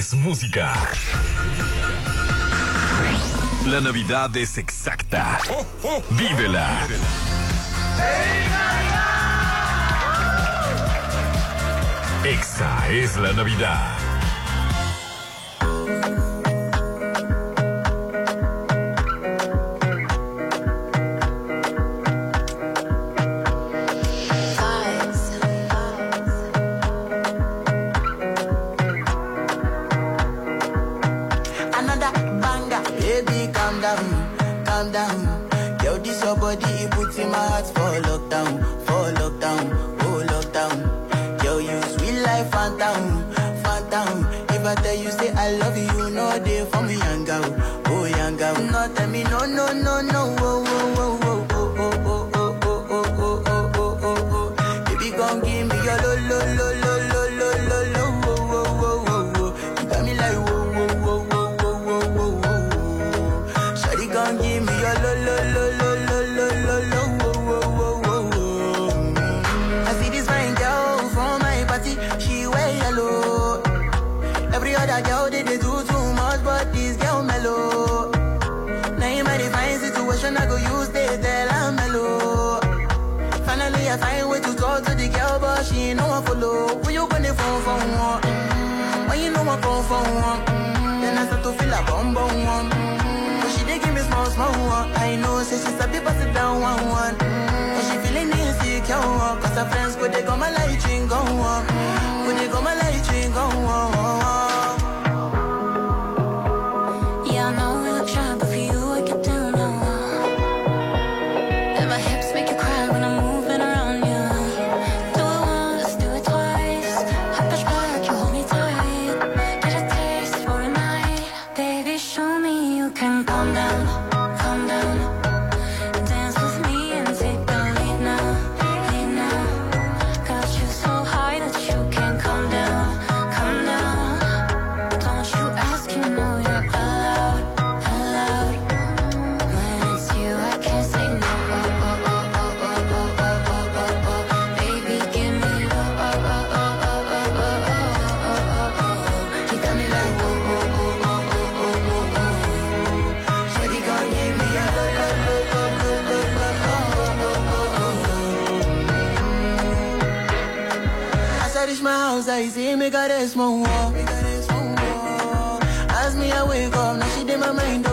es música. La Navidad es exacta. Oh, oh. Vívela. Exa es la Navidad. i see me got a small war. As me, I wake up, now she did my mind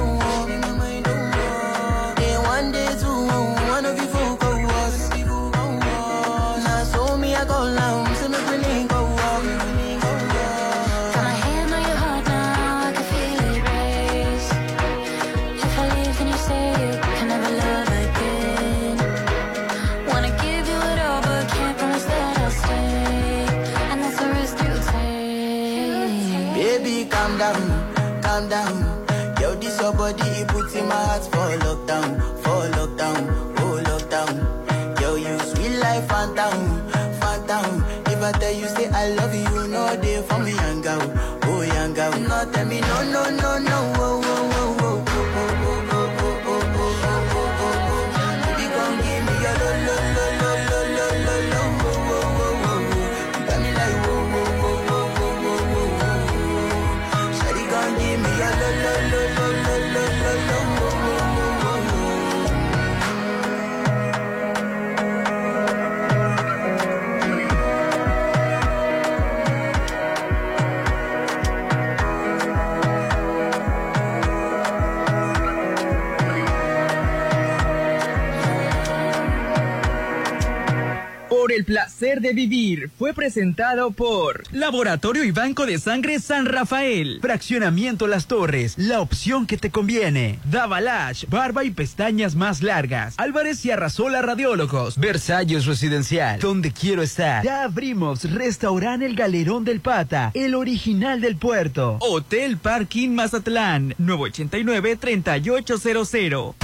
de vivir fue presentado por Laboratorio y Banco de Sangre San Rafael, Fraccionamiento Las Torres, la opción que te conviene, Davalash, barba y pestañas más largas, Álvarez y Arrasola Radiólogos, Versalles Residencial, donde quiero estar. Ya abrimos Restaurante El Galerón del Pata, el original del puerto, Hotel Parking Mazatlán, 989-3800.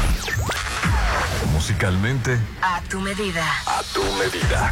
Musicalmente. A tu medida. A tu medida.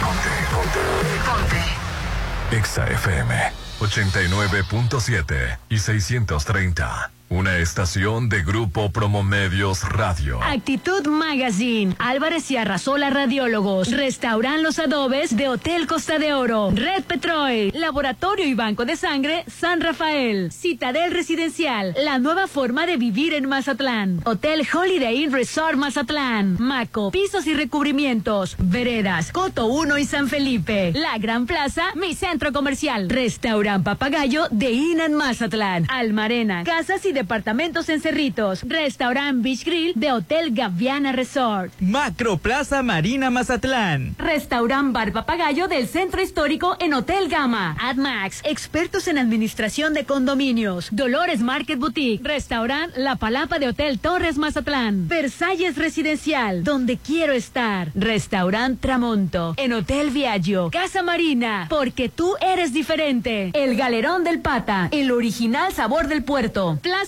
Ponte, ponte. Ponte. Exa FM 89.7 y 630. Una estación de Grupo Promomedios Radio. Actitud Magazine, Álvarez y Arrasola Radiólogos, Restauran Los Adobes de Hotel Costa de Oro, Red Petrol, Laboratorio y Banco de Sangre San Rafael, Citadel Residencial, la nueva forma de vivir en Mazatlán, Hotel Holiday Inn Resort Mazatlán, Maco, pisos y recubrimientos, Veredas, Coto 1 y San Felipe, La Gran Plaza, mi centro comercial, Restaurant Papagayo de Inan Mazatlán, Almarena, Casas y departamentos en Cerritos, Restaurant Beach Grill de Hotel Gaviana Resort. Macro Plaza Marina Mazatlán. Restaurant Bar Papagayo del Centro Histórico en Hotel Gama. AdMax, expertos en administración de condominios. Dolores Market Boutique. Restaurant La Palapa de Hotel Torres Mazatlán. Versalles Residencial, donde quiero estar. Restaurant Tramonto, en Hotel Viaggio. Casa Marina, porque tú eres diferente. El Galerón del Pata, el original sabor del puerto. Plaza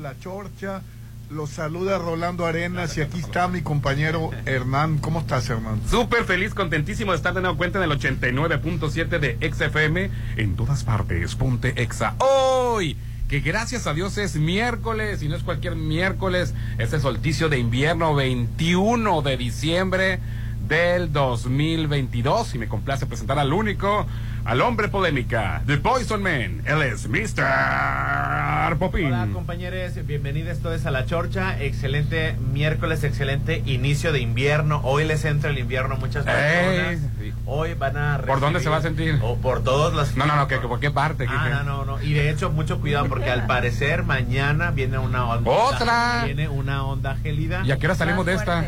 La chorcha. Los saluda Rolando Arenas y aquí está mi compañero Hernán. ¿Cómo estás, Hernán? Súper feliz, contentísimo de estar de nuevo cuenta en el 89.7 de XFM en todas partes. Ponte Exa. Hoy, que gracias a Dios es miércoles y no es cualquier miércoles, es el solsticio de invierno 21 de diciembre del 2022 y me complace presentar al único, al hombre polémica, The Poison Man. Él es Mr. Popín. Hola compañeros, bienvenidos todos a La Chorcha. Excelente miércoles, excelente inicio de invierno. Hoy les entra el invierno a muchas personas. Ey. Hoy van a ¿Por dónde recibir- se va a sentir? O por todos los... No, no, no, que, que ¿por qué parte? Ah, Que- no, no, no. Y de hecho, mucho cuidado porque al parecer mañana viene una onda... ¡Otra! Viene una onda gélida. ¿Y a qué hora salimos de esta?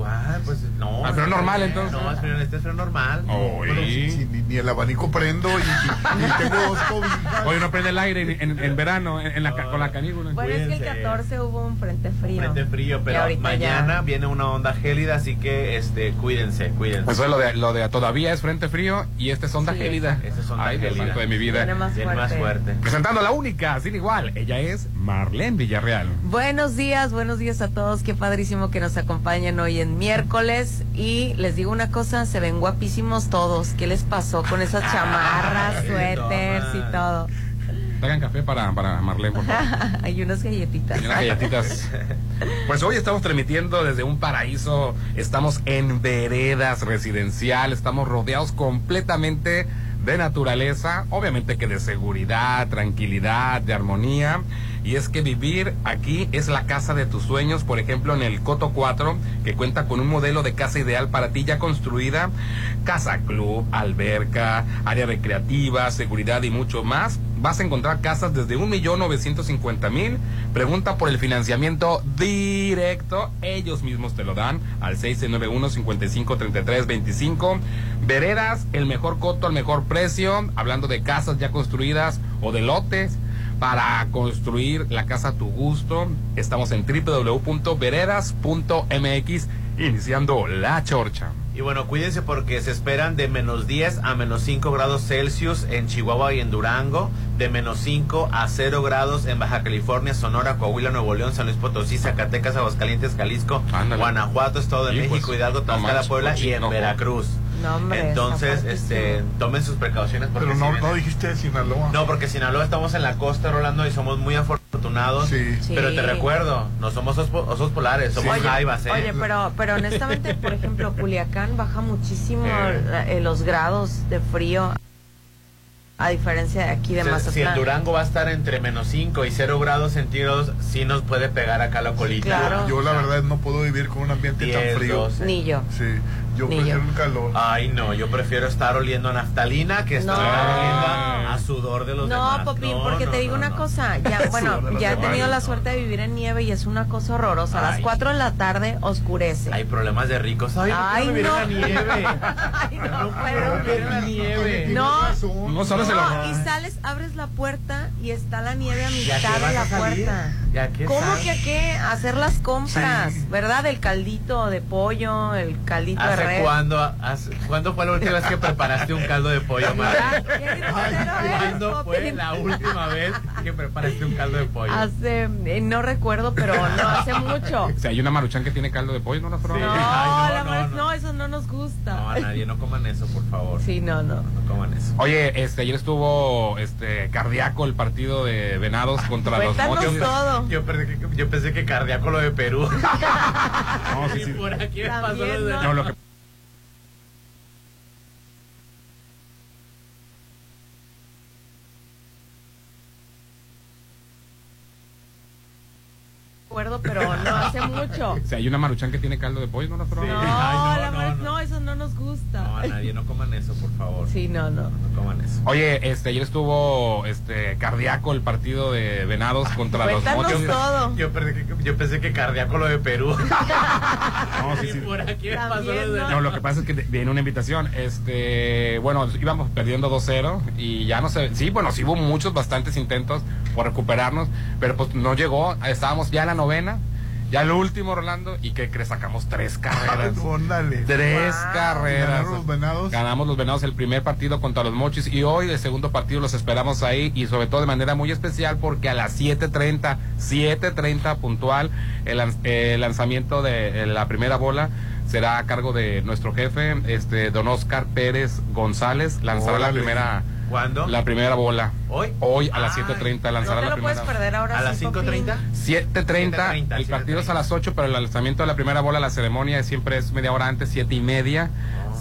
¿Cuál? Pues no. Ah, pero normal, entonces. No, es frío, este es frío normal. Oy. Bueno, si- si ni, ni el abanico prendo y, y- y tengo dos cobijas. No prende el aire en, en- en verano, en, en la, ca- con la canícula. Bueno, es que el Cuídense. 14 hubo un frente frío. Frente frío, pero mañana ya- viene una onda gélida, así que este cuídense, cuídense. Eso es lo de, lo de todavía es frente frío y este es onda Sí. gélida. Esta es onda Ay, gélida. de mi Viene vida. más Viene fuerte. más fuerte. Presentando a la única, sin igual. Ella es Marlene Villarreal. Buenos días, buenos días a todos. Qué padrísimo que nos acompañen hoy en miércoles. Y les digo una cosa, se ven guapísimos todos. ¿Qué les pasó con esas chamarras, suéteres y todo? Traigan café para, para Marlene, por favor. Hay unas galletitas. Y unas galletitas. Pues hoy estamos transmitiendo desde un paraíso, estamos en veredas residencial, estamos rodeados completamente de naturaleza, obviamente que de seguridad, tranquilidad, de armonía. Y es que vivir aquí es la casa de tus sueños, por ejemplo en el Coto 4, que cuenta con un modelo de casa ideal para ti ya construida, casa club, alberca, área recreativa, seguridad y mucho más. Vas a encontrar casas desde 1.950.000. Pregunta por el financiamiento directo. Ellos mismos te lo dan al 691-553325. Veredas, el mejor coto al mejor precio. Hablando de casas ya construidas o de lotes. Para construir la casa a tu gusto, estamos en www.veredas.mx iniciando la chorcha. Y bueno, cuídense porque se esperan de menos 10 a menos 5 grados Celsius en Chihuahua y en Durango, de menos 5 a 0 grados en Baja California, Sonora, Coahuila, Nuevo León, San Luis Potosí, Zacatecas, Aguascalientes, Jalisco, Ándale. Guanajuato, Estado de Sí, México, pues, Hidalgo, Tlaxcala, Puebla y en Veracruz. No, hombre, Entonces, este, tomen sus precauciones porque Pero si no, no dijiste de Sinaloa. No, porque Sinaloa estamos en la costa, Rolando, y somos muy afortunados. Sí. Sí. Pero te recuerdo, no somos osos, osos polares, somos Oye, jaivas, ¿eh? oye, pero, pero honestamente, por ejemplo, Culiacán baja muchísimo Eh. eh, los grados de frío A diferencia de aquí de Si- Si Mazatlán. en Durango va a estar entre menos 5 y 0 grados centígrados, sí nos puede pegar acá la colita. Claro. Yo la verdad no puedo vivir con un ambiente 10, tan frío. 12. Ni yo. Sí, yo Ni prefiero yo. el calor. Ay, no, yo prefiero estar oliendo a naftalina que estar No. oliendo a, a sudor de los No, demás. Popín, No, porque no, te digo no, una no. cosa, ya, bueno, ya he demás. tenido la suerte de vivir en nieve y es una cosa horrorosa. A las Ay. 4 de la tarde oscurece. Hay problemas de ricos. Ay, Ay, no, vivir no. en la nieve. Ay, no, puedo vivir en la nieve. No. No No, y sales, abres la puerta y está la nieve a ¿Ya mitad de la puerta. ¿Ya qué ¿Cómo sabes? que a qué? Hacer las compras, Sí. ¿verdad? El caldito de pollo, el caldito de ¿Hace res. cuándo, hace- ¿Cuándo fue la última vez que preparaste un caldo de pollo, Mari? ¿Cuándo fue la última vez que preparaste un caldo de pollo? Hace, eh, no recuerdo, pero no hace mucho. Si hay una maruchan que tiene caldo de pollo, ¿no la has No, no, la no, no. no, eso no nos gusta. No, a nadie, no coman eso, por favor. Sí, no, no. No coman eso. Oye, este, ayer estuvo este cardíaco el partido de Venados contra los Mochis. Yo, pensé que- yo pensé que cardíaco lo de Perú. No, sí, Y sí. por aquí me pasó También, lo de... ¿no? No, lo que recuerdo, pero no hace mucho. si hay una maruchan que tiene caldo de pollo, ¿no la? No, Ay, no, la no, verdad, no. no, eso no nos gusta. No, a nadie, no coman eso, por favor. Sí, no, no. No coman eso. Oye, este, ayer estuvo este cardíaco el partido de Venados contra los Mochis. todo. Yo pensé, que, yo pensé que cardíaco lo de Perú. No, sí, sí. por aquí me pasó También, lo. No, lo que pasa es que viene una invitación. Este, bueno, íbamos perdiendo 2-0 y ya no sé. Sí, bueno, sí hubo muchos, bastantes intentos por recuperarnos, pero pues no llegó. Estábamos ya en la novena, ya el último, Rolando, y que crees, sacamos tres carreras. Tres Wow. carreras. Ganaron los venados. Ganamos los venados el primer partido contra los mochis y hoy el segundo partido los esperamos ahí y sobre todo de manera muy especial porque a las 7.30, 7.30 puntual, el, lan- el lanzamiento de eh, la primera bola será a cargo de nuestro jefe, este don Oscar Pérez González, lanzará la primera ¿Cuándo? la primera bola. ¿Hoy? Hoy a las Ay, 7.30 No lanzará la lo puedes primera. perder ahora ¿A las 5.30? 7.30, 7:30, el partido es 7:30. a las 8, pero el lanzamiento de la primera bola, la ceremonia siempre es media hora antes, siete y media.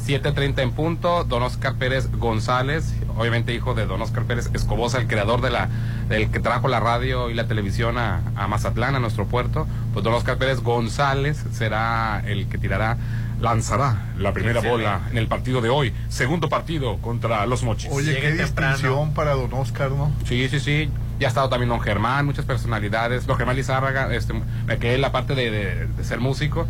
7.30 en punto, don Oscar Pérez González, obviamente hijo de don Oscar Pérez Escobosa, el creador de la, del que trajo la radio y la televisión a, a Mazatlán, a nuestro puerto, pues don Oscar Pérez González será el que tirará, lanzará la primera Excelente. bola en el partido de hoy, segundo partido contra los Mochis. Oye, Lleguen qué temprano. distinción para don Oscar, ¿no? Sí, sí, sí. Ya ha estado también don Germán, muchas personalidades. Don Germán Lizárraga, este, que él, aparte de, de- de ser músico,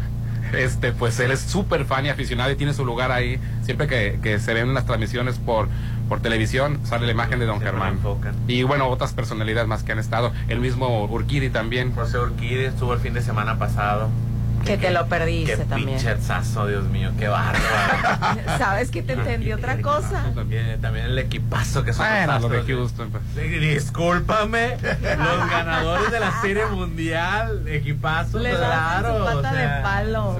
este, pues él es súper fan y aficionado y tiene su lugar ahí. Siempre que, que se ven las transmisiones por, por televisión, sale la imagen de don Siempre Germán. Y bueno, otras personalidades más que han estado. El mismo Urquidi también. José Urquide estuvo el fin de semana pasado. Que te lo perdiste Qué también. pincherzazo, Dios mío, qué bárbaro. Sabes que te entendí otra cosa. También, también el equipazo que son Bueno, los de. Houston. pues. Discúlpame, los ganadores de la serie mundial, equipazo, Le claro. su pata o sea, de palo.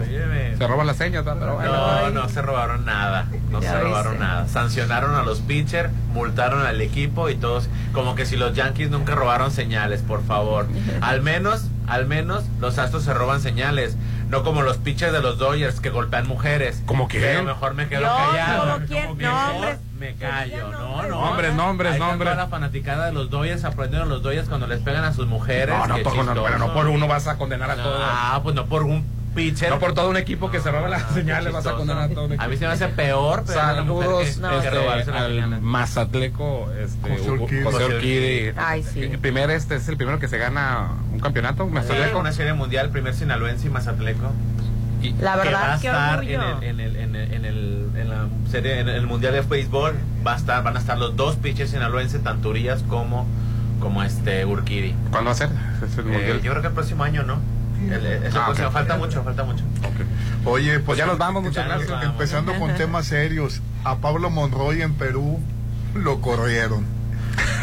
Se roban las señas, ¿no? pero bueno. No, no se robaron nada, no Ya se robaron viste. nada. Sancionaron a los pitchers, multaron al equipo y todos, como que si los Yankees nunca robaron señales, por favor. Al menos, al menos los Astros se roban señales, no como los pitchers de los Dodgers que golpean mujeres. ¿Cómo qué? Pero mejor me quedo Yo, callado. ¿cómo quién? Que mejor hombres. me Que callo, no, no. Nombres, nombres, Ahí está nombres. toda la fanaticada de los Dodgers aprendieron los Dodgers cuando les pegan a sus mujeres. No, no, todo, no, bueno, no por uno vas a condenar a No, todos. Ah, pues no por un pitcher. No por todo un equipo que se roba las No, qué señales vas a condenar a todo un equipo. A mí se me hace peor. mujer Saludos No, este, al. Mazatleco este, José Urquidi. José. Ay, sí. El primer este es el primero que se gana un campeonato, Sí, Mazatleco. una serie mundial, primer sinaloense y mazatleco. Y- La que va a verdad, estar en el, en el, en el, en el, en la serie, en el mundial de béisbol, va a estar, van a estar los dos pitchers sinaloenses, tanto Urias como, como este Urquidi. ¿Cuándo va a ser? Es el Eh, yo creo que el próximo año, ¿no? El- el Ah, falta mucho, falta mucho. Oye, pues, ya nos vamos, muchas gracias. vamos. Empezando con temas serios, a Pablo Monroy en Perú lo corrieron.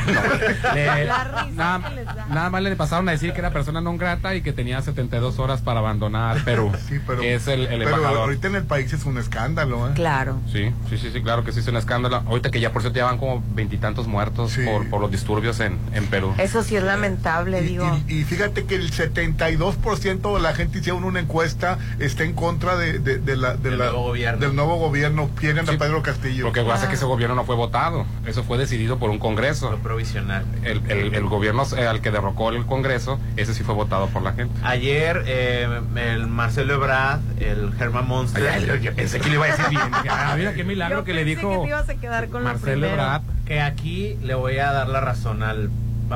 Le- La risa nada, que les da. nada más le pasaron a decir que era persona non grata y que tenía 72 horas para abandonar Perú. Sí, pero, que es el, el pero embajador. ahorita en el país es un escándalo, ¿eh? Claro. Sí, sí, sí, sí, claro que sí es un escándalo. Ahorita que ya por cierto ya van como veintitantos muertos Sí. por, por los disturbios en, en Perú. Eso sí es lamentable, Y, digo. y- y fíjate que el 72% de la gente hicieron una encuesta está en contra de, de- de la, de Del la- nuevo gobierno. del nuevo gobierno. Quieren a Pedro Castillo. Lo que pasa es Ah. que ese gobierno no fue votado. Eso fue decidido por un congreso. Lo provisional. El, el- el gobierno eh, al que derrocó el congreso, ese sí fue votado por la gente. Ayer eh, el Marcelo Ebrard, el Germán Monster, Ay, ay, yo pensé que le iba a decir bien. Ah, mira qué milagro Yo que le dijo que te ibas a quedar con lo Marcelo. Ebrard. que aquí le voy a dar la razón al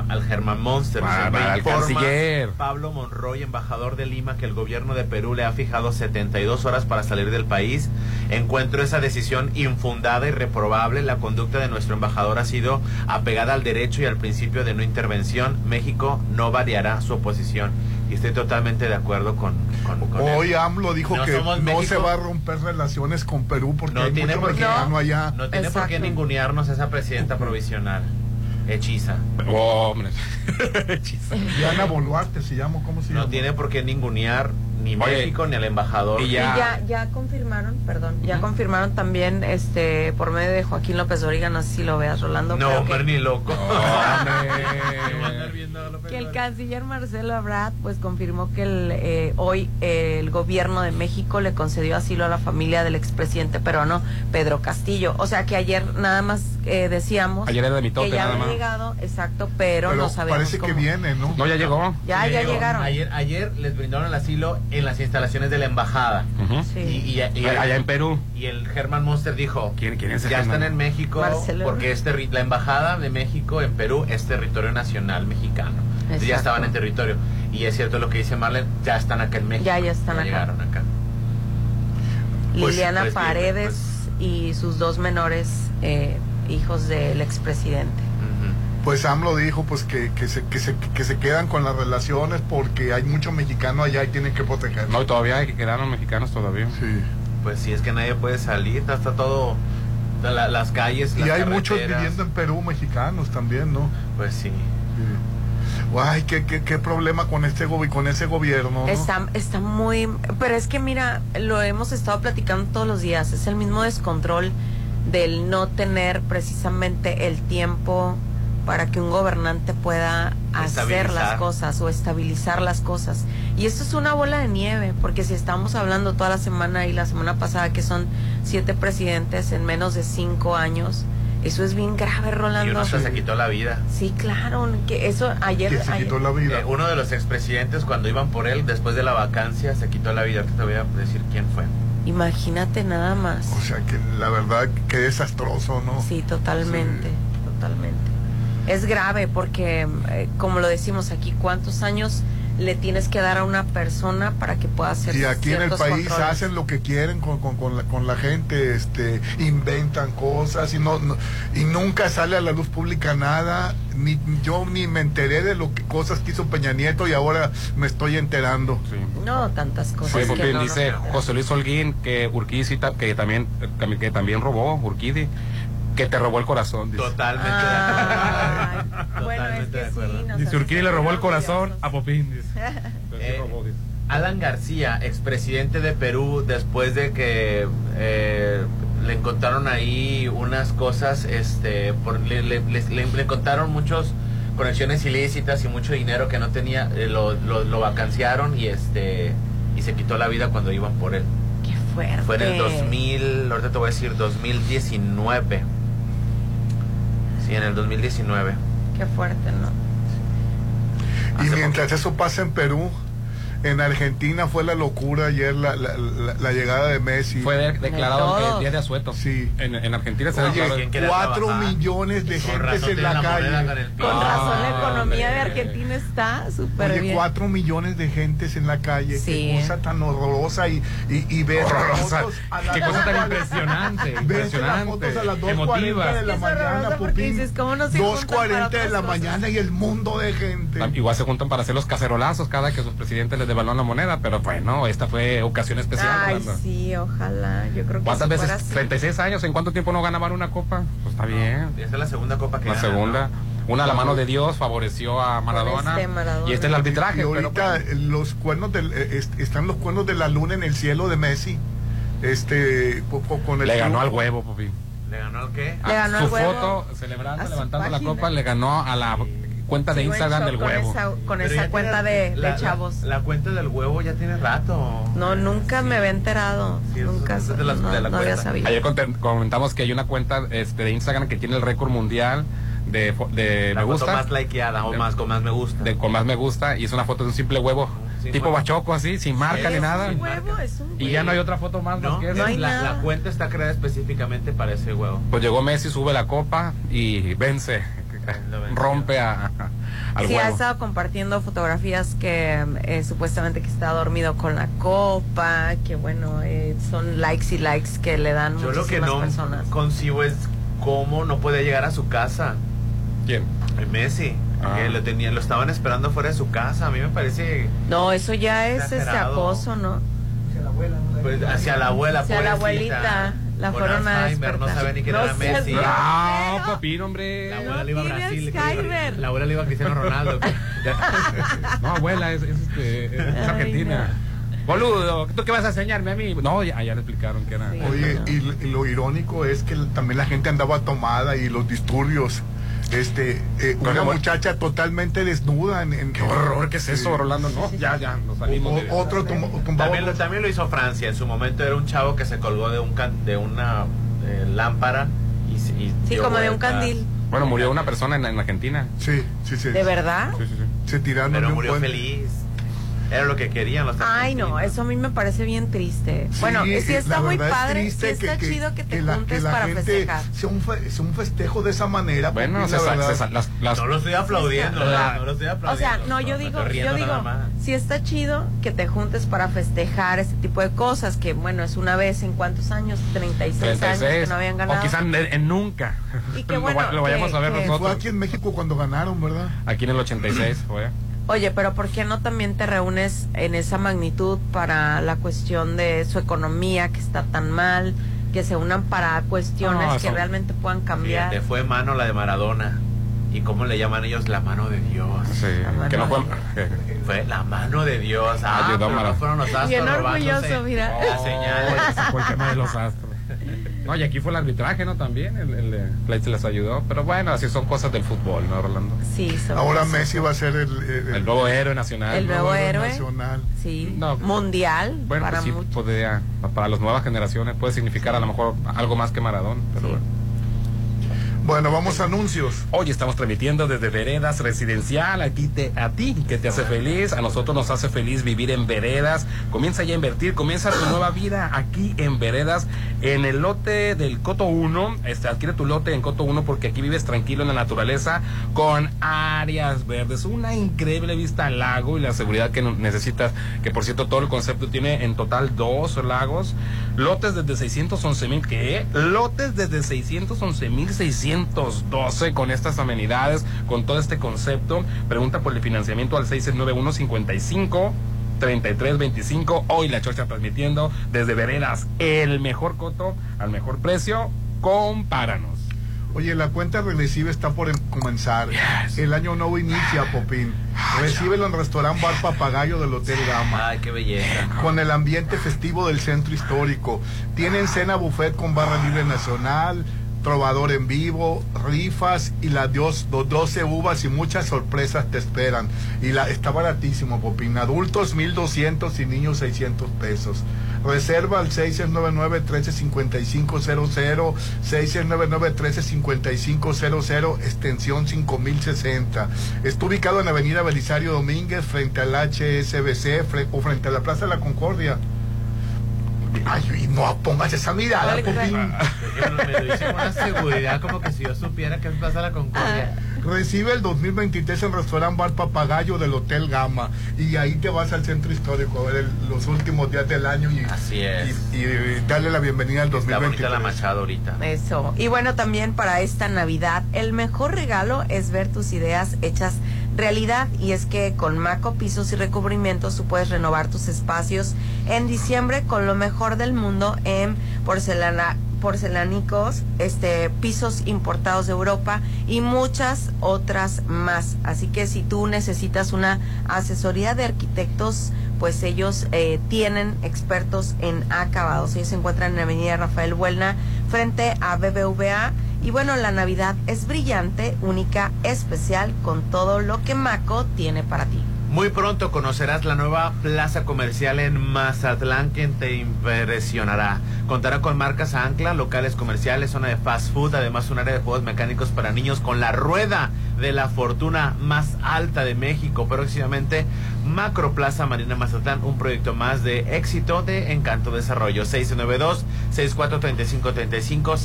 al Germán Monster. Al informa canciller. Pablo Monroy, embajador de Lima, que el gobierno de Perú le ha fijado 72 horas para salir del país. Encuentro esa decisión infundada y reprobable. La conducta de nuestro embajador ha sido apegada al derecho y al principio de no intervención. México no variará su oposición. Y estoy totalmente de acuerdo con, con, con él. Hoy AMLO dijo No que no México. se va a romper relaciones con Perú porque No hay tiene mucho por qué. mexicano allá. No tiene por qué ningunearnos esa presidenta provisional. Hechiza. Oh, hombre. Hechizo. Diana Boluarte se llama, ¿cómo se No llama? tiene por qué ningunear ni Oye, México ni al embajador. y Y ya- ya, ya confirmaron, perdón, ya confirmaron también este por medio de Joaquín López Dóriga, no sé si lo veas, Rolando, No, pero que, ni loco. Que el canciller Marcelo Ebrard pues confirmó que el, eh, hoy eh, el gobierno de México le concedió asilo a la familia del expresidente peruano Pedro Castillo. O sea que ayer nada más eh, decíamos Ayer era de mitote, que ya nada había más. llegado, exacto, pero, Pero no sabemos parece que viene, ¿no? No, ya llegó. Ya, ya Llegó. llegaron. Ayer, ayer les brindaron el asilo en las instalaciones de la embajada. Sí. Y, y- y- Allá en Perú. y el Germán Monster dijo, ¿Quién, quién es ya están en México porque es terri- la embajada de México en Perú es territorio nacional mexicano. Entonces ya estaban en territorio. Y es cierto lo que dice Marlene, ya están acá en México. Ya, ya están acá. llegaron acá. Pues, Liliana pues, bien, Paredes y sus dos menores eh, hijos del expresidente. Ujú. Pues AMLO dijo pues que, que, se, que, se, que se quedan con las relaciones porque hay mucho mexicano allá y tienen que proteger. No, todavía hay que quedaron mexicanos todavía. Sí. Pues sí, es que nadie puede salir, está, todo, la- las calles, Y las hay muchos viviendo en Perú mexicanos también, ¿no? Pues sí. Sí. Ay, qué, qué, qué problema con este con ese gobierno. ¿no? Está, está muy... Pero es que mira, lo hemos estado platicando todos los días, es el mismo descontrol del no tener precisamente el tiempo para que un gobernante pueda hacer las cosas o estabilizar las cosas. Y esto es una bola de nieve, porque si estamos hablando toda la semana y la semana pasada que son siete presidentes en menos de cinco años, eso es bien grave, Y Rolando. uno hasta se quitó la vida. Sí, claro, que eso ayer... Que se ayer- quitó la vida. Eh, uno de los expresidentes cuando iban por él después de la vacancia se quitó la vida. Te voy a decir quién fue. Imagínate nada más. O sea que la verdad, qué desastroso, ¿no? Sí, totalmente, totalmente. Es grave porque, eh, como lo decimos aquí, ¿cuántos años le tienes que dar a una persona para que pueda hacer Y aquí en el país controles? hacen lo que quieren con, con, con la, con la gente, este, inventan cosas y no, no- y nunca sale a la luz pública nada. Ni yo ni me enteré de lo que cosas que hizo Peña Nieto y ahora me estoy enterando. Sí. No, tantas cosas. Que Popín, no, no, dice no. José Luis Holguín que Urquizi, ta- que también, que, que también robó, Urquidi, que te robó el corazón. Dice, Totalmente bueno, es Totalmente que de acuerdo. sí. dice le robó el corazón a Popín. Dice. Eh, robó, dice. Alan García, expresidente de Perú, después de que eh, le encontraron ahí unas cosas, este, por- le, le- le- le- le encontraron muchos conexiones ilícitas y mucho dinero que no tenía, eh, lo, lo, lo vacanciaron y este y se quitó la vida cuando iban por él. Qué fuerte. Fue en el 2000, ahorita te voy a decir 2019. Sí, en el 2019. Qué fuerte, ¿no? Y mientras eso pasa en Perú, en Argentina fue la locura ayer la, la, la- la llegada de Messi. Fue de- declarado día de asueto. Sí. En, en Argentina se Oye, declaró. ¿quién quería Cuatro millones de gentes en la calle. con razón la Ah, economía de. Argentina está súper bien. cuatro millones de gentes en la calle. Sí. Qué cosa tan horrorosa y, y, y Horrorosa. fotos a las Qué cosa tan impresionante, Ves las impresionante, fotos a las 2.40 emotiva. de la mañana, horrorosa porque Pupín. dices, ¿cómo no se juntan para 2.40 de la mañana y el mundo de gente. Igual se juntan para hacer los cacerolazos cada que sus presidentes les devalúan la moneda, pero bueno, esta fue ocasión especial. Ay, Rolando. sí, ojalá. Yo creo que ¿Cuántas si veces? fuera así. 36 años, ¿en cuánto tiempo no ganaban una copa? Pues está bien. Esa es la segunda copa que La gana, segunda. ¿no? Una, la mano de Dios favoreció a Maradona. este Maradona. Y este es el arbitraje. Y pero ahorita los cuernos del, eh, est- están los cuernos de la luna en el cielo de Messi. Este, co- co- con el le ganó al huevo, Popín. ¿Le ganó al qué? Le ganó su al huevo foto celebrando, a levantando la copa, le ganó a la cuenta de Instagram del huevo. esa- con Pero esa cuenta de, la- chavos. La, cuenta del huevo ya tiene rato. No, nunca Sí. me había enterado. Sí, eso nunca es de las- no, de la no había sabido. Ayer comentamos que hay una cuenta este, de Instagram que tiene el récord mundial de, de La me foto gusta. más likeada o De- más con más me gusta. de- con más me gusta y es una foto de un simple huevo. Sí, tipo huevo. bachoco así, sin marca ni nada. un sin huevo, marca. es un Y ya no hay otra foto más, más no, que No hay esa. la, nada. la cuenta está creada específicamente para ese huevo. Pues llegó Messi, sube la copa y vence. Rompe a, a- al Sí, ha estado compartiendo fotografías que eh, supuestamente que está dormido con la copa, que bueno, eh, son likes y likes que le dan Yo lo que no personas. concibo es cómo no puede llegar a su casa. ¿Quién? El Messi. Ah. Que lo, tenía, lo estaban esperando fuera de su casa. A mí me parece No, eso ya es este acoso, ¿no? pues, hacia la abuela. Hacia la abuelita, la con fueron a Alzheimer, No sabe ni quién No era Messi. No, Popín, hombre. La abuela No le iba a Brasil. Alzheimer. La abuela le iba a Cristiano Ronaldo. No, abuela, es, es, este, es Ay, argentina. Boludo, ¿tú qué vas a enseñarme a mí? No, ya, ya le explicaron que era. Sí. Oye, y, lo irónico es que también la gente andaba tomada y los disturbios. Este, eh, una muchacha totalmente desnuda en, en- Qué horror, ¿qué es eso, Rolando? No, ya, ya, nos salimos. O- otro También lo, también lo hizo Francia. En su momento era un chavo que se colgó de un can- de una eh, lámpara y, se- y Sí, como de un candil. Bueno, murió una persona en, en Argentina. Sí, sí, sí. ¿De verdad? Sí, sí, sí. Se tiraron de Pero un murió puente. feliz. Era lo que querían los Ay, no, argentinos. eso a mí me parece bien triste. Sí, bueno, sí está muy verdad es padre, sí está chido que te la- juntes la para gente festejar. Sea un, fe- sea un festejo de esa manera. Bueno, se, la se las, las- No lo estoy aplaudiendo, La- no lo estoy O aplaudiendo. sea, no, yo me digo, yo digo, nada más. si está chido que te juntes para festejar este tipo de cosas, que bueno, es una vez en cuántos años, 36, años 36. que no habían ganado. O quizás en, en nunca. Y qué Lo bueno va- lo, vayamos que- a ver que- Fue nosotros. aquí en México cuando ganaron, ¿verdad? Aquí en el 86 fue. Oye, pero ¿por qué no también te reúnes en esa magnitud para la cuestión de su economía que está tan mal, que se unan para cuestiones No, que realmente puedan cambiar? Fíjate, fue mano la de Maradona. ¿Y cómo le llaman ellos? La mano de Dios. Sí, que no fue. Fue la mano de Dios. Ah, Ayudó a no fueron los astros Bien robándose orgulloso, mira. La señal. Oh, fue el tema de los astros. No, y aquí fue el arbitraje, ¿no? También, el, el, Leite les ayudó. Pero bueno, así son cosas del fútbol, ¿no, Rolando? Sí, son Ahora. Messi va a ser el, el- El nuevo héroe nacional. El nuevo héroe. nacional. Sí, No, mundial Bueno, para pues sí, podría, para las nuevas generaciones puede significar a lo mejor algo más que Maradona, pero Sí. bueno. Bueno, vamos a anuncios. Hoy estamos transmitiendo desde Veredas Residencial, a ti, te, a ti que te hace feliz, a nosotros nos hace feliz vivir en Veredas. Comienza ya a invertir, comienza tu nueva vida aquí en Veredas, en el lote del Coto 1. Este, adquiere tu lote en Coto 1 porque aquí vives tranquilo en la naturaleza con áreas verdes, una increíble vista al lago y la seguridad que necesitas, que por cierto todo el concepto tiene en total dos lagos, lotes desde 611 mil, ¿qué? Lotes desde 611 mil 612 con estas amenidades, con todo este concepto. Pregunta por el financiamiento al 691 55 3325. Hoy la Chocha transmitiendo desde Veredas, el mejor coto al mejor precio. Compáranos. Oye, la cuenta regresiva está por em- comenzar. El año nuevo inicia, Popín. Recíbelo en Restaurant Bar Papagayo del Hotel Gama. Ay, qué belleza. Con el ambiente festivo del centro histórico. Tienen cena buffet con barra libre nacional, trovador en vivo, rifas y las dios, dos- 12 uvas y muchas sorpresas te esperan. Y la, está baratísimo, Popín. Adultos 1200 y niños 600 pesos. Reserva al 6699-135500, 6699-135500, extensión 5060. Está ubicado en avenida Belisario Domínguez, frente al HSBC o frente a la Plaza de la Concordia. Ay, no pongas esa mirada. Porque me lo dice con una seguridad como que si yo supiera que pasa la Concordia. Recibe el 2023 en Restaurant Bar Papagayo del Hotel Gama. Y ahí te vas al centro histórico a ver el- los últimos días del año y, Así es. y, y darle la bienvenida al Está bonita 2023. la Machado ahorita. Eso. Y bueno, también para esta Navidad, el mejor regalo es ver tus ideas hechas realidad. Y es que con Maco Pisos y Recubrimientos tú puedes renovar tus espacios en diciembre con lo mejor del mundo en porcelana porcelánicos, este, pisos importados de Europa y muchas otras más. Así que si tú necesitas una asesoría de arquitectos, pues ellos eh, tienen expertos en acabados. Ellos se encuentran en la Avenida Rafael Buelna frente a BBVA. Y bueno, la Navidad es brillante, única, especial, con todo lo que Maco tiene para ti. Muy pronto conocerás la nueva plaza comercial en Mazatlán que te impresionará. Contará con marcas ancla, locales comerciales, zona de fast food, además un área de juegos mecánicos para niños con la rueda de la fortuna más alta de México. Próximamente Macro Plaza Marina Mazatlán, un proyecto más de éxito de Encanto Desarrollo. 692-6435-35,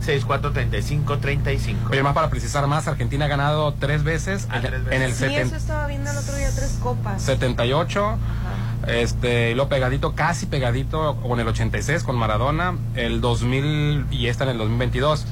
692-6435-35. Oye, más para precisar más, Argentina ha ganado tres veces, Ah, en, tres en el veces. Sí, seten- eso estaba viendo el otro día, tres copas. 78, este, y lo pegadito, casi pegadito, con el 86 con Maradona, el 2000 y esta en el 2022.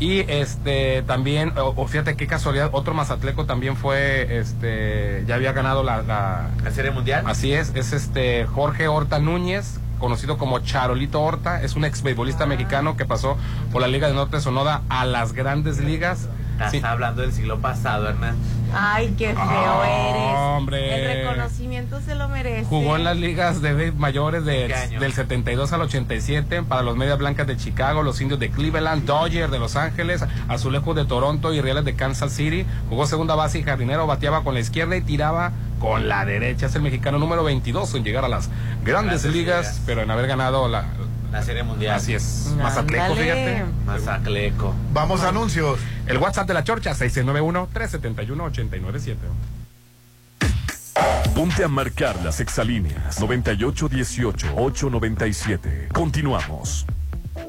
Y este también, o, o fíjate qué casualidad, otro mazatleco también fue, este, ya había ganado la, la, ¿La Serie Mundial? Así es, es este Jorge Horta Núñez, conocido como Charolito Horta, es un ex beisbolista mexicano que pasó por la Liga de Norte Sonoda a las grandes ligas. Estás Sí. hablando del siglo pasado, Hernán. Ay, qué feo Ah, eres. hombre. El reconocimiento se lo merece. Jugó en las ligas de mayores de- del 72 al 87 para los Medias Blancas de Chicago, los Indios de Cleveland, Dodgers de Los Ángeles, Azulejos de Toronto y Reales de Kansas City. Jugó segunda base y jardinero, bateaba con la izquierda y tiraba con la derecha. Es el mexicano número 22 en llegar a las grandes, Grandes ligas, ligas. pero en haber ganado la... La Serie Mundial. Así es, Ándale. Mazatleco, fíjate. Mazatleco. Vamos a anuncios. El WhatsApp de la Chorcha, 691-371-897. Ponte a marcar las exalíneas 9818-897. Continuamos.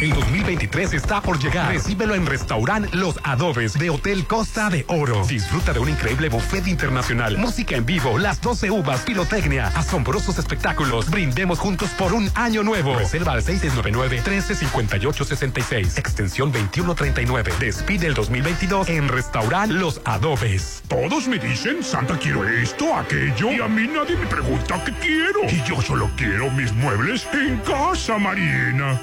El 2023 está por llegar. Recíbelo en Restaurant Los Adobes de Hotel Costa de Oro. Disfruta de un increíble buffet internacional, música en vivo, las 12 uvas, pirotecnia, asombrosos espectáculos. Brindemos juntos por un año nuevo. Reserva al 699-1358-66, extensión 2139. Despide el 2022 en Restaurant Los Adobes. Todos me dicen, Santa, quiero esto, aquello, y a mí nadie me pregunta qué quiero. Y yo solo quiero mis muebles en Casa Marina.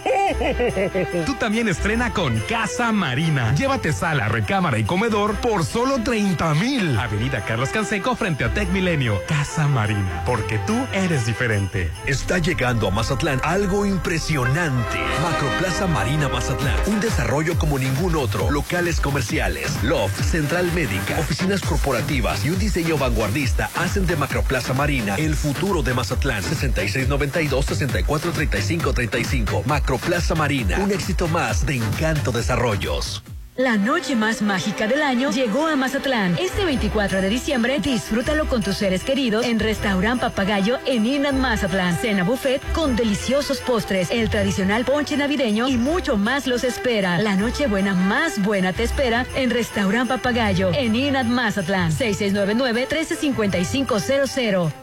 Tú también estrena con Casa Marina. Llévate sala, recámara y comedor por solo 30 mil. Avenida Carlos Canseco frente a Tech Milenio. Casa Marina, porque tú eres diferente. Está llegando a Mazatlán algo impresionante. Macroplaza Marina Mazatlán. Un desarrollo como ningún otro. Locales comerciales, loft, central médica, oficinas corporativas y un diseño vanguardista hacen de Macroplaza Marina el futuro de Mazatlán. 6692-643535. Macroplaza Marina. Un éxito más de Encanto Desarrollos. La noche más mágica del año llegó a Mazatlán. Este 24 de diciembre, disfrútalo con tus seres queridos en Restaurant Papagayo en Inat Mazatlán. Cena buffet con deliciosos postres, el tradicional ponche navideño y mucho más los espera. La noche buena más buena te espera en Restaurant Papagayo en Inat Mazatlán. 6699-135500.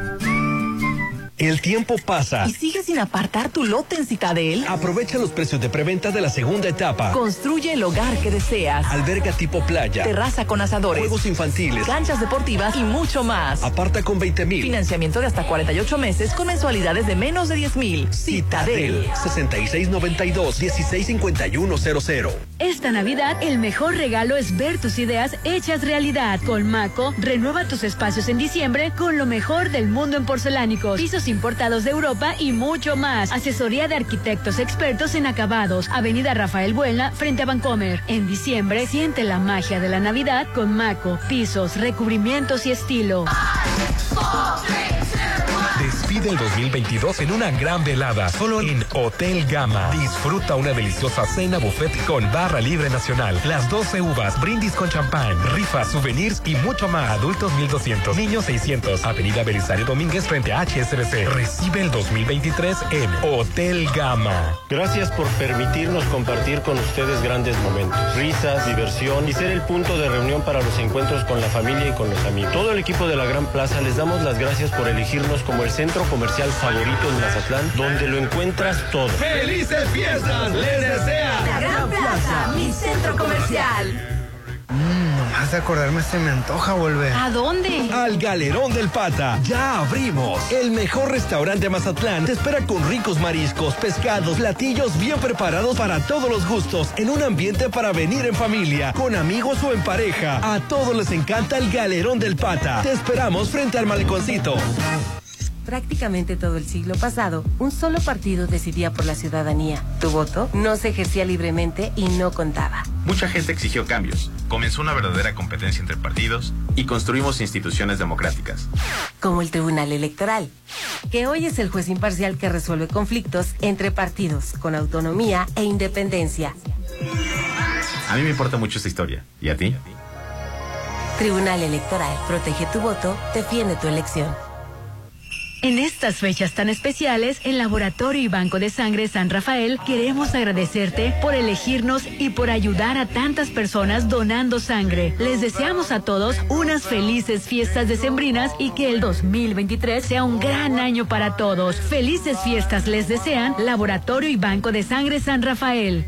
El tiempo pasa. ¿Y sigues sin apartar tu lote en Citadel? Aprovecha los precios de preventa de la segunda etapa. Construye el hogar que deseas. Alberga tipo playa. Terraza con asadores. Juegos infantiles. Canchas deportivas y mucho más. Aparta con 20 mil. Financiamiento de hasta 48 meses con mensualidades de menos de 10 mil. Citadel. 6692-165100. Esta Navidad el mejor regalo es ver tus ideas hechas realidad. Con Maco, renueva tus espacios en diciembre con lo mejor del mundo en porcelánicos, pisos importados de Europa y mucho más. Asesoría de arquitectos expertos en acabados. Avenida Rafael Buena, frente a Vancomer. En diciembre siente la magia de la Navidad con Maco, pisos, recubrimientos y estilo. Despide el 2022 en una gran velada, solo en Hotel Gama. Disfruta una deliciosa cena buffet con barra libre nacional, las 12 uvas, brindis con champán, rifas, souvenirs y mucho más. Adultos 1200, niños 600. Avenida Belisario Domínguez frente a HSBC. Recibe el 2023 en Hotel Gama. Gracias por permitirnos compartir con ustedes grandes momentos, risas, diversión y ser el punto de reunión para los encuentros con la familia y con los amigos. Todo el equipo de la Gran Plaza les damos las gracias por elegirnos como el centro comercial favorito en Mazatlán, donde lo encuentras todo. ¡Felices fiestas! ¡Les desea! La Gran Plaza, mi centro comercial. Mmm, nomás de acordarme se me antoja volver. ¿A dónde? Al Galerón del Pata. Ya abrimos. El mejor restaurante de Mazatlán te espera con ricos mariscos, pescados, platillos bien preparados para todos los gustos, en un ambiente para venir en familia, con amigos o en pareja. A todos les encanta el Galerón del Pata. Te esperamos frente al maleconcito. Prácticamente todo el siglo pasado, un solo partido decidía por la ciudadanía. Tu voto no se ejercía libremente y no contaba. Mucha gente exigió cambios, comenzó una verdadera competencia entre partidos y construimos instituciones democráticas. Como el Tribunal Electoral, que hoy es el juez imparcial que resuelve conflictos entre partidos con autonomía e independencia. A mí me importa mucho esta historia. ¿Y a ti? Tribunal Electoral, protege tu voto, defiende tu elección. En estas fechas tan especiales, en Laboratorio y Banco de Sangre San Rafael queremos agradecerte por elegirnos y por ayudar a tantas personas donando sangre. Les deseamos a todos unas felices fiestas decembrinas y que el 2023 sea un gran año para todos. Felices fiestas les desean Laboratorio y Banco de Sangre San Rafael.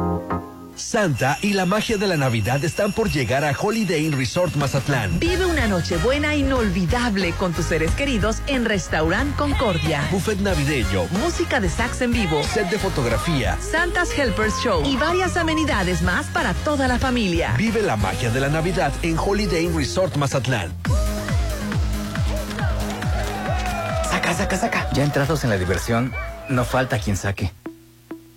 Santa y la magia de la Navidad están por llegar a Holiday Inn Resort Mazatlán. Vive una noche buena inolvidable con tus seres queridos en Restaurant Concordia. Buffet navideño, Música de sax en vivo, set de fotografía, Santa's Helpers Show y varias amenidades más para toda la familia. Vive la magia de la Navidad en Holiday Inn Resort Mazatlán. Saca, saca, saca. Ya entrados en la diversión, no falta quien saque.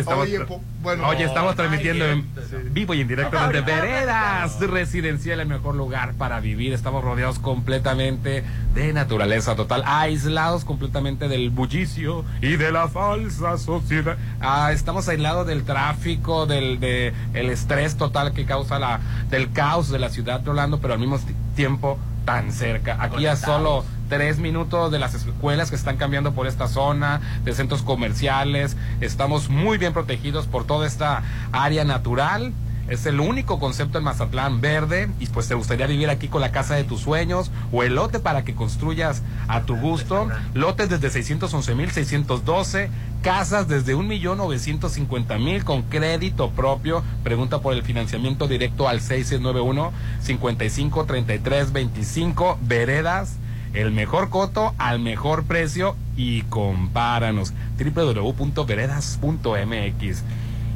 estamos, Oye, po- bueno, hoy estamos no, transmitiendo en sí. vivo y en directo desde Veredas Residencial, el mejor lugar para vivir. Estamos rodeados completamente de naturaleza total, aislados completamente del bullicio y de la falsa sociedad. Ah, estamos aislados del tráfico, del de el estrés total que causa la del caos de la ciudad de Orlando, pero al mismo ti- tiempo tan cerca. Aquí a solo tres minutos de las escuelas que están cambiando por esta zona, de centros comerciales. Estamos muy bien protegidos por toda esta área natural. Es el único concepto en Mazatlán verde y pues te gustaría vivir aquí con la casa de tus sueños o el lote para que construyas a tu gusto. Lotes desde 611.612, casas desde 1.950.000 con crédito propio. Pregunta por el financiamiento directo al 6691 553325 Veredas. El mejor coto al mejor precio y compáranos. www.veredas.mx.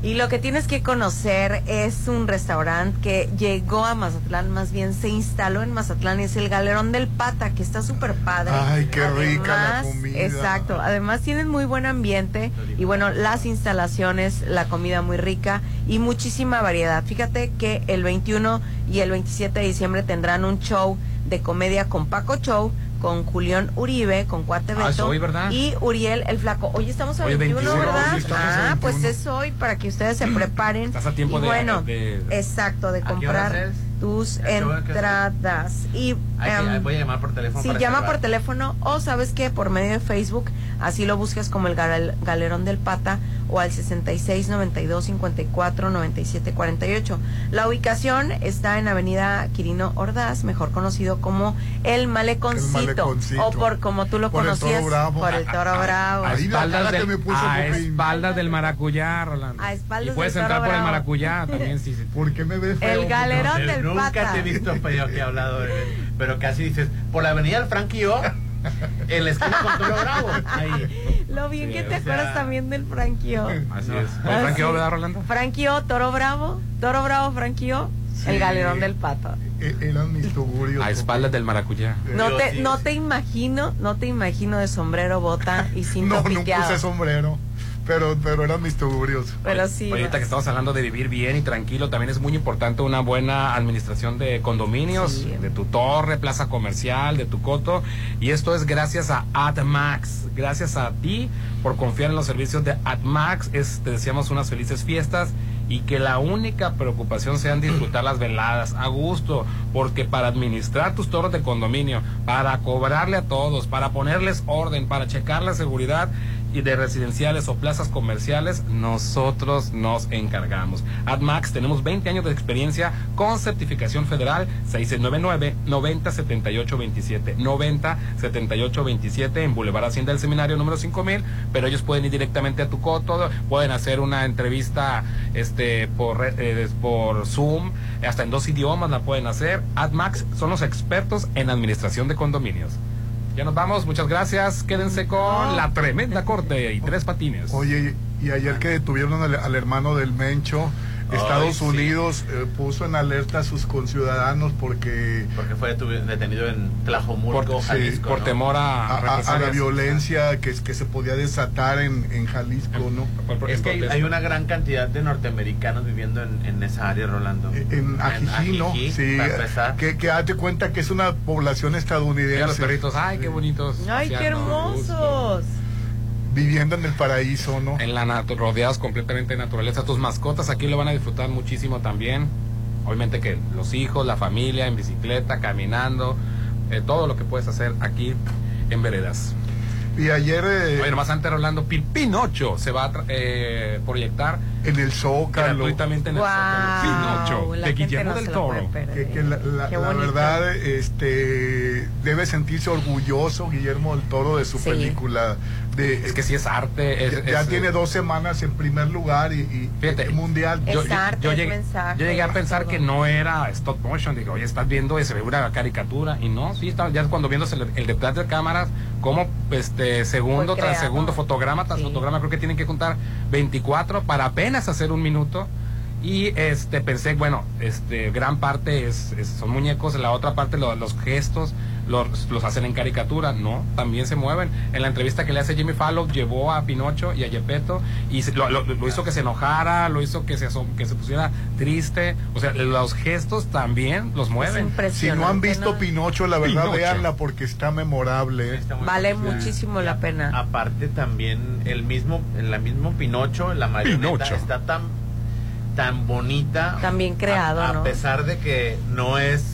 Y lo que tienes que conocer es un restaurante que llegó a Mazatlán, más bien se instaló en Mazatlán, es el Galerón del Pata, que está súper padre. Ay, qué rica la comida. Exacto, además tienen muy buen ambiente y bueno, las instalaciones, la comida muy rica y muchísima variedad. Fíjate que el 21 y el 27 de diciembre tendrán un show de comedia con Paco Show, con Julián Uribe, con Cuate Ah, Beto hoy, ¿verdad? y Uriel el Flaco. Hoy estamos a Hoy es 21, 21, ¿verdad? sí, ah, 21. pues es hoy para que ustedes se preparen. Estás a tiempo y de- bueno, de- exacto, de ¿A qué horas comprar tus entradas. Y em, voy a llamar por teléfono para llama por teléfono o sabes que por medio de Facebook, así lo buscas como el gal- Galerón del Pata o al 66 92 54 97 48. La ubicación está en Avenida Quirino Ordaz, mejor conocido como El Maleconcito, El Maleconcito. o por como tú lo Por el Toro conocías, Bravo. por el Toro Bravo. A espaldas, del, me puso a espaldas del maracuyá, Rolando. A espaldas y puedes del entrar Toro por el Bravo. maracuyá también, sí, sí. ¿Por qué me ves El feo? Galerón No del Nunca Pata. te he visto feo que he hablado, de- pero casi dices, por la avenida del Frank y yo, en la esquina con Toro Bravo. Ahí. Lo bien Sí, que te sea- acuerdas también del Franquio. Así No. es. Ah, ¿Con Frankie sí. ¿verdad, Rolando? Franquio, Toro Bravo, Toro Bravo, Franquio, Sí. el Galerón del Pata. E- Eran mis tugurios. A espaldas del maracuyá. No Yo te, no te imagino, no te imagino de sombrero, bota y cinto No, no piteado. puse sombrero. Pero, pero eran mis tugurios. Pero sí. Ahorita que estamos hablando de vivir bien y tranquilo, también es muy importante una buena administración de condominios, Sí. de tu torre, plaza comercial, de tu coto. Y esto es gracias a AdMax. Gracias a ti por confiar en los servicios de AdMax. Es, te deseamos unas felices fiestas y que la única preocupación sean disfrutar las veladas a gusto, porque para administrar tus torres de condominio, para cobrarle a todos, para ponerles orden, para checar la seguridad y de residenciales o plazas comerciales, nosotros nos encargamos. AdMax tenemos 20 años de experiencia con certificación federal 6699-907827. 907827 en Boulevard Hacienda del Seminario número 5000, pero ellos pueden ir directamente a tu coto, pueden hacer una entrevista este por, eh, por Zoom, hasta en dos idiomas la pueden hacer. AdMax son los expertos en administración de condominios. Ya nos vamos, muchas gracias. Quédense con la tremenda corte y tres patines. Oye, y ayer que detuvieron al, al hermano del Mencho, Estados. Unidos eh, puso en alerta a sus conciudadanos porque Porque fue detu- detenido en Tlajomulco, Por- sí, Jalisco. por ¿no? temor a, a, a- a la violencia que, que se podía desatar en, en Jalisco, ¿no? Es que hay, una gran cantidad de norteamericanos viviendo en, en esa área, Rolando. En Ajijí, ¿no? Sí, que, que date cuenta que es una población Mira los estadounidense perritos, ay, qué bonitos. Ay, qué hermosos. Viviendo en el paraíso, ¿no? En la rodeados completamente de naturaleza. Tus mascotas aquí lo van a disfrutar muchísimo también. Obviamente que los hijos, la familia, en bicicleta, caminando, eh, todo lo que puedes hacer aquí en Veredas. Y ayer eh, Oye, nomás antes Rolando, Pin- Pinocho se va a tra- eh, proyectar en el Zócalo, gratuitamente en el Guau, Zócalo. Pinocho, la de Guillermo no del Toro. que, que la, verdad este debe sentirse orgulloso Guillermo del Toro de su Sí. película de Es que sí es arte. es- ya, ya es- tiene dos semanas en primer lugar y, y Fíjate, mundial Es yo, yo- arte, yo llegué, mensaje, yo llegué a pensar que no era stop motion. Digo, oye, estás viendo y se ve una caricatura. Y no, sí, está, ya cuando viendo el, el detrás de cámaras, como este segundo tras segundo, fotograma tras Sí. fotograma, creo que tienen que contar 24 para apenas hacer un minuto. Y este pensé, bueno, este gran parte es, es- son muñecos, la otra parte lo- los gestos los, los hacen en caricatura, no, también se mueven. En la entrevista que le hace Jimmy Fallon llevó a Pinocho y a Gepetto y se- lo, lo- lo hizo que se enojara, lo hizo que se asom- que se pusiera triste, o sea, los gestos también los mueven. Si no han visto Pinocho, la verdad, Pinocho. véanla porque está memorable. ¿eh? Vale muchísimo la pena. Aparte también el mismo, el mismo Pinocho, la marioneta Pinocho. está tan tan bonita, Tan bien creado, a, a ¿no? pesar de que no es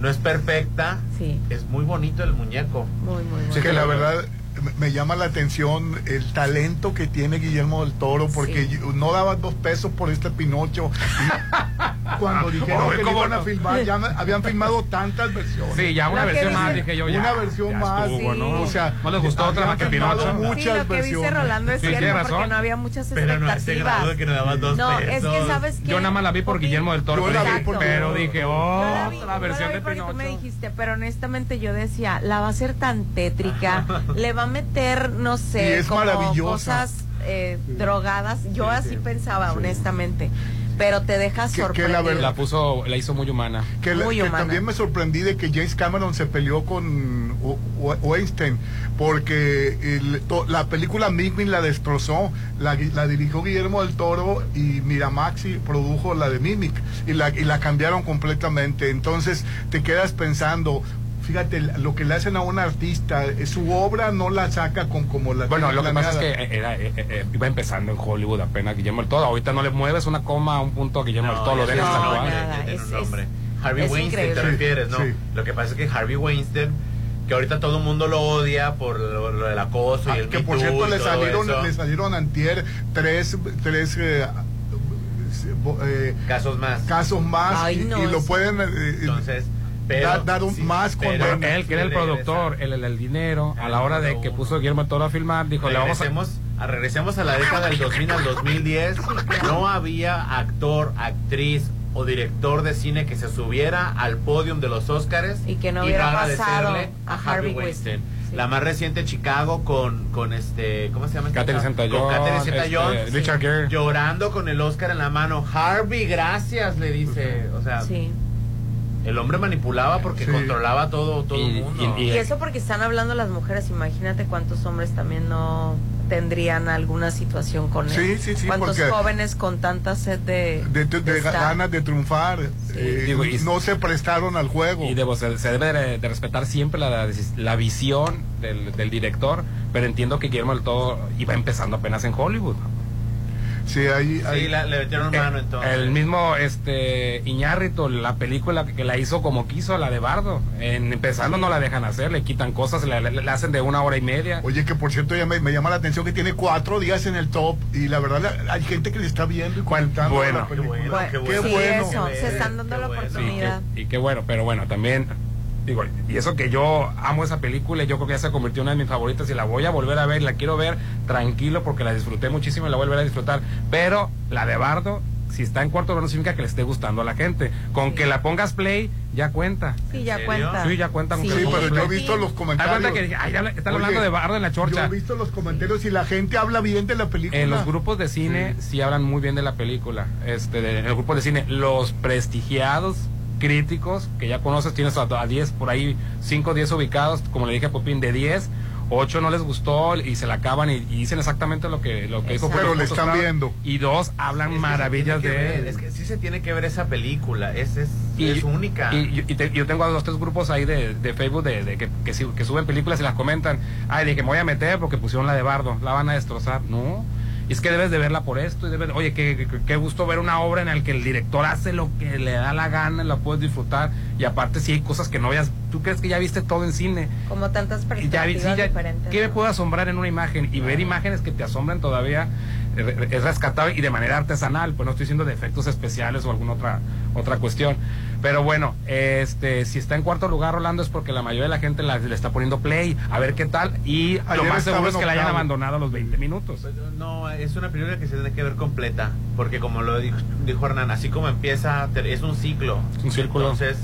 no es perfecta, Sí. es muy bonito el muñeco. Muy muy Sí, que la verdad me- llama la atención el talento que tiene Guillermo del Toro porque yo- no daba dos pesos por este Pinocho y cuando dijeron Oye, que lo ¿cómo iban a no? filmar ya me- habían filmado tantas versiones Sí, ya una Lo versión más, dice- dije yo, ya. una versión ya más estuvo, ¿no? o sea ¿No les gustó otra más que Pinocho? muchas Sí, lo que dice versiones. Rolando es Sí, cierto porque razón. no había muchas Pero no a expectativas. grado de que no dabas dos No, es que pesos. sabes que Yo nada más la vi por Guillermo del Toro, Yo pero la vi dije, por- pero dije, oh, la vi- otra versión la vi de porque tú me Pinocho. dijiste, pero honestamente yo decía, la va a hacer tan tétrica, le va a meter, no Y sé, es como maravillosa. cosas eh, drogadas. Yo así pensaba, honestamente. Pero te dejas Que- que la sorprender. verdad- La puso, la hizo muy humana. que, la- Muy que humana. también me sorprendí de que James Cameron se peleó con O- O- Weinstein porque el- to- la película Mimic la destrozó la, la dirigió Guillermo del Toro y Miramaxi produjo la de Mimic y la, y la cambiaron completamente entonces te quedas pensando fíjate lo que le hacen a un artista eh, su obra no la saca con como la Bueno, lo que pasa es que era, eh, eh, iba empezando en Hollywood apenas Guillermo del Toro. Ahorita no le mueves una coma a un punto a Guillermo del Toro, lo dejas es- Harvey es Weinstein te refieres, ¿no? Sí. Lo que pasa es que Harvey Weinstein, que ahorita todo el mundo lo odia por lo, lo del acoso Ah, y el que Me por cierto le todo salieron le salieron antier tres tres eh, eh, casos más. casos más Ay, y, no, y lo pueden eh, Entonces, pero, dar, dar un sí, más pero. Bueno, él, que era el Regresa. productor, el, el, el dinero, a la hora de que puso Guillermo Toro a filmar, dijo, le vamos a... regresemos, a... regresemos a la década del 2000 al 2010. No había actor, actriz o director de cine que se subiera al podium de los Oscars Y que no hubiera pasado a Harvey Weinstein. Sí. La más reciente Chicago con con este ¿cómo se llama? esta Catherine Con Catherine este, Gere. llorando con el Oscar en la mano. Harvey, gracias, le dice. O sea, Sí. El hombre manipulaba porque Sí. controlaba todo todo el Y- mundo. y- Y eso porque están hablando las mujeres, imagínate cuántos hombres también no tendrían alguna situación con él. Sí, sí, sí, Cuántos jóvenes con tanta sed de, de, de- de estar. ganas de triunfar eh, Digo, y- no se prestaron al juego Y debo, se, se debe de, de respetar siempre la, la visión del, del director, pero entiendo que Guillermo del Toro iba empezando apenas en Hollywood. Sí ahí, ahí- Sí, la- le metieron Eh, mano entonces. El mismo este Iñárritu, la película que la hizo como quiso, la de Bardo. En, empezando no la dejan hacer, le quitan cosas, le, le- le hacen de una hora y media. Oye, que por cierto ya me, me llama la atención que tiene cuatro días en el top y la verdad la- hay gente que le está viendo y comentando bueno. la. Qué bueno, qué sí, eso, Qué se están dando qué la bueno. Sí, oportunidad. y qué bueno, pero bueno, también digo, y eso que yo amo esa película, y yo creo que ya se convirtió en una de mis favoritas y la voy a volver a ver, la quiero ver tranquilo porque la disfruté muchísimo y la voy a volver a disfrutar, pero la de Bardo si está en cuarto lugar no significa que le esté gustando a la gente. Con que la pongas play, ya cuenta. Sí, ya cuenta. Sí, ya cuenta Sí, pongas pero yo he visto los comentarios. cuenta que ay, ya están Oye, hablando de Bardo en la Yo chorcha. he visto los comentarios y la gente habla bien de la película. En los grupos de cine sí, hablan muy bien de la película. Este, de- en el grupo de cine, los prestigiados críticos que ya conoces, tienes a, a 10 por ahí, 5 o 10 ubicados, como le dije a Popín, de 10, 8 no les gustó y se la acaban y, y dicen exactamente lo que, lo que dijo. Pero le están viendo. Y dos hablan Es maravillas de ver, él. Es que sí se tiene que ver esa película. Es, es, Y- es única. Y, y te- yo tengo a dos tres grupos ahí de, de Facebook de, de que, que, que suben películas y las comentan. Ay, dije, me voy a meter porque pusieron la de Bardo, la van a destrozar. No. Y es que debes de verla por esto. Y debes, oye, qué, qué- gusto ver una obra en la que el director hace lo que le da la gana, la puedes disfrutar. Y aparte, si hay cosas que no veas. ¿Tú crees que ya viste todo en cine? Como tantas ya, perspectivas sí, ya- diferentes. ¿Qué me puede asombrar en una imagen? Y ver imágenes que te asombran todavía eh, es rescatable y de manera artesanal, pues no estoy diciendo de efectos especiales o alguna otra otra cuestión. Pero bueno, este si está en cuarto lugar Rolando es porque la mayoría de la gente la- le está poniendo play, a ver qué tal y lo Ayer más estaba seguro es que la hayan abandonado a los 20 minutos. Pues, No, es una película que se tiene que ver completa, porque como lo dijo, dijo Hernán, así como empieza, es un ciclo. Es un círculo. Entonces,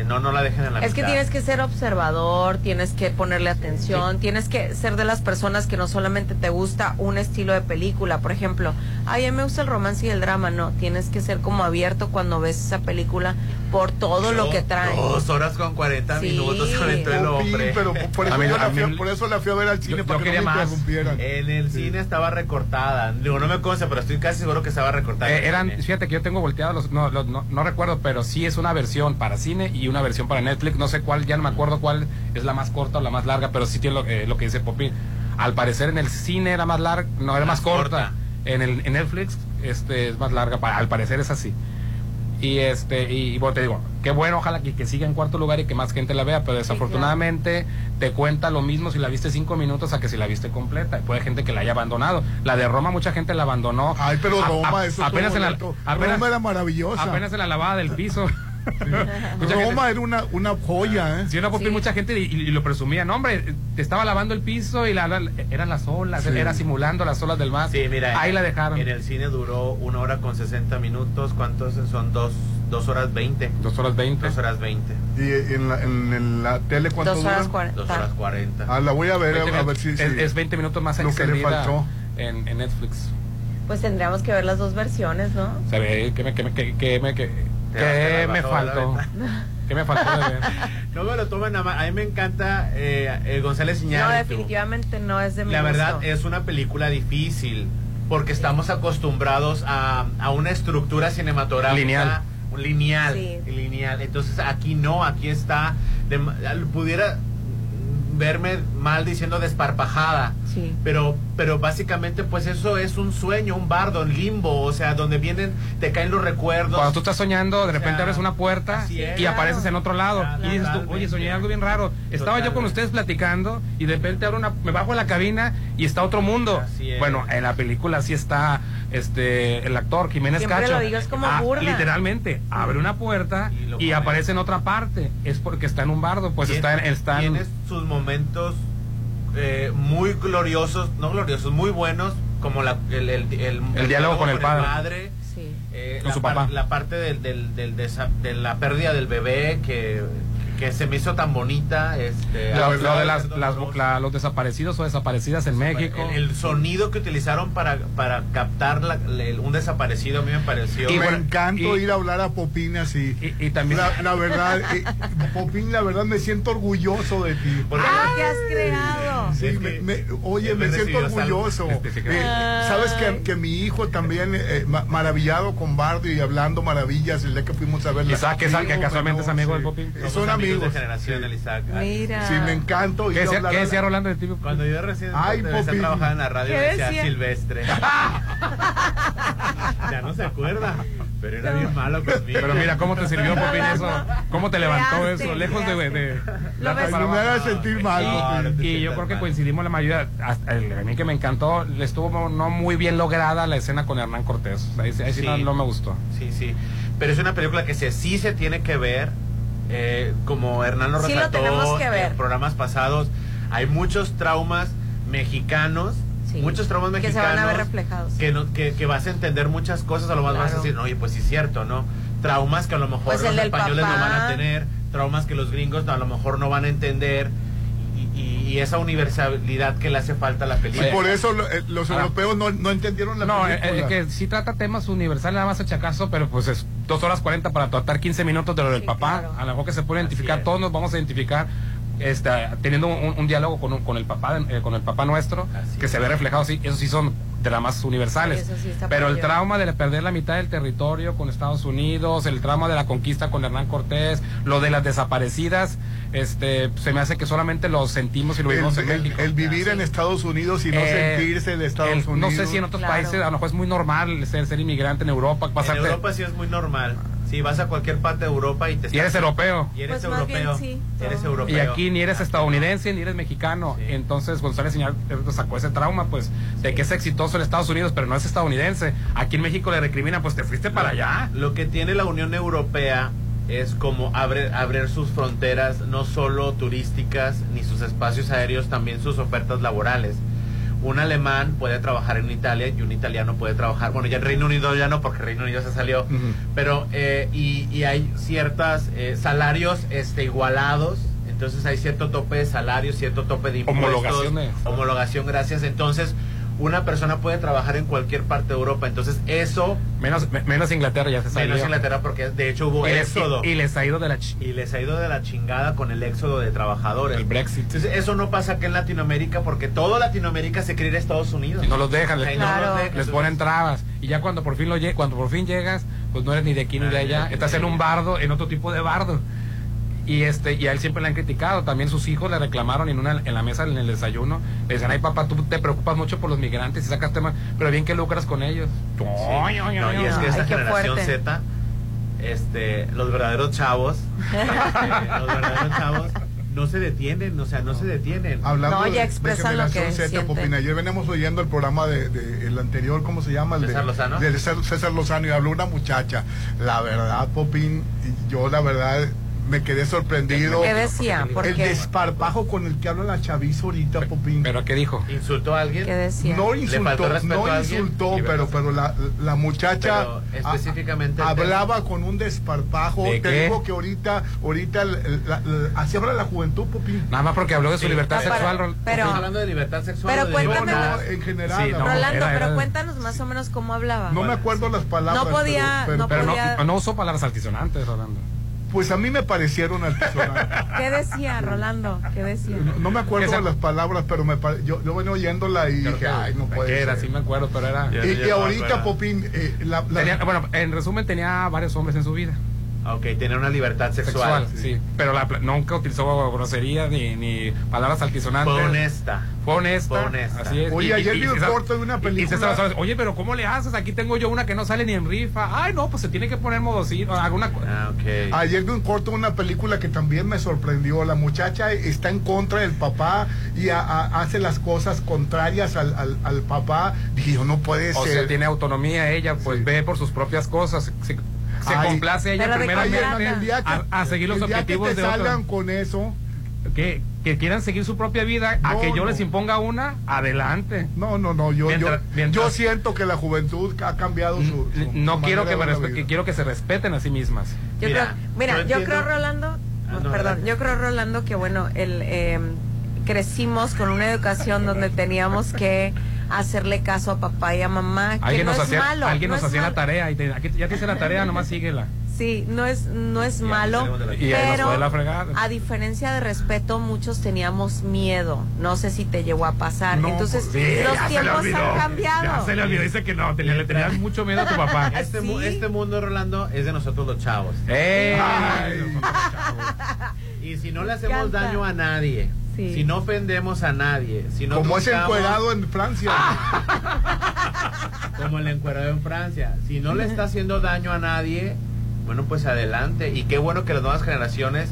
Eh, no, no la dejen en la Es que tienes que ser observador, tienes que ponerle atención, tienes que ser de las personas que no solamente te gusta un estilo de película, por ejemplo, ay, a mí me gusta el romance y el drama, no, tienes que ser como abierto cuando ves esa película por todo lo que trae. Dos horas con 40 Sí. minutos con el hombre. pero por eso, A mí- a la fui, mí- por eso la fui a ver al cine, Yo- para yo que quería no me más. interrumpieran. En el cine estaba recortada. Digo, no me consta, pero estoy casi seguro que estaba recortada. Eh, eran, fíjate que yo tengo volteados los, no, los- no, no recuerdo, pero sí es una versión para cine y una versión para Netflix. No sé cuál, ya no me acuerdo cuál es la más corta o la más larga, pero sí tiene lo, eh, lo que dice Popín. Al parecer en el cine era más larga, no era más, Más corta. corta. En el en Netflix este es más larga, al parecer es así. Y este y, y bueno, te digo, qué bueno, ojalá que, que siga en cuarto lugar y que más gente la vea, pero desafortunadamente te cuenta lo mismo si la viste cinco minutos a que si la viste completa. Puede gente que la haya abandonado. La de Roma mucha gente la abandonó. Ay, pero A- a- Roma, eso apenas en la, apenas, Roma era maravillosa. apenas en la lavada del piso. Roma gente- era una, una joya, ¿eh? Sí, una popín, mucha gente y, y lo presumía. No, hombre, te estaba lavando el piso y la, la- eran las olas, Sí. era simulando las olas del mar. Sí, mira. Ahí la dejaron. En el cine duró una hora con 60 minutos. ¿Cuántos son? Dos, dos horas 20. Dos horas 20. Dos horas 20. Y en la, en, en la tele, ¿cuánto Dos horas dura? cuarenta. Dos horas 40. Ah, la voy a ver, 20 a ver si... es, si- es 20 minutos más lo que le faltó. en, en Netflix. Pues tendríamos que ver las dos versiones, ¿no? Se ve que me, que me, que, que me, que, A me faltó. ¿Qué me faltó de ver? No me lo tomen a mal. A mí me encanta eh, eh, González No, Iñárritu. definitivamente no es de mi La verdad gusto. es una película difícil porque estamos acostumbrados a, a una estructura cinematográfica Lineal. un lineal, Sí. lineal. Entonces aquí no, aquí está de- pudiera verme mal diciendo desparpajada. Sí. Pero, pero básicamente, pues eso es un sueño, un bardo, un limbo, o sea, donde vienen, te caen los recuerdos. Cuando tú estás soñando, de repente sea, abres una puerta y apareces en otro lado. Claro. y dices tú, oye, soñé algo bien raro. Estaba yo con ustedes platicando y de repente abro una, me bajo a la cabina y está otro mundo. Así es. Bueno, en la película sí está este el actor Jiménez Siempre Cacho. lo digas como Ah, burla. Literalmente, abre una puerta Y lo y, aparece en otra parte. Es porque está en un bardo, pues está en, está en- Tienes sus momentos eh, muy gloriosos, no gloriosos, muy buenos, como la, el, el, el- El diálogo con el padre. Sí. eh, Con la, su par- papá. la parte del, del, del desa- de la pérdida del bebé que, que se me hizo tan bonita. Este, lo, lo de las, las- la- los desaparecidos o desaparecidas en México. El, el sonido que utilizaron para, para captar la- el- un desaparecido a mí me pareció. Y me bueno, encantó y- ir a hablar a Popín así. y, y también La, la verdad, eh, Popín, la verdad me siento orgulloso de ti. Porque- Ah, ¿qué has creado? Sí, Es me- que me- oye, me siento orgulloso. salud. Este, sí, Eh. Sabes que, que mi hijo también, eh, ma- maravillado con Bardo y hablando maravillas el día que fuimos a ver la Isaac, que, casualmente es bueno, amigo sí. del Popín. Somos Son amigos. de generación, Sí. el Isaac. Mira. Sí, me encanto. ¿Qué decía, qué decía Rolando de ti? Cuando yo recién Ay, empecé a trabajar en la radio ¿Qué decía decía? Silvestre. ya no se acuerda, pero era bien malo conmigo. Pero mira, ¿cómo te sirvió, Popín, eso? ¿Cómo te levantó Creaste, eso? Lejos de... de, de Lo darte ves- para No me hagas sentir mal, No, Y yo creo que mal. coincidimos la mayoría. Hasta el- a mí que me encantó, le estuvo no muy bien lograda la escena con Hernán Cortés. Ahí, sí- ahí sí Sí. no, no me gustó. Sí, sí. Pero es una película que se, sí se tiene que ver. Eh, como Hernán lo Sí lo resaltó ver. en programas pasados, hay muchos traumas mexicanos, Sí. muchos traumas Que se mexicanos van a ver reflejados. que, no- que, que vas a entender muchas cosas, a lo más vas a decir, oye, pues sí es cierto, ¿no? Traumas que a lo mejor Pues los españoles no van a tener, traumas que los gringos a lo mejor no van a entender, y, y- y esa universalidad que le hace falta a la Y película. por eso lo- eh, los Ahora- europeos no, no entendieron la No, eh, película. eh, que sí trata temas universales, nada más achacazo, pero pues es dos horas 40 para tratar 15 minutos de lo del Sí, papá. claro. A lo mejor que se puede identificar, todos nos vamos a identificar este, teniendo un, un diálogo con, un- con el papá eh, con el papá nuestro, Así que es. se ve reflejado, sí, esos sí son dramas universales. Sí, eso sí está pero el trauma de perder la mitad del territorio con Estados Unidos, el trauma de la conquista con Hernán Cortés, lo de las desaparecidas, este, se me hace que solamente lo sentimos y lo el, vivimos en el- México. el vivir en Estados Unidos y no Eh, sentirse de Estados el- Unidos. No sé si en otros Claro. países a lo mejor es muy normal ser, ser inmigrante en Europa, En pasarte. Europa sí es muy normal. Si vas a cualquier parte de Europa y te y eres europeo. Y eres Pues bien europeo. sí. Eres europeo. Y aquí ni eres estadounidense ni eres mexicano. Sí. Entonces González Señal sacó ese trauma, pues, de que es exitoso en Estados Unidos, pero no es estadounidense. Aquí en México le recriminan, pues te fuiste para allá. Lo que tiene la Unión Europea es como abre, abrir sus fronteras, no solo turísticas, ni sus espacios aéreos, también sus ofertas laborales. Un alemán puede trabajar en Italia y un italiano puede trabajar, bueno, ya en Reino Unido ya no, porque Reino Unido se salió, pero eh, y, y hay ciertas eh, salarios este, igualados, entonces hay cierto tope de salarios, cierto tope de impuestos, Homologaciones. homologación, gracias, entonces una persona puede trabajar en cualquier parte de Europa, entonces eso... Menos, me- menos Inglaterra ya se salió. Menos Inglaterra porque de hecho hubo Y éxodo. y les ha ido de la ch- Y les ha ido de la chingada con el éxodo de trabajadores. El Brexit. Entonces, eso no pasa aquí en Latinoamérica porque todo Latinoamérica se quiere ir a Estados Unidos. Y no los dejan, les, Ay, no los dejan. les ponen trabas. Y ya cuando por fin lo cuando por fin llegas, pues no eres ni de aquí ni de allá. Estás en un bardo, en otro tipo de bardo. Y este, y a él siempre le han criticado. También sus hijos le reclamaron en una, en la mesa, en el desayuno. Le decían, ay papá, tú te preocupas mucho por los migrantes y sacas temas, pero bien que lucras con ellos. Sí. No, y es que esa generación Z, este, los verdaderos chavos, este, los verdaderos chavos no se detienen, o sea, no se detienen. Hablando No, ya de- de expresan lo que generación Z, ayer veníamos oyendo el programa de, de- el anterior, ¿cómo se llama? El ¿César de, Lozano? de César, César Lozano y habló una muchacha. La verdad, Popín, yo la verdad me quedé sorprendido. ¿Qué decía? ¿Por el qué? desparpajo con el que habla la chaviza ahorita, Popín. ¿Pero qué dijo? ¿Insultó a alguien? ¿Qué decía? No ¿Le insultó, no insultó, pero, pero la, la muchacha Pero específicamente hablaba con un desparpajo. ¿De Te qué? digo que ahorita, ahorita la- la- la- así habla la juventud, Popín. Nada más porque habló de su Sí. libertad pero- sexual. Pero- ¿Estás hablando de libertad sexual? Pero cuéntame libertad? más. en general. Sí, no, hablaba. Rolando, era- pero cuéntanos más o menos cómo hablaba. No me acuerdo las palabras. No podía- pero- podía- no, no usó palabras altisonantes, Rolando. Pues a mí me parecieron altisonantes. ¿Qué decía, Rolando? ¿Qué decía? No, no me acuerdo Esa- de las palabras, pero me pare- yo, yo venía oyéndola y Creo dije, que- ay, no puede que era, ser. sí me acuerdo, pero era... Y, y ahorita. Popín, eh, la, la- Tenía- bueno, en resumen tenía varios hombres en su vida. Ok, tener una libertad sexual. Sexual, sí. Pero la, nunca utilizó grosería ni, ni palabras altisonantes. Fue honesta. Fue honesta. Fue honesta. Así es. Oye, ayer vi un corto de una y- y película. César Oye, pero ¿cómo le haces? Aquí tengo yo una que no sale ni en rifa. Ay, no, pues se tiene que poner modosito. Alguna Ah, ok. Ayer vi un corto de una película que también me sorprendió. La muchacha está en contra del papá y a- a- hace las cosas contrarias al, al- al papá. Dije, yo, no puede O ser. sea, tiene autonomía ella, pues Sí. ve por sus propias cosas. Se Ay. complace ella día que, a, a seguir los el día que objetivos te de salgan con eso. Que, que quieran seguir su propia vida, a que yo no. les imponga una, adelante. No, no, no. Yo, Mientras- yo, mientras- yo siento que la juventud ha cambiado su. su- No su quiero que me de ver la respe- vida. que quiero que se respeten a sí mismas. Yo Mira, creo, mira, yo creo, Rolando, Ah, no, perdón, yo creo, Rolando, que bueno, el, eh, crecimos con una educación donde teníamos que hacerle caso a papá y a mamá, que Alguien no nos es hacía, malo. alguien no nos es hacía la tarea y te- aquí ya te hice la tarea, nomás síguela. Sí, no es, no es malo, pero a diferencia de respeto, muchos teníamos miedo. No sé si te llegó a pasar. No, Entonces, Sí, los tiempos han cambiado. Ya se le olvidó, dice que no, tenía- le tenías mucho miedo a tu papá. Este, mu- ¿Sí? este mundo, Rolando, es de nosotros los chavos. ¡Eh! Ay. Y si no le hacemos encanta. daño a nadie, Sí. si no ofendemos a nadie, si no Como ese truncamos- encuerado en Francia. como el encuerado en Francia, si no le está haciendo daño a nadie, bueno, pues adelante. Y qué bueno que las nuevas generaciones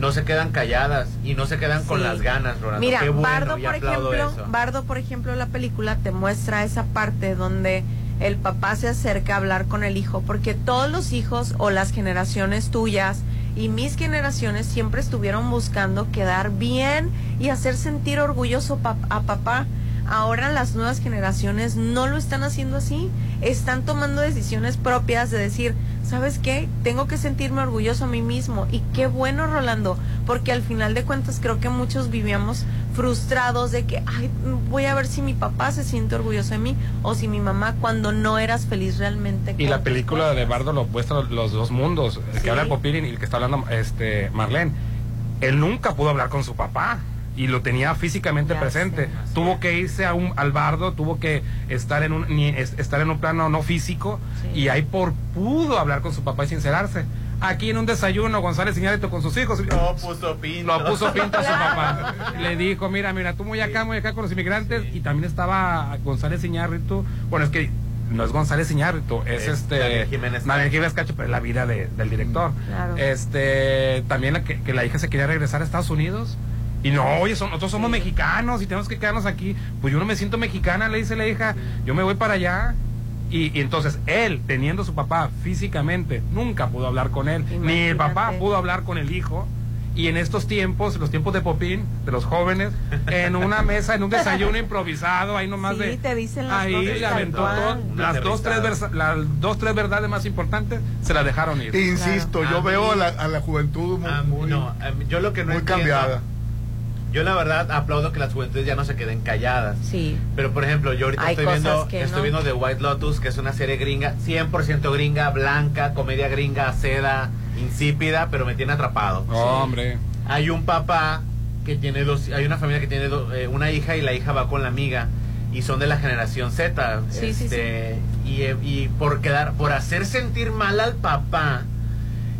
no se quedan calladas y no se quedan con las ganas, Rolando. Mira, qué bueno, Bardo, por ejemplo, eso. Bardo, por ejemplo, la película te muestra esa parte donde el papá se acerca a hablar con el hijo, porque todos los hijos o las generaciones tuyas y mis generaciones siempre estuvieron buscando quedar bien y hacer sentir orgulloso a papá. Ahora las nuevas generaciones no lo están haciendo así, están tomando decisiones propias de decir, ¿sabes qué? Tengo que sentirme orgulloso a mí mismo. Y qué bueno, Rolando, porque al final de cuentas creo que muchos vivíamos frustrados de que, ay, voy a ver si mi papá se siente orgulloso de mí o si mi mamá cuando no eras feliz realmente. Y la película cosas. de Bardo lo muestra los dos mundos, el Sí. que habla Popirin y el que está hablando este Marlene. Él nunca pudo hablar con su papá y lo tenía físicamente Ya presente. sé. Tuvo que irse a un al bardo, tuvo que estar en un ni- es- estar en un plano no físico Sí. y ahí por pudo hablar con su papá y sincerarse. Aquí en un desayuno González Iñárritu con sus hijos No puso pinto. lo puso pinta a su papá. Le dijo, mira, mira, tú muy acá, muy acá con los inmigrantes. Y también estaba González Iñárritu. Bueno, es que no es González Iñárritu, es, Es este... Daniel Jiménez Daniel. Jiménez Cacho, pero es la vida de- del director. Claro. Este, también la que, que la hija se quería regresar a Estados Unidos. Y no, oye, son- nosotros somos mexicanos y tenemos que quedarnos aquí. Pues yo no me siento mexicana, le dice la hija. Yo me voy para allá. Y, y entonces él, teniendo su papá físicamente, nunca pudo hablar con él. Ni el papá pudo hablar con el hijo. Y en estos tiempos, los tiempos de Popín, de los jóvenes, en una mesa, en un desayuno improvisado, ahí nomás Sí, de. te dicen las ahí le aventó todo- las, dos, tres versa- las dos, tres verdades más importantes, se las dejaron ir. Insisto, Claro. yo A veo a la, a la juventud muy, Ah, muy- no, yo lo que no muy entiendo- cambiada. Yo la verdad aplaudo que las juventudes ya no se queden calladas. Sí. Pero por ejemplo, yo ahorita Hay estoy viendo, estoy no. viendo The White Lotus, que es una serie gringa, 100% gringa, blanca, comedia gringa, seda, insípida, pero me tiene atrapado. Hombre. Hay un papá que tiene dos, hay una familia que tiene do- eh, una hija y la hija va con la amiga y son de la generación Z. Sí, sí, este, Y, eh, y por quedar, por hacer sentir mal al papá,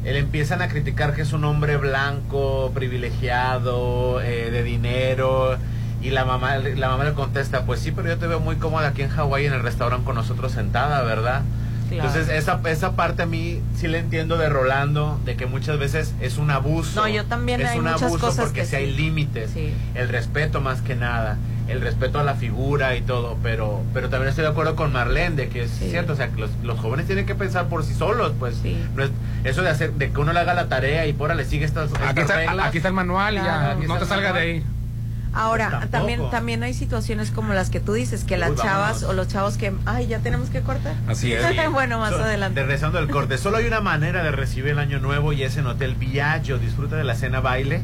él empiezan a criticar que es un hombre blanco, privilegiado, eh, de dinero. Y la mamá, la mamá le contesta, pues sí, pero yo te veo muy cómoda aquí en Hawái en el restaurante con nosotros sentada, ¿verdad? Claro. Entonces esa, esa parte a mí sí le entiendo de Rolando, de que muchas veces es un abuso. No, yo también Es hay un muchas abuso cosas porque que sí hay límites. Sí. El respeto más que nada. El respeto a la figura y todo. Pero pero también estoy de acuerdo con Marlene de que es cierto. O sea, que los, los jóvenes tienen que pensar por sí solos. Pues no es- eso de hacer de que uno le haga la tarea y por le sigue estas, estas Aquí está, reglas. aquí está el manual y ya, aquí no está te el salgas de ahí. Ahora, Pues también también hay situaciones como las que tú dices, que las Uy, chavas o los chavos que, ay, ya tenemos que cortar. Así es. bueno, más So- adelante. De rezando el corte. Solo hay una manera de recibir el año nuevo y es en Hotel Viaggio. Disfruta de la cena baile.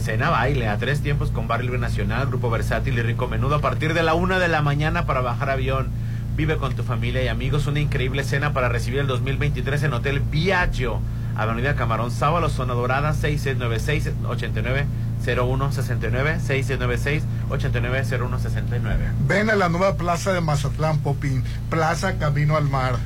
Cena baile a tres tiempos con Bar Libre Nacional, Grupo Versátil y Rico Menudo a partir de la una de la mañana para bajar avión. Vive con tu familia y amigos una increíble cena para recibir el 2023 en Hotel Viaggio. Avenida Camarón Sábalo, Zona Dorada, 6696 8901 69 6696 8901 69 Ven a la nueva plaza de Mazatlán, Popín, Plaza Camino al Mar,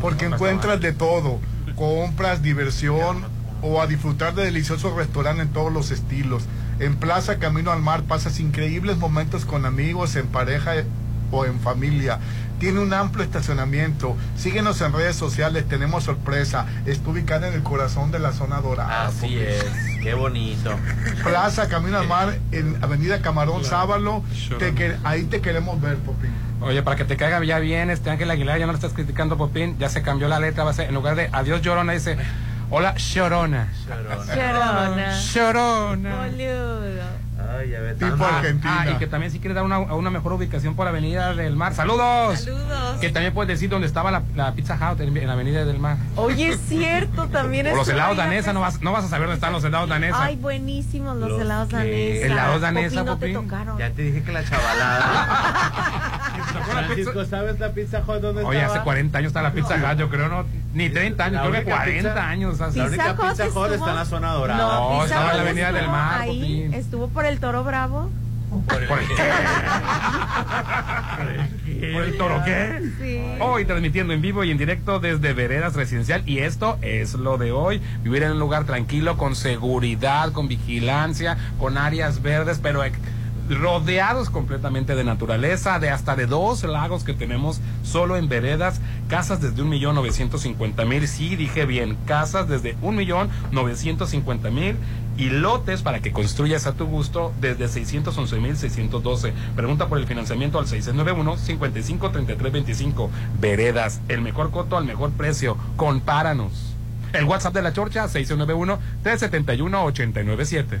porque encuentras de todo, compras, diversión o a disfrutar de deliciosos restaurantes en todos los estilos. En Plaza Camino al Mar pasas increíbles momentos con amigos, en pareja o en familia. Tiene un amplio estacionamiento. Síguenos en redes sociales, tenemos sorpresa. Está ubicada en el corazón de la zona dorada. Así es, qué bonito. Plaza Camino al Mar en Avenida Camarón Sábalo. Te que- ahí te queremos ver, Popín. Oye, para que te caiga ya bien, este Ángel Aguilar, ya no le estás criticando Popín, ya se cambió la letra, va a ser, en lugar de adiós llorona, dice, hola llorona. Llorona. Llorona. Boludo. Ay, a ver, Tipo Ah, Argentina. ah, y que también si quieres dar una, a una mejor ubicación por Avenida del Mar. ¡Saludos! Saludos. Que también puedes decir dónde estaba la, la Pizza Hut en, en la Avenida del Mar. Oye, es cierto, también O los helados danesa, no vas, no vas a saber dónde están los helados danesa. Ay, buenísimos los, Los helados danesa. ¿Helados danesa, Popín, no te Popín? tocaron. Ya te dije que la chavalada. Francisco, ¿sabes la pizza hot dónde Oye, estaba? hace 40 años está la Pizza Hut, yo creo, no, ni 30 años, La creo que única 40 pizza- años. hace. La única Pizza Hut estuvo- está en la zona dorada. No, Pizza estaba en la Hut Avenida del Mar, Ahí, Popín. estuvo por el Toro Bravo. ¿Por qué? ¿Por el toro qué? Sí. Hoy transmitiendo en vivo y en directo desde Veredas Residencial. Y esto es lo de hoy. Vivir en un lugar tranquilo, con seguridad, con vigilancia, con áreas verdes, pero rodeados completamente de naturaleza, de hasta de dos lagos que tenemos solo en Veredas. Casas desde un millón novecientos cincuenta mil. Sí, dije bien. Casas desde un millón novecientos cincuenta mil y lotes para que construyas a tu gusto desde 611.612. Pregunta por el financiamiento al 6691-553325. Veredas, el mejor coto al mejor precio. Compáranos. El WhatsApp de la Chorcha, 691-371-897.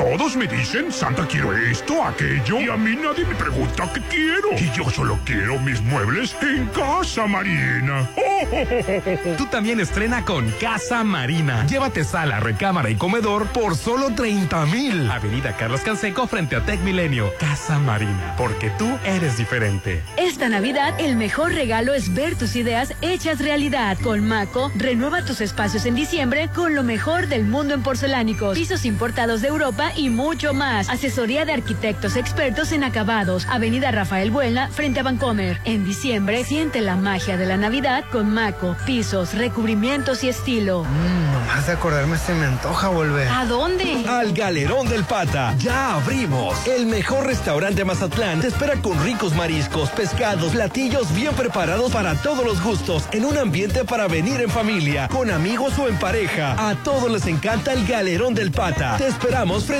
Todos me dicen, Santa, quiero esto, aquello, y a mí nadie me pregunta qué quiero. Y yo solo quiero mis muebles en Casa Marina. Tú también estrena con Casa Marina. Llévate sala, recámara y comedor por solo 30 mil. Avenida Carlos Canseco frente a Tech Milenio. Casa Marina, porque tú eres diferente. Esta Navidad el mejor regalo es ver tus ideas hechas realidad. Con Maco, renueva tus espacios en diciembre con lo mejor del mundo en porcelánicos, pisos importados de Europa y mucho más. Asesoría de arquitectos expertos en acabados. Avenida Rafael Buena frente a Vancomer. En diciembre siente la magia de la Navidad con Maco, pisos, recubrimientos y estilo. Nomás de acordarme se me antoja volver. ¿A dónde? Al Galerón del Pata. Ya abrimos. El mejor restaurante de Mazatlán te espera con ricos mariscos, pescados, platillos bien preparados para todos los gustos, en un ambiente para venir en familia, con amigos o en pareja. A todos les encanta el Galerón del Pata. Te esperamos frente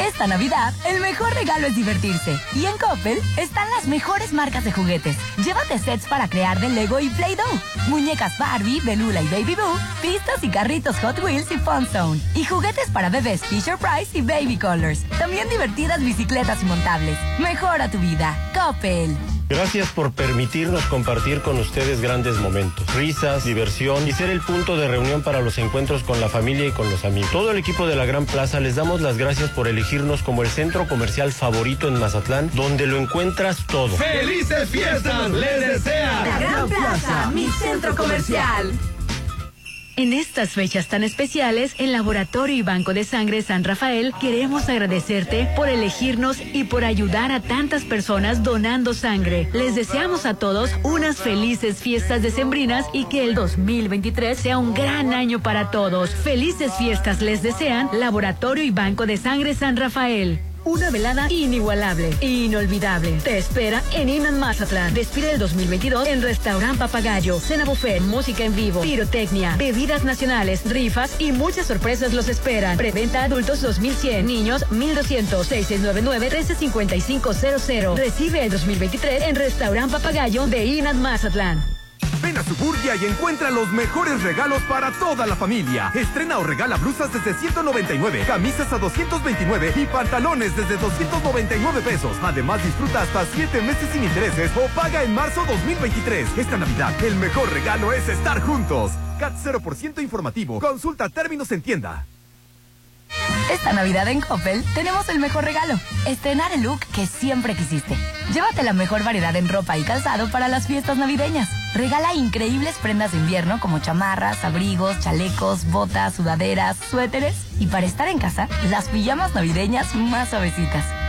Esta Navidad, el mejor regalo es divertirse. Y en Coppel están las mejores marcas de juguetes. Llévate sets para crear de Lego y Play-Doh. Muñecas Barbie, Belula y Baby Boo. Pistas y carritos Hot Wheels y Fun Zone. Y juguetes para bebés Fisher Price y Baby Colors. También divertidas bicicletas y montables. Mejora tu vida. Coppel. Gracias por permitirnos compartir con ustedes grandes momentos, risas, diversión y ser el punto de reunión para los encuentros con la familia y con los amigos. Todo el equipo de la Gran Plaza les damos las gracias por elegirnos como el centro comercial favorito en Mazatlán, donde lo encuentras todo. ¡Felices fiestas! ¡Les desea! La Gran Plaza, mi centro comercial. En estas fechas tan especiales, en Laboratorio y Banco de Sangre San Rafael queremos agradecerte por elegirnos y por ayudar a tantas personas donando sangre. Les deseamos a todos unas felices fiestas decembrinas y que el 2023 sea un gran año para todos. Felices fiestas les desean Laboratorio y Banco de Sangre San Rafael. Una velada inigualable e inolvidable. Te espera en Iman Mazatlán. Despide el 2022 en Restaurant Papagayo, Cena Buffet, música en vivo, pirotecnia, bebidas nacionales, rifas y muchas sorpresas los esperan. Preventa adultos 2100, niños 1200, 6699-135500. Recibe el 2023 en Restaurant Papagayo de Iman Mazatlán. Ven a Suburbia y encuentra los mejores regalos para toda la familia. Estrena o regala blusas desde 199, camisas a 229 y pantalones desde 299 pesos. Además, disfruta hasta 7 meses sin intereses o paga en marzo 2023. Esta Navidad, el mejor regalo es estar juntos. CAT 0% informativo. Consulta términos en tienda. Esta Navidad en Coppel tenemos el mejor regalo. Estrenar el look que siempre quisiste. Llévate la mejor variedad en ropa y calzado para las fiestas navideñas. Regala increíbles prendas de invierno como chamarras, abrigos, chalecos, botas, sudaderas, suéteres y para estar en casa, las pijamas navideñas más suavecitas.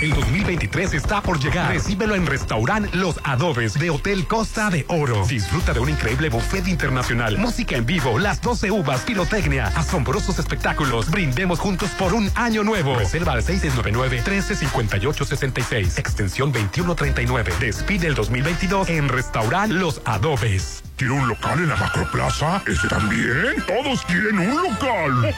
El 2023 está por llegar. Recíbelo en Restaurant Los Adobes de Hotel Costa de Oro. Disfruta de un increíble buffet internacional, música en vivo, las 12 uvas, pirotecnia, asombrosos espectáculos. Brindemos juntos por un año nuevo. Reserva al 699-1358-66, extensión 2139. Despide el 2022 en Restaurant Los Adobes. ¿Quiere un local en la Macroplaza? ¿Ese también? Todos quieren un local.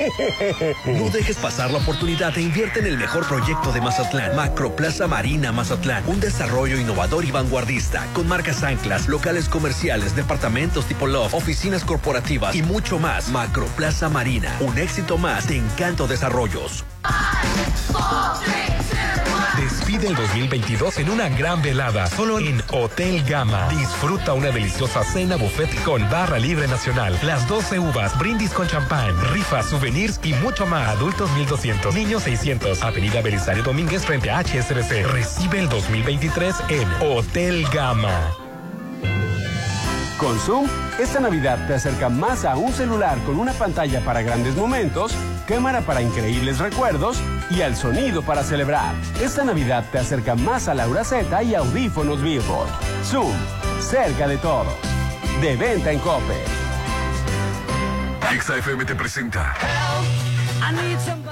No dejes pasar la oportunidad e invierte en el mejor proyecto de Mazatlán. Macroplaza Marina Mazatlán. Un desarrollo innovador y vanguardista. Con marcas anclas, locales comerciales, departamentos tipo Love, oficinas corporativas y mucho más. Macroplaza Marina. Un éxito más de Encanto Desarrollos. Despide el 2022 en una gran velada, solo en Hotel Gama. Disfruta una deliciosa cena buffet con barra libre nacional, las 12 uvas, brindis con champán, rifas, souvenirs y mucho más. Adultos 1200, niños 600. Avenida Belisario Domínguez frente a HSBC. Recibe el 2023 en Hotel Gama. Con Zoom, esta Navidad te acerca más a un celular con una pantalla para grandes momentos, cámara para increíbles recuerdos y al sonido para celebrar. Esta Navidad te acerca más a Laura Z y audífonos Billboard. Zoom, cerca de todos. De venta en Cope. XFM te presenta.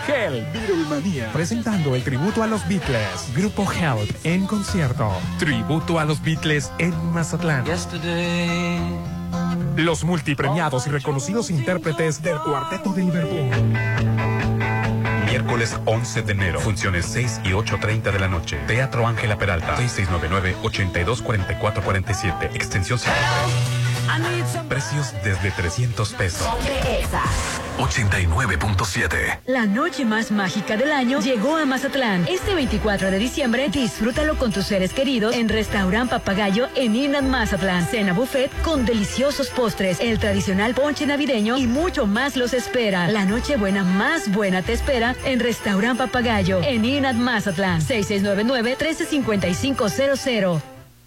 Help. Presentando el tributo a los Beatles. Grupo Help en concierto. Tributo a los Beatles en Mazatlán. Los multipremiados y reconocidos intérpretes del Cuarteto de Liverpool. Miércoles 11 de enero. Funciones 6 y 8.30 de la noche. Teatro Ángela Peralta. 6699-824447. Extensión 53. Precios desde 300 pesos. Ponte Exa. 89.7. La noche más mágica del año llegó a Mazatlán. Este 24 de diciembre, disfrútalo con tus seres queridos en Restaurant Papagayo en Inat Mazatlán. Cena buffet con deliciosos postres, el tradicional ponche navideño y mucho más los espera. La noche buena más buena te espera en Restaurant Papagayo en Inat Mazatlán. 6699-135500.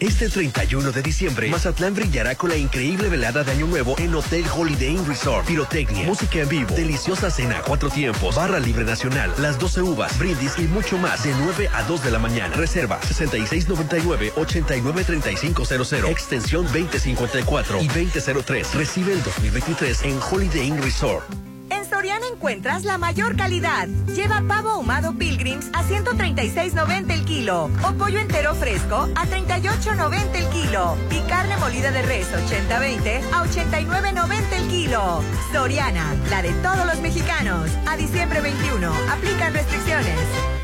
Este 31 de diciembre, Mazatlán brillará con la increíble velada de Año Nuevo en Hotel Holiday Inn Resort. Pirotecnia, música en vivo, deliciosa cena, cuatro tiempos, barra libre nacional, las 12 uvas, brindis y mucho más de 9 a 2 de la mañana. Reserva 6699-893500, extensión 2054 y 2003. Recibe el 2023 en Holiday Inn Resort. En Soriana encuentras la mayor calidad. Lleva pavo ahumado Pilgrims a 136.90 el kilo o pollo entero fresco a 38.90 el kilo y carne molida de res 80-20 a 89.90 el kilo. Soriana, la de todos los mexicanos. A diciembre 21, aplican restricciones.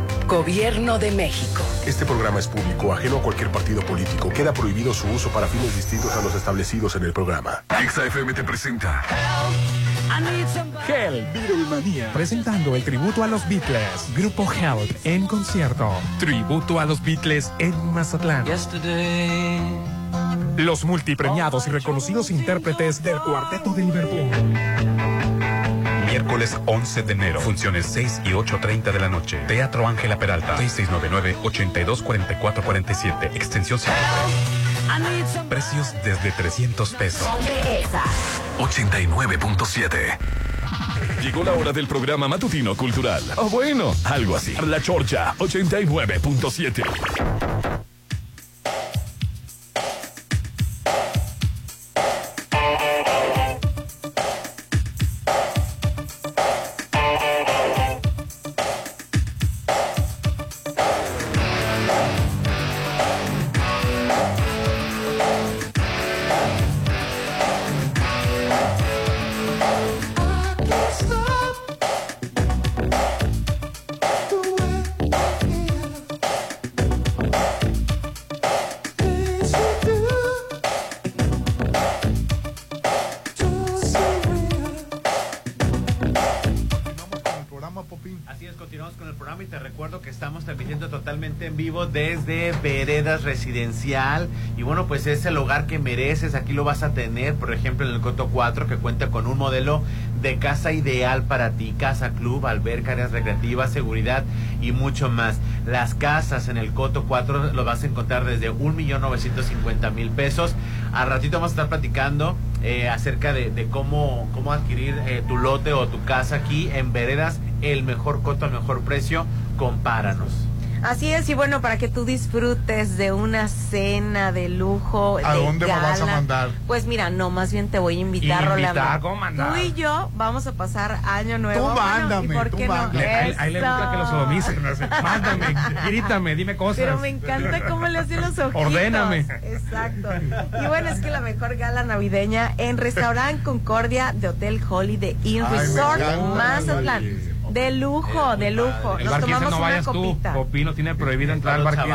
Gobierno de México. Este programa es público, ajeno a cualquier partido político. Queda prohibido su uso para fines distintos a los establecidos en el programa. XFM te presenta Hell, Beatlemania. Presentando el tributo a los Beatles. Grupo Help en concierto. Tributo a los Beatles en Mazatlán. Los multipremiados y reconocidos intérpretes del Cuarteto de Liverpool. Miércoles 11 de enero. Funciones 6 y 8.30 de la noche. Teatro Ángela Peralta. 6699-824447. Extensión 5. Precios desde 300 pesos. 89.7. Llegó la hora del programa matutino cultural. O bueno, algo así. La Chorcha 89.7. Veredas Residencial. Y bueno, pues es el hogar que mereces. Aquí lo vas a tener, por ejemplo, en el Coto 4, que cuenta con un modelo de casa ideal para ti. Casa, club, alberca, áreas recreativas, seguridad y mucho más. Las casas en el Coto 4 lo vas a encontrar desde 1.950.000 pesos. Al ratito vamos a estar platicando eh, acerca de, cómo, cómo adquirir eh, tu lote o tu casa aquí en Veredas, el mejor coto al mejor precio. Compáranos. Así es, y bueno, para que tú disfrutes de una cena de lujo. ¿A de dónde me vas a mandar? Pues mira, no, más bien te voy a invitar, Invitar, Rolando. ¿cómo mandar? Tú y yo vamos a pasar año nuevo. Tú Bueno, mándame, ¿y por tú qué no? mándame. Le- a él- a él le gusta que lo sodomicen. Mándame, grítame, dime cosas. Pero me encanta cómo le hacen los ojitos. Ordéname. Exacto. Y bueno, es que la mejor gala navideña en Restaurant Concordia de Hotel Holiday Inn Resort. Mazatlán. De lujo, de lujo. El Nos bar 15 tomamos no una vayas tú. copita. Popino tiene prohibido entrar al bar 15.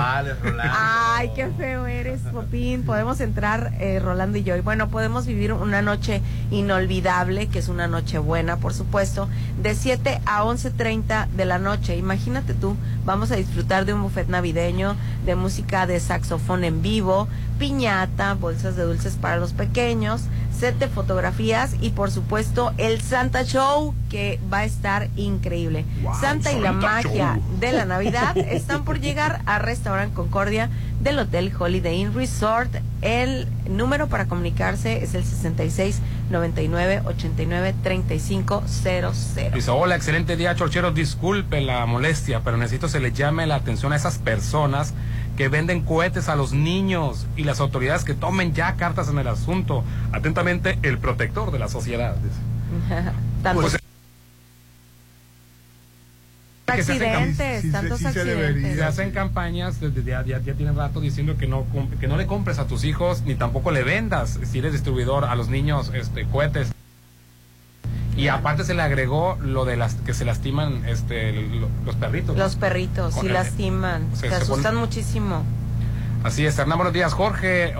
Ay, qué feo eres, Popín. Podemos entrar, eh, Rolando y yo. Y bueno, podemos vivir una noche inolvidable, que es una noche buena, por supuesto, de 7 a 11.30 de la noche. Imagínate tú, vamos a disfrutar de un buffet navideño, de música de saxofón en vivo, piñata, bolsas de dulces para los pequeños, set de fotografías y por supuesto el Santa Show que va a estar increíble. Santa y la magia Show. de la Navidad están por llegar a Restaurant Concordia del Hotel Holiday Inn Resort. El número para comunicarse es el 66 99 89 35 00. Dice, hola, excelente día, chorcheros. Disculpe la molestia, pero necesito se le llame la atención a esas personas que venden cohetes a los niños y las autoridades que tomen ya cartas en el asunto. Atentamente, el protector de la sociedad. Pues, que se hacen accidentes, sí se- tantos sí se accidentes. Se hacen campañas desde ya, ya, ya tienen rato diciendo que no que no le compres a tus hijos ni tampoco le vendas si eres distribuidor a los niños este cohetes. Y aparte se le agregó lo de las que se lastiman este lo- los perritos. Los perritos, sí el- lastiman, se- asustan pone- muchísimo. Así es, Hernán, buenos días, Jorge.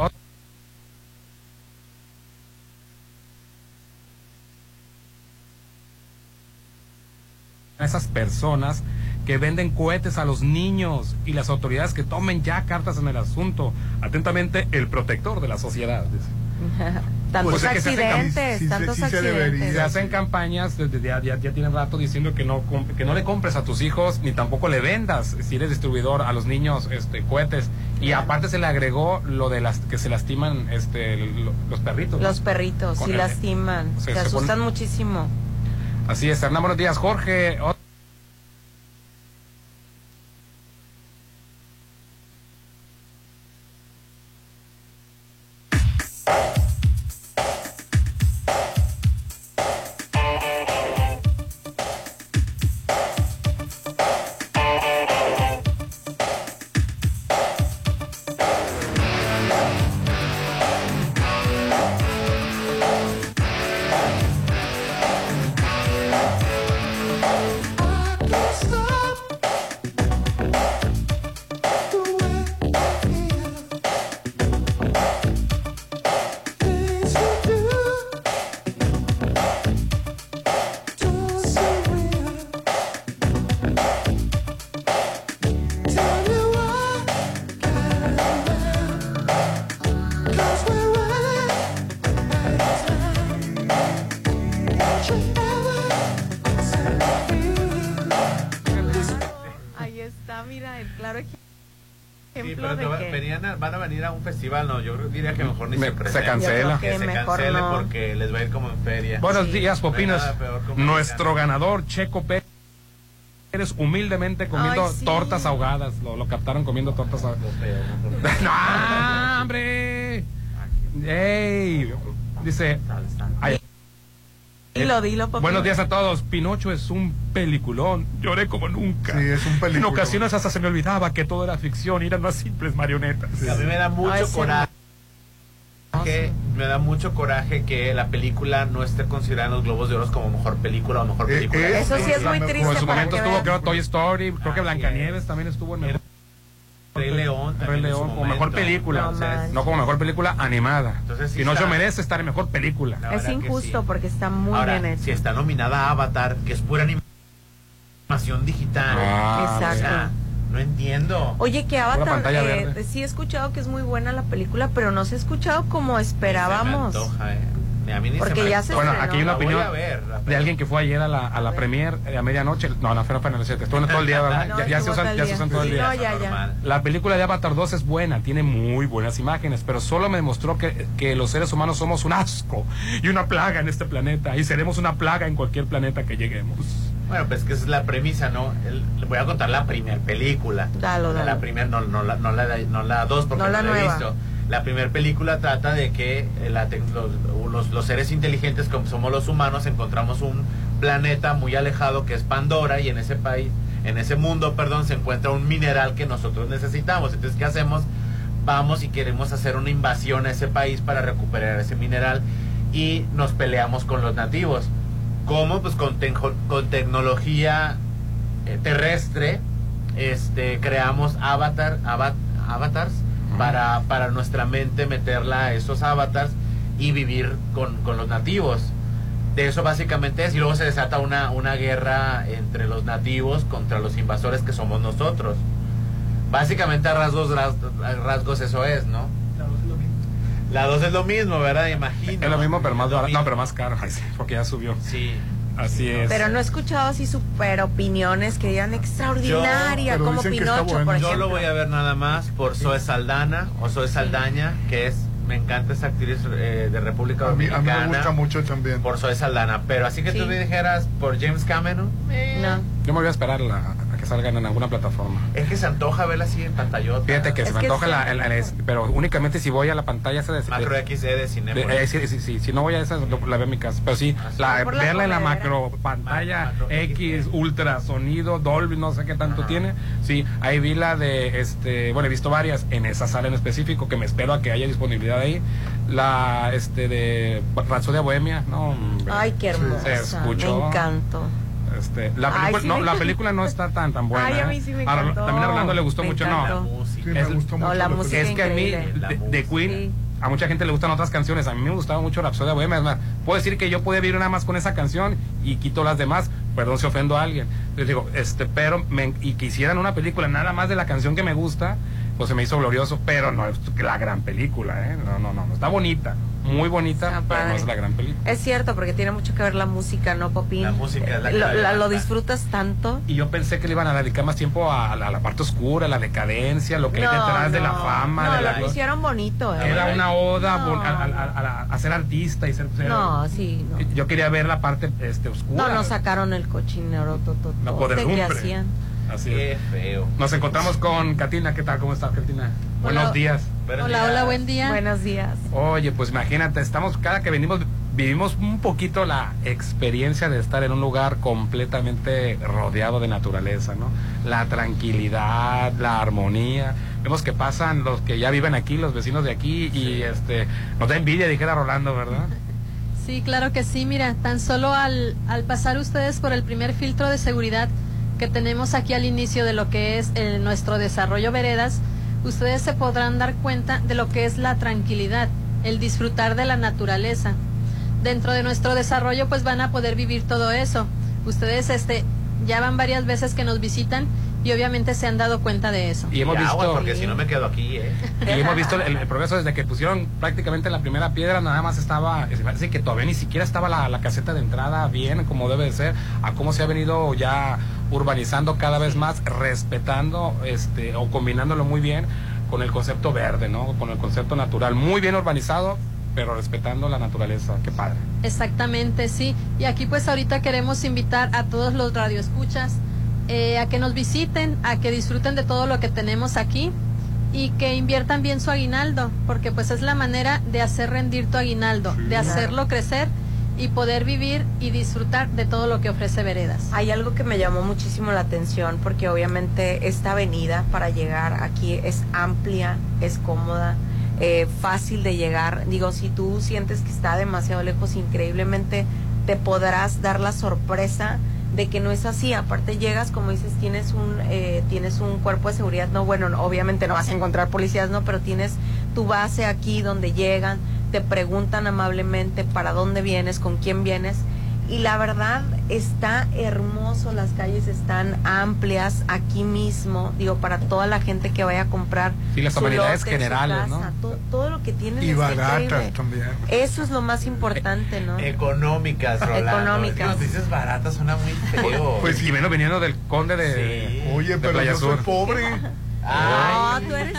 Esas personas que venden cohetes a los niños y las autoridades que tomen ya cartas en el asunto. Atentamente, el protector de la sociedad. tantos Pues accidentes, sí se- tantos se accidentes. Se hacen campañas desde ya, ya, ya tienen rato diciendo que no que no le compres a tus hijos ni tampoco le vendas si eres distribuidor a los niños este cohetes y aparte se le agregó lo de las que se lastiman este lo- los perritos. ¿no? Los perritos, sí el- lastiman, se- te se asustan muchísimo. Así es, Hernán, buenos días, Jorge. Diría que mejor ni Me- se cancela. Que que se cancele no. porque les va a ir como en feria. Buenos Sí. días, Popinas. Nuestro ganador, Checo Pérez, humildemente comiendo Ay, sí. tortas ahogadas. Lo, lo captaron comiendo tortas ahogadas. ¡No, hombre! ¡Ey! Dice. ay, Dilo, dilo, papi. Buenos días a todos. Pinocho es un peliculón. Lloré como nunca. Sí, es un En peliculón. ocasiones hasta se me olvidaba que todo era ficción y eran unas simples marionetas. A mí me da mucho Ay, coraje. Da mucho coraje que la película no esté considerada en los Globos de Oro como mejor película o mejor Eh, película. eh, Eso sí es muy Como triste en su para momento que estuvo, vean. creo, Toy Story. Creo que Blancanieves es. también estuvo en mejor, Rey León. Rey León como mejor película. No como mejor película animada. Entonces sí Pinocho está- merece estar en mejor película. La Es injusto sí. porque está muy Ahora, bien hecho. si está nominada a Avatar, que es pura animación digital. Ah, o sea, Exacto. No entiendo. Oye, que Avatar, eh, verde. sí he escuchado que es muy buena la película, pero no se ha escuchado como esperábamos. Se me antoja, eh. Ni a mí ni Porque se ya se. Bueno, aquí hay una La voy opinión a ver, la de alguien que fue ayer a la, a la premier eh, a medianoche. No, no, fue 7. Estuvo todo el día, ¿verdad? No, ya, ya se usan, todo el ya se día. usan todo el Sí, día. no, ya, ya. Normal. La película de Avatar 2 es buena, tiene muy buenas imágenes, pero solo me demostró que, que los seres humanos somos un asco y una plaga en este planeta y seremos una plaga en cualquier planeta que lleguemos. Bueno, pues que esa es la premisa, ¿no? El- le voy a contar la primera película. Dalo, La- La dalo. primera, no, no, la, no, la, no la dos, porque No no, la la, he visto. La primera película trata de que eh, la los, los- los seres inteligentes, como somos los humanos, encontramos un planeta muy alejado que es Pandora y en ese país, en ese mundo, perdón, se encuentra un mineral que nosotros necesitamos. Entonces, ¿qué hacemos? Vamos y queremos hacer una invasión a ese país para recuperar ese mineral y nos peleamos con los nativos. ¿Cómo? Pues con, con tecnología eh, terrestre, este, creamos avatar, ava- avatars para, para nuestra mente meterla a esos avatars y vivir con, con los nativos. De eso básicamente es, y luego se desata una, una guerra entre los nativos contra los invasores que somos nosotros. Básicamente a rasgos, rasgos eso es, ¿no? La 2 es lo mismo, ¿verdad? Imagino. Es lo mismo, pero más barato. No, pero más caro. Porque ya subió. Sí. Así es. Pero no he escuchado así super opiniones que digan extraordinaria, Yo- como Pinocho, por Yo lo voy a ver nada más por Zoe Saldana o Zoe Saldaña, que es, me encanta esa actriz eh, de República A mí, a mí Dominicana. me gusta mucho también. Por Zoe Saldana, pero así que tú Sí. me dijeras por James Cameron, No. Yo me voy a esperar la- que salgan en alguna plataforma. es que se antoja verla así en pantallota. Fíjate que Es se me antoja la, el- el- pero únicamente si voy a la pantalla esa de Macro de- XD de de- eh, sí, sí, sí, si no voy a esa la veo en mi casa, pero sí, la, Por la verla en la macro pantalla X, ultra sonido, Dolby, no sé qué tanto tiene. Sí, ahí vi la de este, bueno, he visto varias en esa sala en específico que me espero a que haya disponibilidad ahí. La este de Rapsodia Bohemia, no, hombre. Ay, qué hermosa. Se escuchó. Me encantó. Este, la, Ay, película, sí no, me la película no está tan tan buena. Ay, a ¿eh? mí sí me encantó. También a Rolando le gustó Me mucho, encantó. no. Sí, me Es- gustó No, mucho. la la música es que a mí, de, de Queen, a mucha gente le gustan otras canciones. A mí me gustaba mucho Rapsodia Bohemia. Es más, puedo decir que yo podía vivir nada más con esa canción y quito las demás. Perdón si ofendo a alguien. Les digo, este, pero, me, y quisieran una película nada más de la canción que me gusta, pues se me hizo glorioso. Pero no es la gran película, ¿eh? No, no, no. Está bonita, muy bonita, pero no padre. es la gran película. Es cierto, porque tiene mucho que ver la música, ¿no, Popín? La música es la que lo, la disfrutas tanto. Y yo pensé que le iban a dedicar más tiempo a la, a la parte oscura, a la decadencia, lo que hay detrás de la no. fama, No, de la lo hicieron bonito, ¿eh? Era una oda No. a, a- a- a- a ser artista y ser. ser- No, sí, no. Yo quería ver la parte este, oscura. No, nos sacaron el cochinero todo que hacían. Así Qué es. feo. Nos encontramos con Katina. ¿Qué tal? ¿Cómo estás, Katina? Buenos días. Hola, hola, buen día. Buenos días. Oye, pues imagínate, estamos, cada que venimos, vivimos un poquito la experiencia de estar en un lugar completamente rodeado de naturaleza, ¿no? La tranquilidad, la armonía. Vemos que pasan los que ya viven aquí, los vecinos de aquí, y este, nos da envidia, dijera Rolando, ¿verdad? Sí, claro que sí. Mira, tan solo al, al pasar ustedes por el primer filtro de seguridad que tenemos aquí al inicio de lo que es el- nuestro desarrollo veredas, ustedes se podrán dar cuenta de lo que es la tranquilidad, el disfrutar de la naturaleza. Dentro de nuestro desarrollo pues van a poder vivir todo eso. Ustedes este ya van varias veces que nos visitan y obviamente se han dado cuenta de eso. Y hemos Y visto- porque si no me quedo aquí, ¿eh? Y hemos visto el, el progreso desde que pusieron prácticamente la primera piedra, nada más estaba, es parece que todavía ni siquiera estaba la, la caseta de entrada bien, como debe de ser, a cómo se ha venido ya urbanizando cada vez más, respetando este o combinándolo muy bien con el concepto verde, ¿no? Con el concepto natural, muy bien urbanizado, pero respetando la naturaleza, qué padre. Exactamente, sí. Y aquí pues ahorita queremos invitar a todos los radioescuchas eh, a que nos visiten, a que disfruten de todo lo que tenemos aquí y que inviertan bien su aguinaldo, porque pues es la manera de hacer rendir tu aguinaldo, de hacerlo crecer y poder vivir y disfrutar de todo lo que ofrece Veredas. Hay algo que me llamó muchísimo la atención porque obviamente esta avenida para llegar aquí es amplia, es cómoda, eh, fácil de llegar. Digo, si tú sientes que está demasiado lejos, increíblemente te podrás dar la sorpresa de que no es así. Aparte llegas, como dices, tienes un eh, tienes un cuerpo de seguridad. No, bueno, no, obviamente no vas a encontrar policías, no, pero tienes tu base aquí donde llegan, te preguntan amablemente para dónde vienes, con quién vienes. Y la verdad está hermoso, las calles están amplias aquí mismo, digo, para toda la gente que vaya a comprar. Sí, las su generales, ¿no? casa, todo, todo lo que tienen Y está baratas también. Eso es lo más importante, ¿no? Económicas, Rolando. Económicas. Nos dices baratas, suena muy feo. Pues y menos viniendo del conde de, Oye, de pero Playa yo soy pobre. Ay,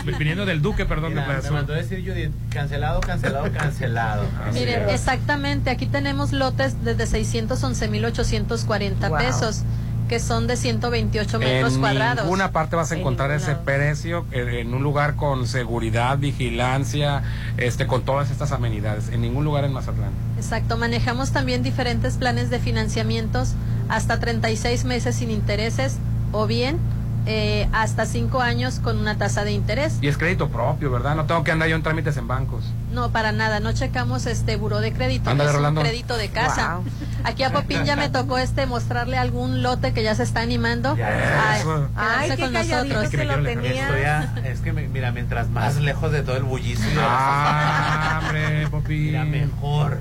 Viniendo del Duque, perdón, Mira, me mandó decir Judith, cancelado, cancelado, cancelado. Miren, exactamente, aquí tenemos lotes desde 611.840 Wow. pesos, que son de 128 metros en cuadrados. ninguna parte vas a En encontrar ese lado. precio en, en un lugar con seguridad, vigilancia, este, con todas estas amenidades. En ningún lugar en Mazatlán. Exacto, manejamos también diferentes planes de financiamientos hasta 36 meses sin intereses o bien eh, hasta 5 años con una tasa de interés. Y es crédito propio, ¿verdad? No tengo que andar yo en trámites en bancos. No, para nada, no checamos este buró de crédito, Ándale, es un Rolando. crédito de casa. Wow. Aquí a Popín ya me tocó este mostrarle algún lote que ya se está animando. a eso. quedarse Ay, qué con nosotros. se lo tenía. Estoy a- es que, me- mira, mientras más lejos de todo el bullicio. Ah, hombre, Popi. Mira, mejor.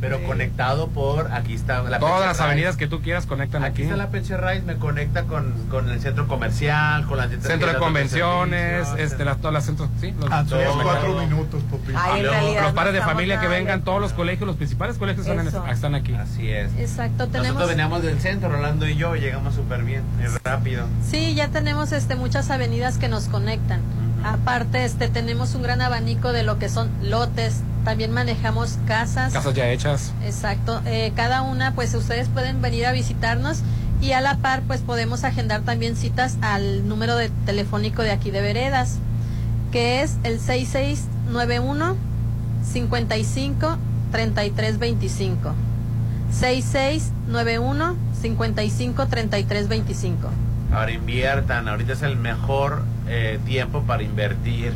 Pero conectado por, aquí está la Todas las Rice. avenidas que tú quieras conectan Aquí aquí. está la Peche Rice, me conecta con, con el centro comercial, con las Centro de convenciones, este, las, todas las centros, sí, los, Ah, son los los cuatro mercados. minutos. Ay, Los- realidad los padres de familia que vengan, todos los colegios, los principales colegios están, en- Eso. están aquí. Así es. Exacto, tenemos... Nosotros veníamos del centro, Rolando y yo, y llegamos súper bien, rápido. Sí, ya tenemos este muchas avenidas que nos conectan. Aparte, este tenemos un gran abanico de lo que son lotes. También manejamos casas. Casas ya hechas. Exacto. Eh, cada una, pues ustedes pueden venir a visitarnos y a la par, pues podemos agendar también citas al número de telefónico de aquí de Veredas, que es el 6691 55 33 25. 6691 55 33 25. Ahora inviertan, ahorita es el mejor eh, tiempo para invertir.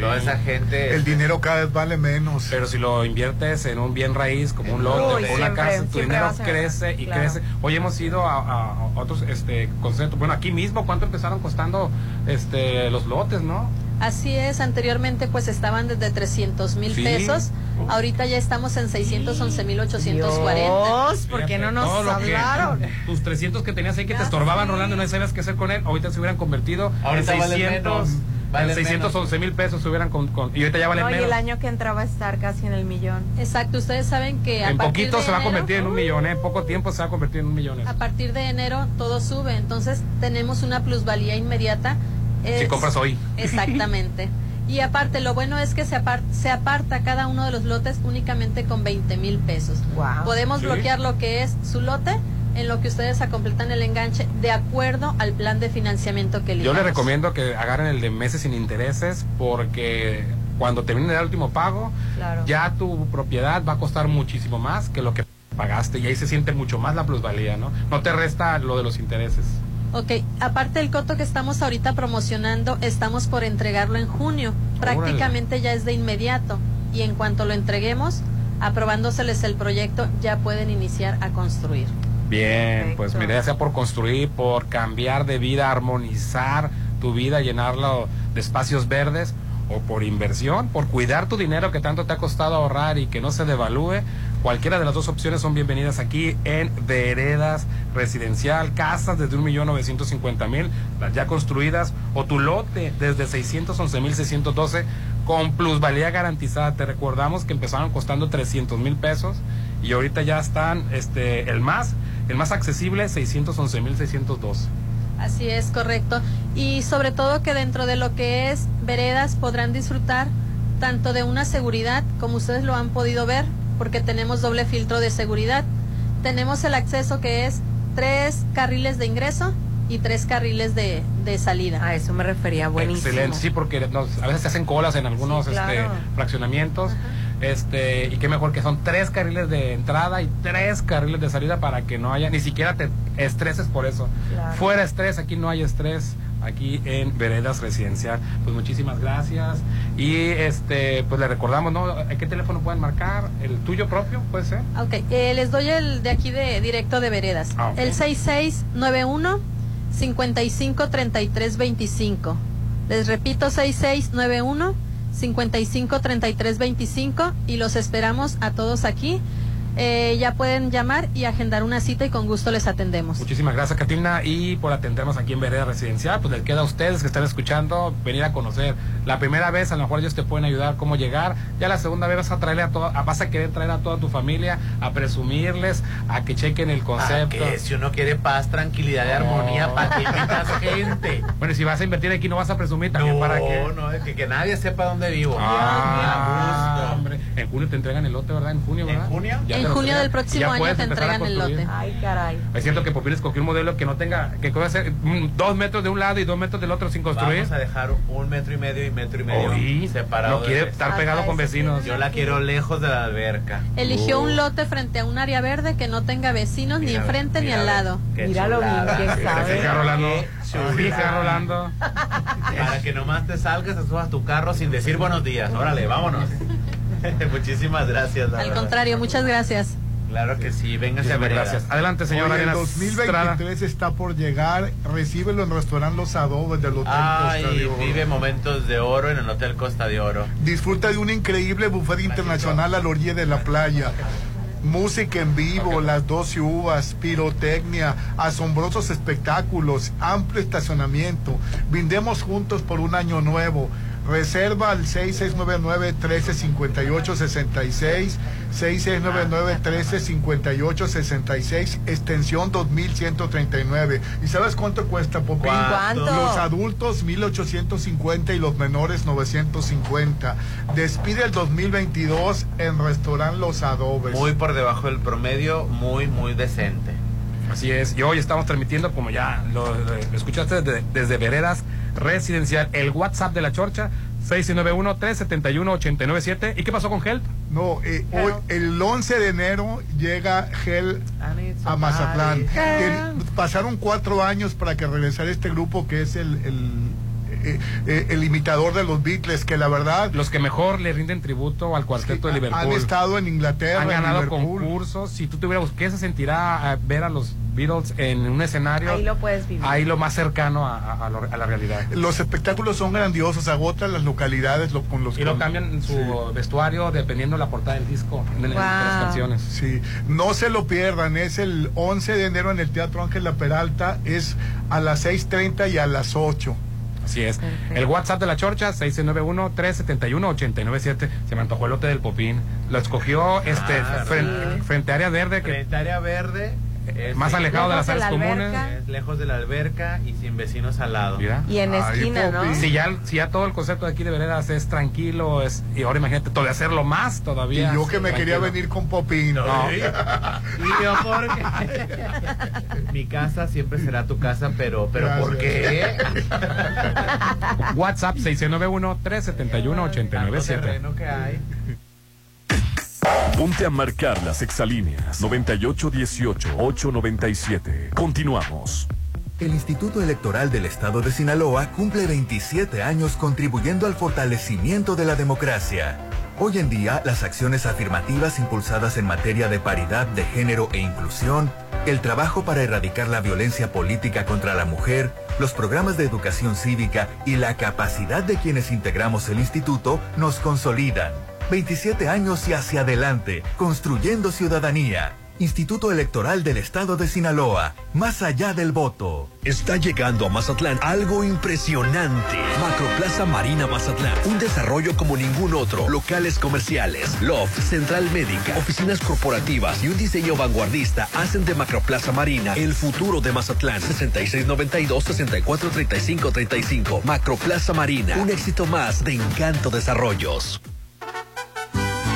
Toda esa gente... El dinero cada vez vale menos. Pero si lo inviertes en un bien raíz, como un lote, Uy, o una siempre- casa, tu dinero crece y claro. crece. Hoy hemos ido a, otros este, conceptos. Bueno, aquí mismo, ¿cuánto empezaron costando este, los lotes, no? Así es, anteriormente pues estaban desde 300 mil Sí. pesos, ahorita ya estamos en 611 mil 840. Dios, ¿por qué no nos que- hablaron? tus 300 que tenías ahí que te estorbaban, Rolando, y no sabías qué hacer con él, ahorita se hubieran convertido Ahorita en valen 600, menos, valen en 611 mil pesos se hubieran con, con- y ahorita ya valen No, y menos. el año que entraba a estar casi en el millón. Exacto, ustedes saben que a en partir poquito de se va a enero- convertir en un millón, ¿eh? en poco tiempo se va a convertir en un millón. A partir de enero todo sube, entonces tenemos una plusvalía inmediata. Si Es- compras hoy. Exactamente. Y aparte, lo bueno es que se, apar- se aparta cada uno de los lotes únicamente con 20 mil pesos. Wow. Podemos Sí. bloquear lo que es su lote en lo que ustedes completan el enganche de acuerdo al plan de financiamiento que Yo elijamos. les recomiendo que agarren el de meses sin intereses porque cuando termine el último pago, Claro. ya tu propiedad va a costar muchísimo más que lo que pagaste y ahí se siente mucho más la plusvalía, ¿no? No te resta lo de los intereses. Ok, aparte del coto que estamos ahorita promocionando, estamos por entregarlo en junio. Prácticamente ya es de inmediato. Y en cuanto lo entreguemos, aprobándoseles el proyecto, ya pueden iniciar a construir. Bien, Perfecto. pues mi idea sea por construir, por cambiar de vida, armonizar tu vida, llenarlo de espacios verdes o por inversión, por cuidar tu dinero que tanto te ha costado ahorrar y que no se devalúe. Cualquiera de las dos opciones son bienvenidas aquí en Veredas Residencial, casas desde 1.950.000, las ya construidas, o tu lote desde 611.612 con plusvalía garantizada. Te recordamos que empezaron costando 300 mil pesos y ahorita ya están, este, el más, el más accesible, 611.612. Así es, correcto. Y sobre todo que dentro de lo que es veredas podrán disfrutar tanto de una seguridad, como ustedes lo han podido ver, porque tenemos doble filtro de seguridad. Tenemos el acceso que es tres carriles de ingreso y tres carriles de, de salida. A eso me refería, buenísimo. Excelente, sí, porque nos- a veces se hacen colas en algunos Sí, claro. este, fraccionamientos. Este, y qué mejor que son tres carriles de entrada y tres carriles de salida para que no haya, ni siquiera te estreses por eso. Claro. Fuera estrés, aquí no hay estrés, aquí en Veredas Residencial. Pues muchísimas gracias. Y este, pues le recordamos, ¿no? ¿A qué teléfono pueden marcar? ¿El tuyo propio? ¿Puede ser? Ok, eh, les doy el de aquí de directo de veredas. Ah, ok. El 6691 553325. Les repito 6691 553325 y los esperamos a todos aquí. Eh, ya pueden llamar y agendar una cita y con gusto les atendemos. Muchísimas gracias, Catina, y por atendernos aquí en Vereda Residencial. Pues les queda a ustedes que están escuchando venir a conocer. La primera vez, a lo mejor ellos te pueden ayudar cómo llegar. Ya la segunda vez vas a traerle a toda, vas a querer traer a toda tu familia, a presumirles, a que chequen el Ah, concepto. que si uno quiere paz, tranquilidad y No. armonía, ¿para que invitas gente? Bueno, y si vas a invertir aquí, no vas a presumir también No, para que. no, es que, que nadie sepa dónde vivo. Ah, hombre. En junio te entregan el lote, ¿verdad? En junio, ¿verdad? ¿En junio? Ya En lo junio del próximo año te entregan el construir. lote. Ay, caray. Es cierto que Popín escogió un modelo que no tenga, que pueda ser mm, dos metros de un lado y dos metros del otro sin construir. Vamos a dejar un metro y medio y metro y medio separado. no quiere estar pegado con vecinos. Yo la quiero lejos de la alberca. Eligió Oh. un lote frente a un área verde que no tenga vecinos ni Mira, enfrente ni mira, al lado. qué Míralo bien que sabe. Fija Rolando. Fija Rolando. Para que nomás te salgas, te subas tu carro sin decir buenos días. Órale, vámonos. Muchísimas gracias. Al verdad. contrario, muchas gracias. Claro que sí, véngase a ver. gracias. Adelante, señor Oye, el Arenas 2023 está por llegar. Recíbelo en restaurante Los Adobes del Hotel Costa de Ay, Oro. vive momentos de oro en el Hotel Costa de Oro. Disfruta de un increíble buffet internacional a la orilla de la playa. música en vivo, las 12 uvas, pirotecnia, asombrosos espectáculos, amplio estacionamiento. Brindemos juntos por un año nuevo. Reserva al 6699-1358-66, 6699-1358-66, extensión 2139. ¿Y sabes cuánto cuesta, Popín? ¿Cuánto? Los adultos 1850 y los menores 950. Despide el 2022 en Restaurant Los Adobes. Muy por debajo del promedio, muy, muy decente. Así es. Y hoy estamos transmitiendo, como ya lo, lo escuchaste, desde, desde Veredas Residencial, el WhatsApp de la Chorcha, 691-371-897. ¿Y qué pasó con Help? No, eh, hoy, el 11 de enero llega Gel a Mazatlán. Que pasaron cuatro años para que regresara este grupo que es el, el, eh, eh, el imitador de los Beatles, que la verdad... Los que mejor le rinden tributo al cuarteto de Liverpool. Han estado en Inglaterra, Han ganado concursos. Si tú tuvieras, ¿qué se sentirá eh, ver a los Beatles en un escenario? Ahí lo puedes vivir. Ahí lo más cercano a, a- a lo- a la realidad. Los espectáculos son grandiosos, agotan las localidades lo- con los Y lo cambian su Sí. vestuario dependiendo de la portada del disco, de, de las canciones. Sí, no se lo pierdan, es el 11 de enero en el Teatro Ángela Peralta, es a las 6.30 y a las 8. Así es. El WhatsApp de la Chorcha, 691-371-897. Se me antojó el lote del Popín. Lo escogió este Claro. frente, frente a área verde. Que, Frente a área verde. Es- Más alejado de las áreas comunes. Es lejos de la alberca y sin vecinos al lado. Mira. Y en esquina, ¿no? Si ya, si ya todo el concepto de aquí de veredas es tranquilo, es, y ahora imagínate, todavía hacerlo más Y todavía. yo que me quería venir con Popín. No. Y yo porque mi casa siempre será tu casa, pero pero ¿por qué? WhatsApp 691-371-897. terreno que hay. Ponte a marcar las exalíneas 9818-897. Continuamos. El Instituto Electoral del Estado de Sinaloa cumple 27 años contribuyendo al fortalecimiento de la democracia. Hoy en día, las acciones afirmativas impulsadas en materia de paridad de género e inclusión, el trabajo para erradicar la violencia política contra la mujer, los programas de educación cívica y la capacidad de quienes integramos el instituto nos consolidan. 27 años y hacia adelante, construyendo ciudadanía. Instituto Electoral del Estado de Sinaloa, más allá del voto. Está llegando a Mazatlán algo impresionante. Macroplaza Marina Mazatlán. Un desarrollo como ningún otro. Locales comerciales, loft, central médica, oficinas corporativas y un diseño vanguardista hacen de Macroplaza Marina el futuro de Mazatlán. 6692-643535. Macroplaza Marina. Un éxito más de Encanto Desarrollos.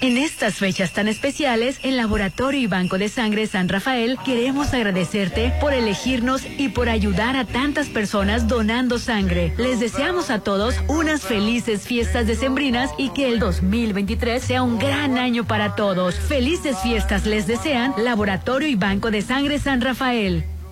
En estas fechas tan especiales, en Laboratorio y Banco de Sangre San Rafael queremos agradecerte por elegirnos y por ayudar a tantas personas donando sangre. Les deseamos a todos unas felices fiestas decembrinas y que el 2023 sea un gran año para todos. Felices fiestas les desean Laboratorio y Banco de Sangre San Rafael.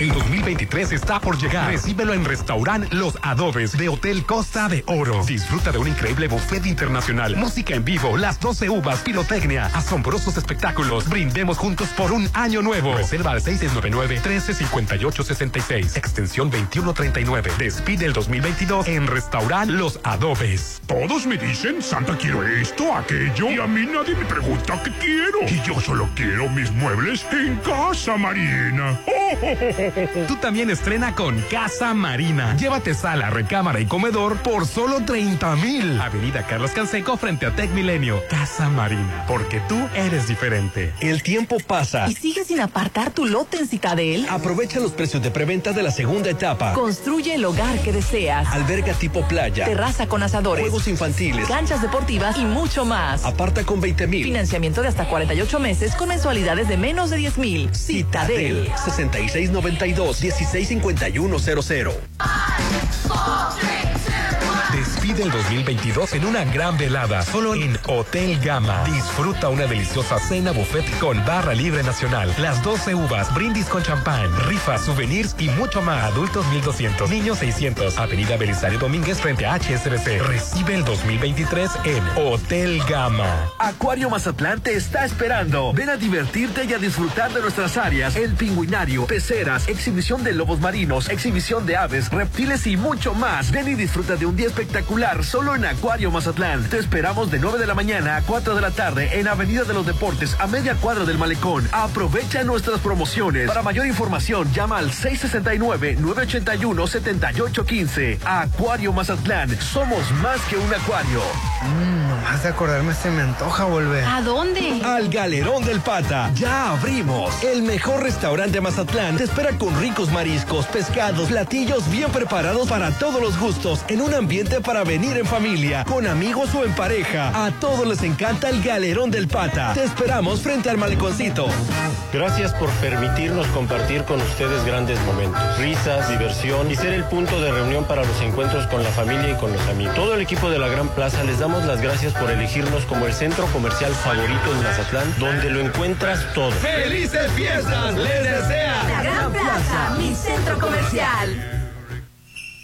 El 2023 está por llegar. Recíbelo en Restaurant Los Adobes de Hotel Costa de Oro. Disfruta de un increíble buffet internacional, música en vivo, las 12 uvas, pirotecnia, asombrosos espectáculos. Brindemos juntos por un año nuevo. Reserva al 699-1358-66, extensión 2139. Despide el 2022 en Restaurant Los Adobes. Todos me dicen, Santa, quiero esto, aquello, y a mí nadie me pregunta qué quiero. Y yo solo quiero mis muebles en casa, Marina. Tú también estrena con Casa Marina. Llévate sala, recámara y comedor por solo 30 mil. Avenida Carlos Canseco frente a Tech Milenio. Casa Marina, porque tú eres diferente. El tiempo pasa. ¿Y sigues sin apartar tu lote en Citadel? Aprovecha los precios de preventa de la segunda etapa. Construye el hogar que deseas. Alberga tipo playa. Terraza con asadores. Juegos infantiles. Canchas deportivas y mucho más. Aparta con 20 mil. Financiamiento de hasta 48 meses con mensualidades de menos de 10 mil. Citadel. 5692 165100. Despide el 2022 en una gran velada, solo en Hotel Gama. Disfruta una deliciosa cena buffet con barra libre nacional, las 12 uvas, brindis con champán, rifas, souvenirs y mucho más. Adultos 1200, niños 600. Avenida Belisario Domínguez frente a HSBC. Recibe el 2023 en Hotel Gama. Acuario Mazatlán te está esperando. Ven a divertirte y a disfrutar de nuestras áreas. El pingüinario, peceras, exhibición de lobos marinos, exhibición de aves, reptiles y mucho más. Ven y disfruta de un día espectacular solo en Acuario Mazatlán. Te esperamos de 9 de la mañana a 4 de la tarde en Avenida de los Deportes a media cuadra del Malecón. Aprovecha nuestras promociones. Para mayor información llama al 669-981-7815. Acuario Mazatlán. Somos más que un acuario. Mmm, nomás de acordarme se me antoja volver. ¿A dónde? Al Galerón del Pata. Ya abrimos. El mejor restaurante de Mazatlán te espera con ricos mariscos, pescados, platillos bien preparados para todos los gustos, en un ambiente para venir en familia, con amigos o en pareja. A todos les encanta el Galerón del Pata. Te esperamos frente al maleconcito. Gracias por permitirnos compartir con ustedes grandes momentos, risas, diversión y ser el punto de reunión para los encuentros con la familia y con los amigos. Todo el equipo de la Gran Plaza les damos las gracias por elegirnos como el centro comercial favorito en Mazatlán, donde lo encuentras todo. ¡Felices fiestas! ¡Les desea! La Gran Plaza, mi centro comercial.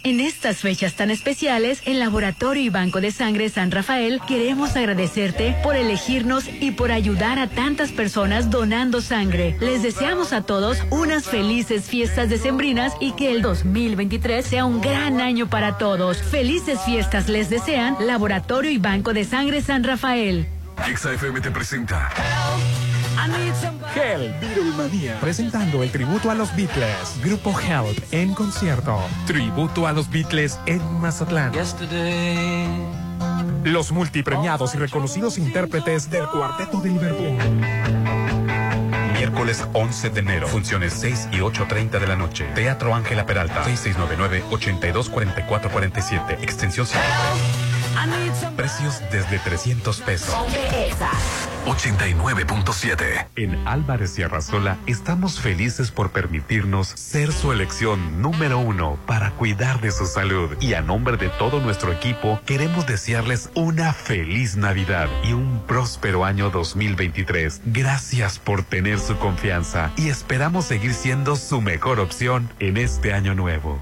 En estas fechas tan especiales, el Laboratorio y Banco de Sangre San Rafael queremos agradecerte por elegirnos y por ayudar a tantas personas donando sangre. Les deseamos a todos unas felices fiestas decembrinas y que el 2023 sea un gran año para todos. Felices fiestas les desean Laboratorio y Banco de Sangre San Rafael. XFM te presenta Help, Beatlemania. Presentando el tributo a los Beatles. Grupo Help en concierto. Tributo a los Beatles en Mazatlán. Los multipremiados y reconocidos intérpretes del Cuarteto de Liverpool. Miércoles 11 de enero. Funciones 6 y 8.30 de la noche. Teatro Ángela Peralta. 6699-824447. Extensión 53. Precios desde 300 pesos. 89.7. En Álvarez y Arrasola estamos felices por permitirnos ser su elección número uno para cuidar de su salud. Y a nombre de todo nuestro equipo, queremos desearles una feliz Navidad y un próspero año 2023. Gracias por tener su confianza y esperamos seguir siendo su mejor opción en este año nuevo.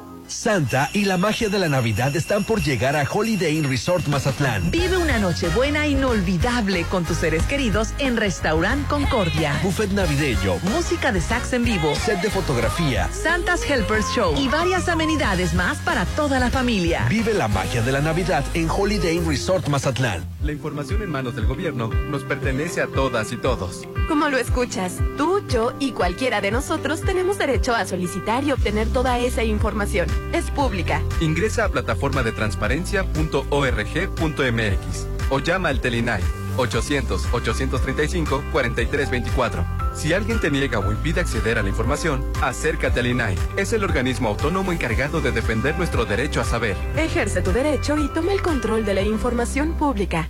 Santa y la magia de la Navidad están por llegar a Holiday Inn Resort Mazatlán. Vive una noche buena inolvidable con tus seres queridos en Restaurant Concordia. Buffet navideño, Música de sax en vivo, set de fotografía. Santas Helpers Show y varias amenidades más para toda la familia. Vive la magia de la Navidad en Holiday Inn Resort Mazatlán. La información en manos del gobierno nos pertenece a todas y todos. Como lo escuchas, tú, yo y cualquiera de nosotros tenemos derecho a solicitar y obtener toda esa información. Es pública. Ingresa a plataforma de transparencia.org.mx o llama al Telinai 800-835-4324. Si alguien te niega o impide acceder a la información, acércate al INAI. Es el organismo autónomo encargado de defender nuestro derecho a saber. Ejerce tu derecho y toma el control de la información pública.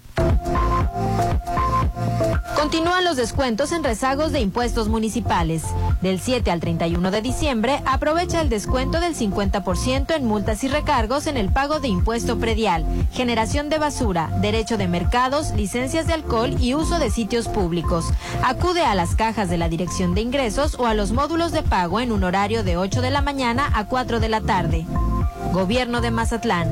Continúan los descuentos en rezagos de impuestos municipales. Del 7 al 31 de diciembre, aprovecha el descuento del 50% en multas y recargos en el pago de impuesto predial, generación de basura, derecho de mercados, licencias de alcohol y uso de sitios públicos. Acude a las cajas de la Dirección de Ingresos o a los módulos de pago en un horario de 8 de la mañana a 4 de la tarde. Gobierno de Mazatlán.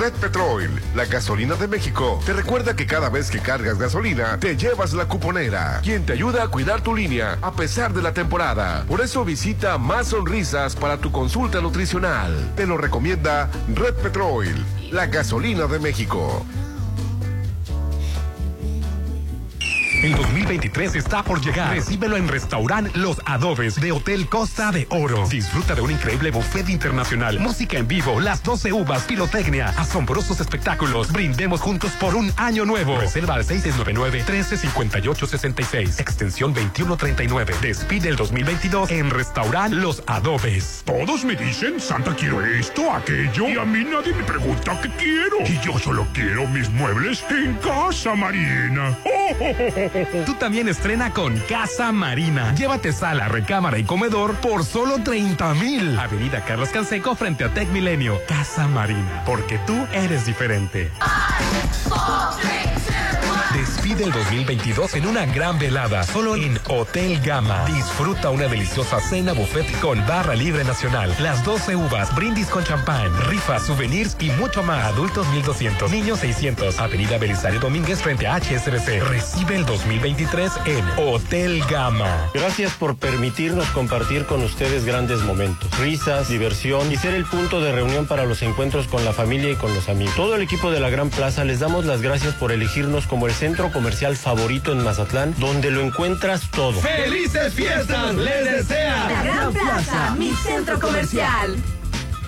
Red Petrol, la gasolina de México, te recuerda que cada vez que cargas gasolina, te llevas la cuponera, quien te ayuda a cuidar tu línea a pesar de la temporada. Por eso visita Más Sonrisas para tu consulta nutricional. Te lo recomienda Red Petrol, la gasolina de México. El 2023 está por llegar. Recíbelo en Restaurant Los Adobes de Hotel Costa de Oro. Disfruta de un increíble buffet internacional, música en vivo, las 12 uvas, pirotecnia, asombrosos espectáculos. Brindemos juntos por un año nuevo. Reserva al 699-1358-66, extensión 2139. Despide el 2022 en Restaurant Los Adobes. Todos me dicen, Santa, quiero esto, aquello, y a mí nadie me pregunta qué quiero. Y yo solo quiero mis muebles en Casa Marina. Tú también estrena con Casa Marina. Llévate sala, recámara y comedor por solo 30 mil. Avenida Carlos Canseco frente a Tech Milenio. Casa Marina, porque tú eres diferente. Despide el 2022 en una gran velada, solo en Hotel Gama. Disfruta una deliciosa cena buffet con barra libre nacional, las 12 uvas, brindis con champán, rifas, souvenirs y mucho más. Adultos 1200, niños 600. Avenida Belisario Domínguez frente a HSBC. Recibe el 2023 en Hotel Gama. Gracias por permitirnos compartir con ustedes grandes momentos, risas, diversión y ser el punto de reunión para los encuentros con la familia y con los amigos. Todo el equipo de la Gran Plaza les damos las gracias por elegirnos como el centro comercial favorito en Mazatlán, donde lo encuentras todo. ¡Felices fiestas! ¡Les desea! La Gran Plaza, mi centro comercial.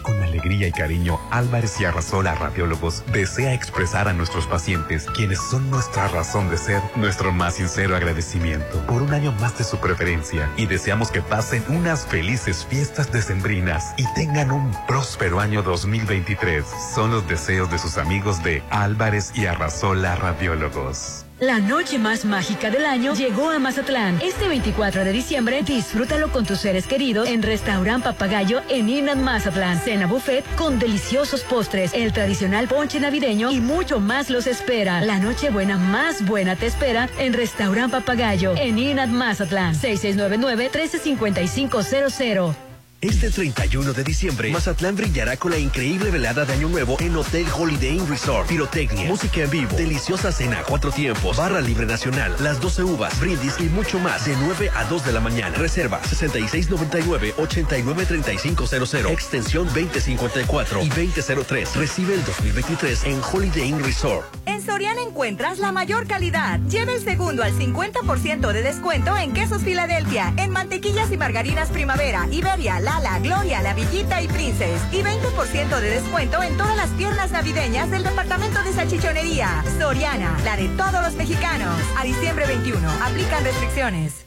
Con alegría y cariño, Álvarez y Arrasola Radiólogos desea expresar a nuestros pacientes, quienes son nuestra razón de ser, nuestro más sincero agradecimiento por un año más de su preferencia y deseamos que pasen unas felices fiestas decembrinas y tengan un próspero año 2023. Son los deseos de sus amigos de Álvarez y Arrasola Radiólogos. La noche más mágica del año llegó a Mazatlán. Este 24 de diciembre, disfrútalo con tus seres queridos en Restaurant Papagayo en Inat Mazatlán. Cena buffet con deliciosos postres, el tradicional ponche navideño y mucho más los espera. La noche buena más buena te espera en Restaurant Papagayo en Inat Mazatlán. 6699-135500. Este 31 de diciembre, Mazatlán brillará con la increíble velada de Año Nuevo en Hotel Holiday Inn Resort. Pirotecnia, música en vivo, deliciosa cena cuatro tiempos, barra libre nacional, las 12 uvas, brindis y mucho más de 9 a 2 de la mañana. Reserva 6699-893500, extensión 2054 y 2003. Recibe el 2023 en Holiday Inn Resort. En Soriana encuentras la mayor calidad. Lleva el segundo al 50% de descuento en quesos Filadelfia, en mantequillas y margarinas Primavera, Iberia, Lala, Gloria, La Villita y Princess. Y 20% de descuento en todas las piernas navideñas del departamento de salchichonería. Soriana, la de todos los mexicanos. A diciembre 21, aplican restricciones.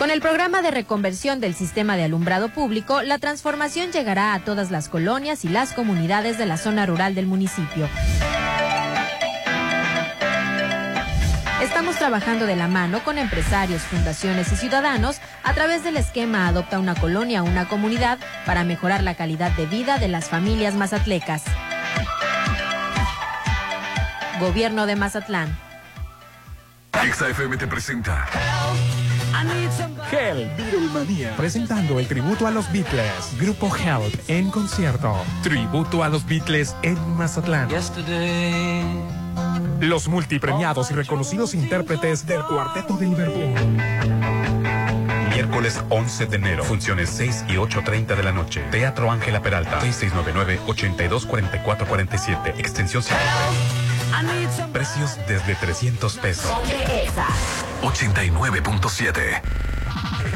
Con el programa de reconversión del sistema de alumbrado público, la transformación llegará a todas las colonias y las comunidades de la zona rural del municipio. Estamos trabajando de la mano con empresarios, fundaciones y ciudadanos a través del esquema Adopta una colonia, una comunidad para mejorar la calidad de vida de las familias mazatlecas. Gobierno de Mazatlán. XFM te presenta Hell, Beatlemania. Presentando el tributo a los Beatles. Grupo Help en concierto. Tributo a los Beatles en Mazatlán. Los multipremiados y reconocidos intérpretes del Cuarteto de Liverpool. Miércoles 11 de enero, funciones 6 y 8.30 de la noche. Teatro Ángela Peralta, 6699-824447, extensión 53. Precios desde 300 pesos. 89.7.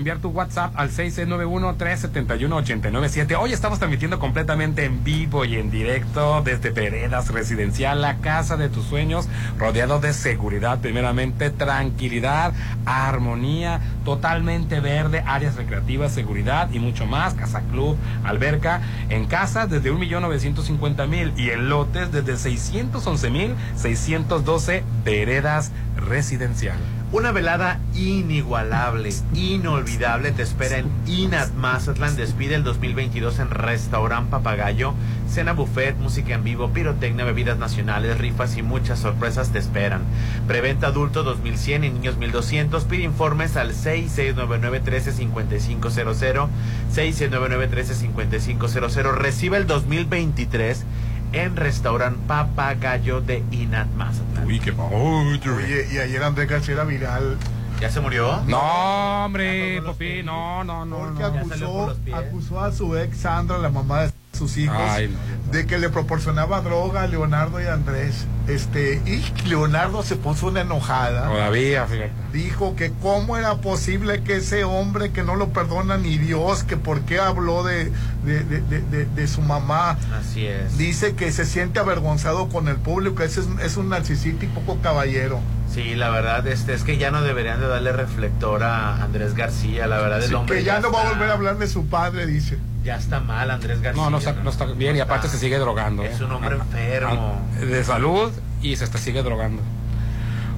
enviar tu WhatsApp al 6691-371-897. Hoy estamos transmitiendo completamente en vivo y en directo desde Veredas Residencial, la casa de tus sueños, rodeado de seguridad, primeramente tranquilidad, armonía, totalmente verde, áreas recreativas, seguridad y mucho más, casa club, alberca, en casas desde 1.950.000 y en lotes desde 611.612 Veredas Residencial. Una velada inigualable, inolvidable te espera en Inat Mazatlán. Despide el 2022 en Restaurant Papagayo. Cena buffet, música en vivo, pirotecnia, bebidas nacionales, rifas y muchas sorpresas te esperan. Preventa adulto 2100 y niños 1200. Pide informes al 6699-135500. 6699-135500. Recibe el 2023 en Restaurant Papagayo de Inat Mazatlán. Uy, qué Oye, y ayer Andrés García era viral. ¿Ya se murió? No, hombre, Popi, no, no, no. Porque no. acusó, acusó a su ex Sandra, la mamá de sus hijos, Ay, no, de que le proporcionaba droga a Leonardo y Andrés. Este, y Leonardo se puso una enojada. Todavía, fíjate. Dijo que cómo era posible que ese hombre que no lo perdona ni Dios, que por qué habló de, de, de- de- de- de su mamá. Así es. Dice que se siente avergonzado con el público. Ese es, es un narcisista y poco caballero. Sí, la verdad este, es que ya no deberían de darle reflector a Andrés García. La verdad, el Sí, hombre que ya no va a volver a hablar de su padre, dice. Ya está mal Andrés García. No, no está, no está bien y aparte se sigue drogando. Es ¿eh? un hombre enfermo. De salud y se está, sigue drogando.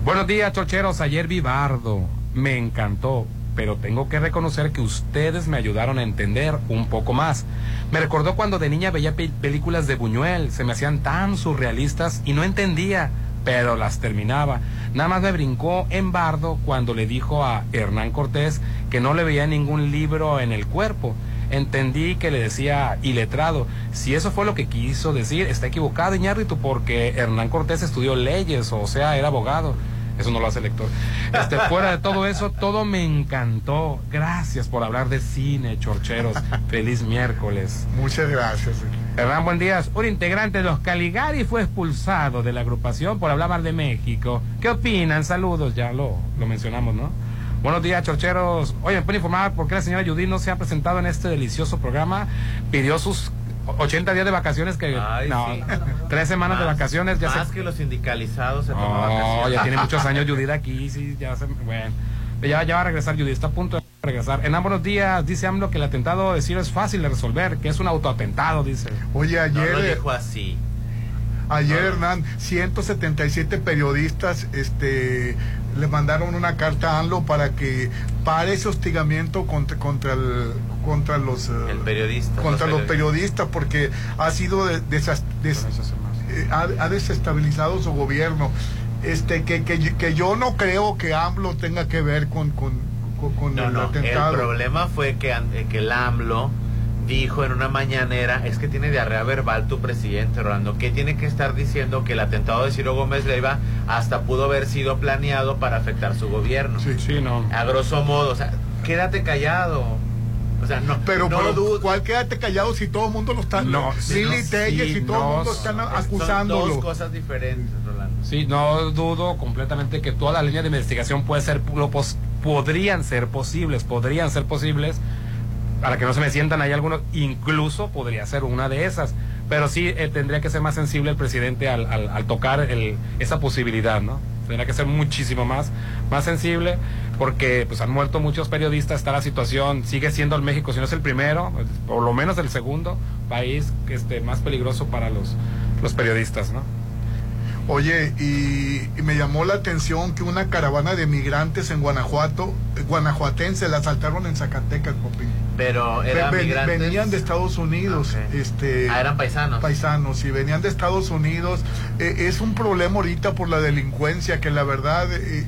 Buenos días, chocheros. Ayer vi Bardo. Me encantó, pero tengo que reconocer que ustedes me ayudaron a entender un poco más. Me recordó cuando de niña veía pe- películas de Buñuel. Se me hacían tan surrealistas y no entendía, pero las terminaba. Nada más me brincó en Bardo cuando le dijo a Hernán Cortés que no le veía ningún libro en el cuerpo entendí que le decía iletrado. Si eso fue lo que quiso decir, está equivocado, Iñárritu, porque Hernán Cortés estudió leyes, o sea, era abogado. Eso no lo hace el lector. Este, fuera de todo eso, todo me encantó. Gracias por hablar de cine, chorcheros. Feliz miércoles. Muchas gracias. Hernán, buen día. Un integrante de los Caligari fue expulsado de la agrupación por hablar mal de México. ¿Qué opinan? Saludos, ya lo, lo mencionamos, ¿no? Buenos días, chorcheros. Oye, ¿me pueden informar por qué la señora Judith no se ha presentado en este delicioso programa? Pidió sus 80 días de vacaciones que... Ay, no, sí. tres semanas de vacaciones. Ya Más se... que los sindicalizados se No, vacaciones. ya tiene muchos años Judith aquí, sí, ya se... Bueno, ya, ya va a regresar Judith, está a punto de regresar. En buenos días, dice AMLO que el atentado de Ciro es fácil de resolver, que es un autoatentado, dice. Oye, No ayer... lo dijo así. Ayer, Hernán, 177 periodistas este, le mandaron una carta a ANLO para que pare ese hostigamiento contra, contra, el, contra los, eh, El periodista. contra los periodistas. periodistas porque ha sido de- desas- des- eh, ha, ha desestabilizado su gobierno. Este, que, que, que yo no creo que AMLO tenga que ver con, con, con- con No, el no, el atentado. problema fue que, que el AMLO dijo en una mañanera, es que tiene diarrea verbal tu presidente, Rolando, que tiene que estar diciendo que el atentado de Ciro Gómez Leiva hasta pudo haber sido planeado para afectar su gobierno. Sí, sí, no. A grosso modo, o sea, quédate callado. O sea, no, Pero, no pero. ¿cuál quédate callado si todo el mundo lo está... No, Lili sí, Telles y sí, todo el no, mundo están Son acusándolo. dos cosas diferentes, Rolando. Sí, no dudo completamente que toda la línea de investigación puede ser, lo pos- podrían ser posibles, podrían ser posibles, para que no se me sientan ahí algunos, incluso podría ser una de esas. Pero sí eh, tendría que ser más sensible el presidente al, tocar esa posibilidad, ¿no? Tendría que ser muchísimo más, más sensible, porque pues han muerto muchos periodistas, está la situación, sigue siendo el México, si no es el primero, por lo menos el segundo país este, más peligroso para los, los periodistas, ¿no? Oye, y, y me llamó la atención que una caravana de migrantes en Guanajuato, eh, guanajuatense, la asaltaron en Zacatecas, Popín. Pero eran Ven- migrantes. Venían de Estados Unidos. este, Ah, eran paisanos. Paisanos, y venían de Estados Unidos. Eh, es un problema ahorita por la delincuencia, que la verdad, eh,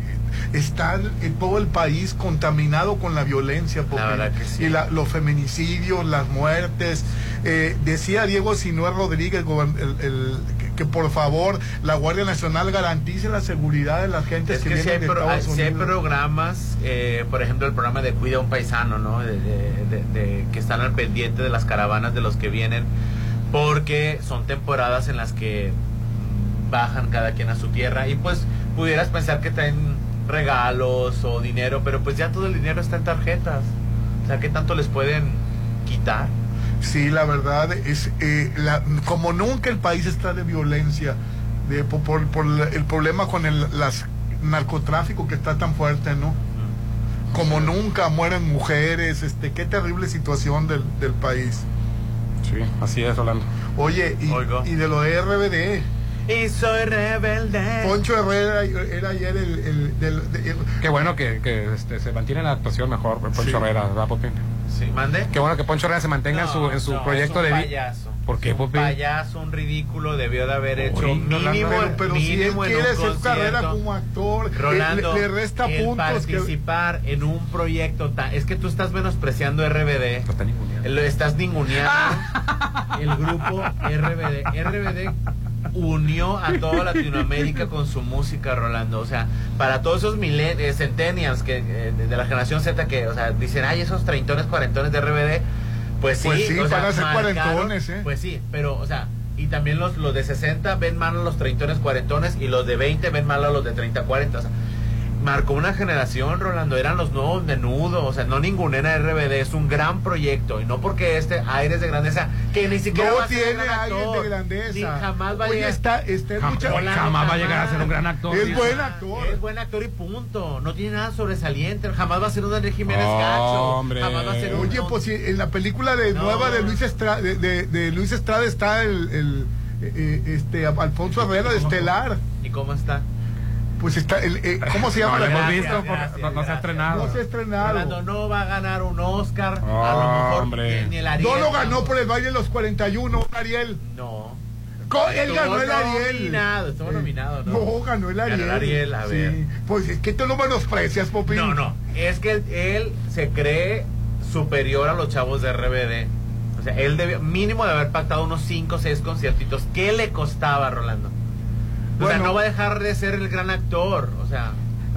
está en todo el país contaminado con la violencia, Popín. La verdad que sí. Y la- los feminicidios, las muertes. Eh, decía Diego Sinué Rodríguez el- el- que, por favor la Guardia Nacional garantice la seguridad de las gentes Es que, que si hay, de pro- hay- sí hay programas, eh, por ejemplo, el programa de Cuida a un Paisano, ¿no? De, de- de- de- que están al pendiente de las caravanas de los que vienen, porque son temporadas en las que bajan cada quien a su tierra y pues pudieras pensar que traen regalos o dinero, pero pues ya todo el dinero está en tarjetas. O sea, ¿qué tanto les pueden quitar? Sí, la verdad es eh, la- como nunca el país está de violencia, de, por, por- el problema con el las narcotráfico que está tan fuerte, ¿no? Como nunca mueren mujeres, este, qué terrible situación del, del país. Sí, así es, Rolando. Oye, y, y de lo de RBD. Y soy rebelde. Poncho Herrera era ayer el, el- Qué bueno que, que, este, se mantiene la actuación mejor, Poncho Sí. Herrera, ¿verdad, Popín? Sí, mande. Qué bueno que Poncho Herrera se mantenga en su, en su No, proyecto es de un vi- payaso. ¿Por qué, un Popín? payaso, un ridículo, debió de haber hecho Uy, mínimo, pero, pero si él un quiere hacer carrera como actor, Rolando, le, le resta el puntos. que- participar en un proyecto tan... Es que tú estás menospreciando RBD. Lo estás ninguneando. el grupo RBD. RBD unió a toda Latinoamérica con su música, Rolando. O sea, para todos esos milen eh, centennials que, eh, de, la generación Z que, o sea, dicen, ay, esos treintones, cuarentones de RBD, pues sí. Pues sí, o sea, van a ser cuarentones, ¿eh? Pues sí, pero, o sea, y también los, los de 60 ven mal a los treintones, cuarentones, y los de 20 ven mal a los de 30, 40. O sea, marcó una generación, Rolando. Eran los nuevos menudo. O sea, no ninguna RBD. Es un gran proyecto. Y no porque este aires de grandeza, que ni siquiera no va a ser tiene actor, de grandeza. Ni jamás va a llegar. está, está Jam- mucha- jamás va a llegar a ser un gran actor. Es buen actor. Es buen actor y punto. No tiene nada sobresaliente. Jamás va a ser un Enrique Jiménez Oh, Gacho. hombre. Jamás va a ser un. Oye, pues si en la película de No. nueva de Luis Estrada, de, de- de Luis Estrada está el, el, eh, este Alfonso Herrera de Estelar. ¿Y cómo está? Pues está el eh, ¿cómo se llama? No lo hemos Gracias, visto porque gracias, no, no se ha estrenado. No se ha estrenado. Rolando no va a ganar un Oscar. a lo mejor hombre. ni- el Ariel. No lo ganó por el baile de los 41, un Ariel. No. Él Estuvo ganó el Ariel. Nominado, estuvo nominado, ¿no? No, ganó el Ariel. Ganó el Ariel, a Sí. ver. Pues es que tú lo menosprecias, Popín. No, no. Es que él, él se cree superior a los chavos de RBD. O sea, él debió, mínimo de haber pactado unos 5 o 6 conciertitos. ¿Qué le costaba, Rolando? O sea, no va a dejar de ser el gran actor. O sea,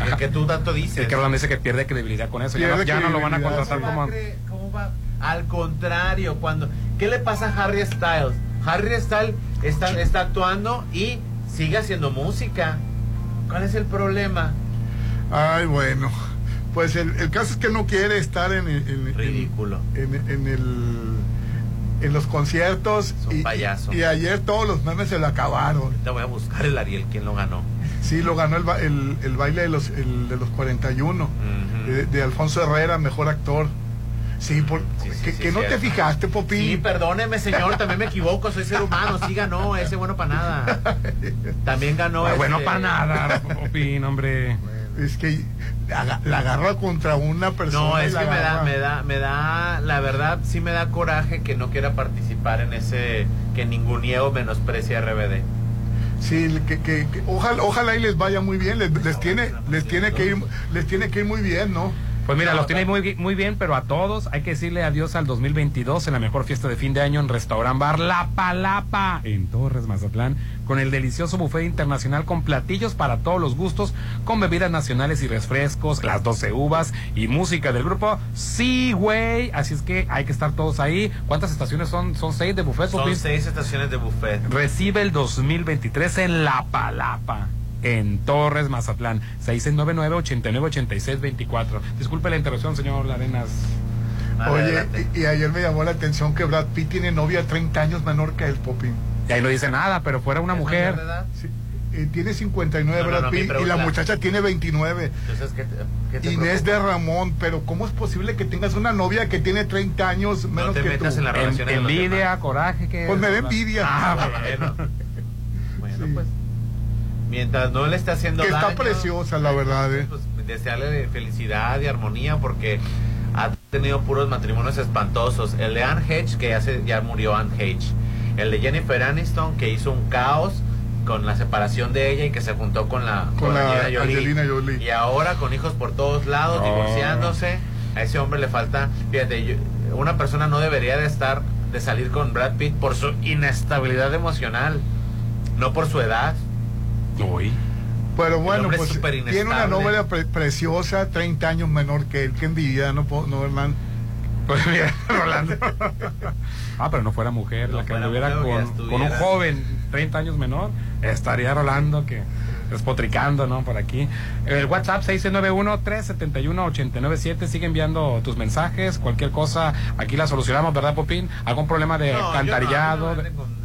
el que tú tanto dices. Es que Rolando dice que pierde credibilidad con eso. Ya no, ya no lo van a contratar sí. como... ¿Cómo va a cómo va? Al contrario, cuando ¿qué le pasa a Harry Styles? Harry Styles está, está actuando y sigue haciendo música. ¿Cuál es el problema? Ay, bueno. Pues el, el caso es que no quiere estar en, en- en- Ridículo. en, en el en los conciertos un y, payaso. y ayer todos los memes se lo acabaron. Te voy a buscar el Ariel, quién lo ganó. Sí, lo ganó el, el, el baile de los, el de los 41 Ujú. de, de Alfonso Herrera, mejor actor. Sí, por, Sí, sí, que, sí, que no te fijaste, Popín. Sí, perdóneme, señor, también me equivoco, soy ser humano. Sí ganó, ese bueno para nada. También ganó. Ah, bueno, este- para nada, Popín, hombre. Es que la agarra contra una persona. No, es que me da, me da, me da, la verdad sí me da coraje que no quiera participar en ese, que ningún niego menosprecia RBD. Sí, que, que- que ojalá, ojalá y les vaya muy bien. Les, les tiene, les tiene que ir, les tiene que ir muy bien, ¿no? Pues mira, los tiene muy, muy bien, pero a todos hay que decirle adiós al 2022 en la mejor fiesta de fin de año en Restaurant Bar La Palapa en Torres, Mazatlán, con el delicioso buffet internacional con platillos para todos los gustos, con bebidas nacionales y refrescos, las 12 uvas y música del grupo Sí, güey. Así es que hay que estar todos ahí. ¿Cuántas estaciones son? Son seis de buffet, Son seis estaciones de buffet. Recibe el 2023 en La Palapa. En Torres, Mazatlán, 6699-898624. Disculpe la interrupción, señor Larenas. Oye, y, y ayer me llamó la atención que Brad Pitt tiene novia 30 años menor que el Popín. Y ahí no dice nada, pero fuera una mujer. Sí, eh, tiene 59 No, Brad no, Pitt y la muchacha tiene 29. Entonces, ¿qué te, qué te Inés preocupa? de Ramón, pero ¿cómo es posible que tengas una novia que tiene 30 años menos te que metas tú? en la En- de envidia, coraje, que. Pues me da envidia. Ah, Bueno, bueno Sí. pues. Mientras no le esté haciendo que está daño, preciosa, la verdad. eh. pues, desearle felicidad y armonía porque ha tenido puros matrimonios espantosos. El de Anne Hedge, que ya, se- ya murió Anne Hedge. El de Jennifer Aniston, que hizo un caos con la separación de ella y que se juntó con la, Con la Angelina Jolie. Angelina Jolie. Y ahora con hijos por todos lados, No. divorciándose, a ese hombre le falta, fíjate, yo- una persona no debería de estar, de salir con Brad Pitt por su inestabilidad emocional, no por su edad. Uy. Pero bueno, pues tiene una novia pre- preciosa, 30 años menor que él. Qué envidia, ¿no, po- no Hernán? Pues mira, Rolando. Ah, pero no fuera mujer la que anduviera con, que con un joven 30 años menor, estaría Rolando que despotricando, ¿no? Por aquí. El WhatsApp 691-371-897. Sigue enviando tus mensajes, cualquier cosa. Aquí la solucionamos, ¿verdad, Popín? ¿Algún problema de No, yo no, alcantarillado? no me de- anden con-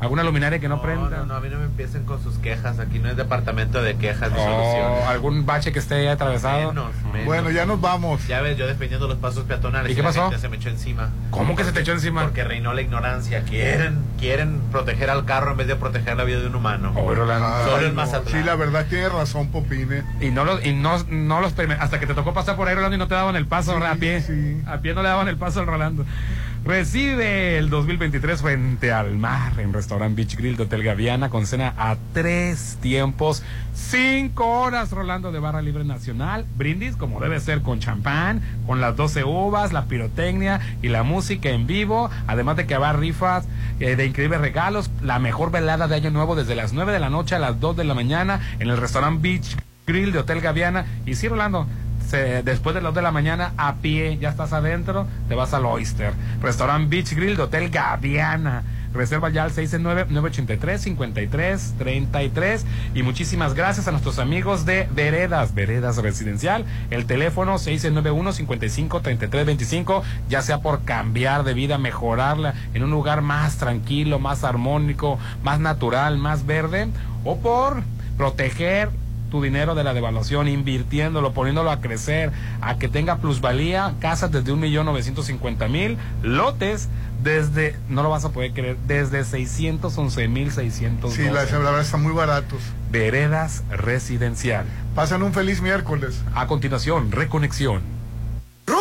¿Alguna luminaria que no, No, prenda? no, no, a mí no me empiecen con sus quejas, aquí no es departamento de quejas ni O soluciones. algún bache que esté atravesado. Menos, menos. Bueno, ya nos vamos. Ya ves, yo defendiendo los pasos peatonales ¿Y qué la pasó? gente se me echó encima. ¿Cómo que se te echó encima? Porque reinó la ignorancia. Quieren, quieren proteger al carro en vez de proteger la vida de un humano. Oh, Rolando. Solo Ay, en no, Mazatlán. Sí, la verdad tiene razón, Popine. Y no los, y no, no los hasta que te tocó pasar por ahí Rolando y no te daban el paso Sí, a pie. sí. A pie no le daban el paso al Rolando. Recibe el 2023 frente al mar en Restaurant Beach Grill de Hotel Gaviana con cena a tres tiempos, cinco horas Rolando de Barra Libre Nacional, brindis como debe ser con champán, con las 12 uvas, la pirotecnia y la música en vivo, además de que habrá rifas eh, de increíbles regalos, la mejor velada de Año Nuevo desde las 9 de la noche a las 2 de la mañana en el Restaurant Beach Grill de Hotel Gaviana. Y sí, Rolando, se- después de las 2 de la mañana, a pie, ya estás adentro, te vas al Oyster. Restaurant Beach Grill de Hotel Gaviana. Reserva ya al 669-983-5333. Y muchísimas gracias a nuestros amigos de Veredas, Veredas Residencial. El teléfono 691-553325, ya sea por cambiar de vida, mejorarla en un lugar más tranquilo, más armónico, más natural, más verde, o por proteger tu dinero de la devaluación, invirtiéndolo, poniéndolo a crecer, a que tenga plusvalía, casas desde un millón novecientos cincuenta mil, lotes desde, no lo vas a poder creer, desde 611 mil seiscientos Sí, la, verdad están muy baratos. Veredas Residencial. Pasan un feliz miércoles. A continuación, reconexión. Yo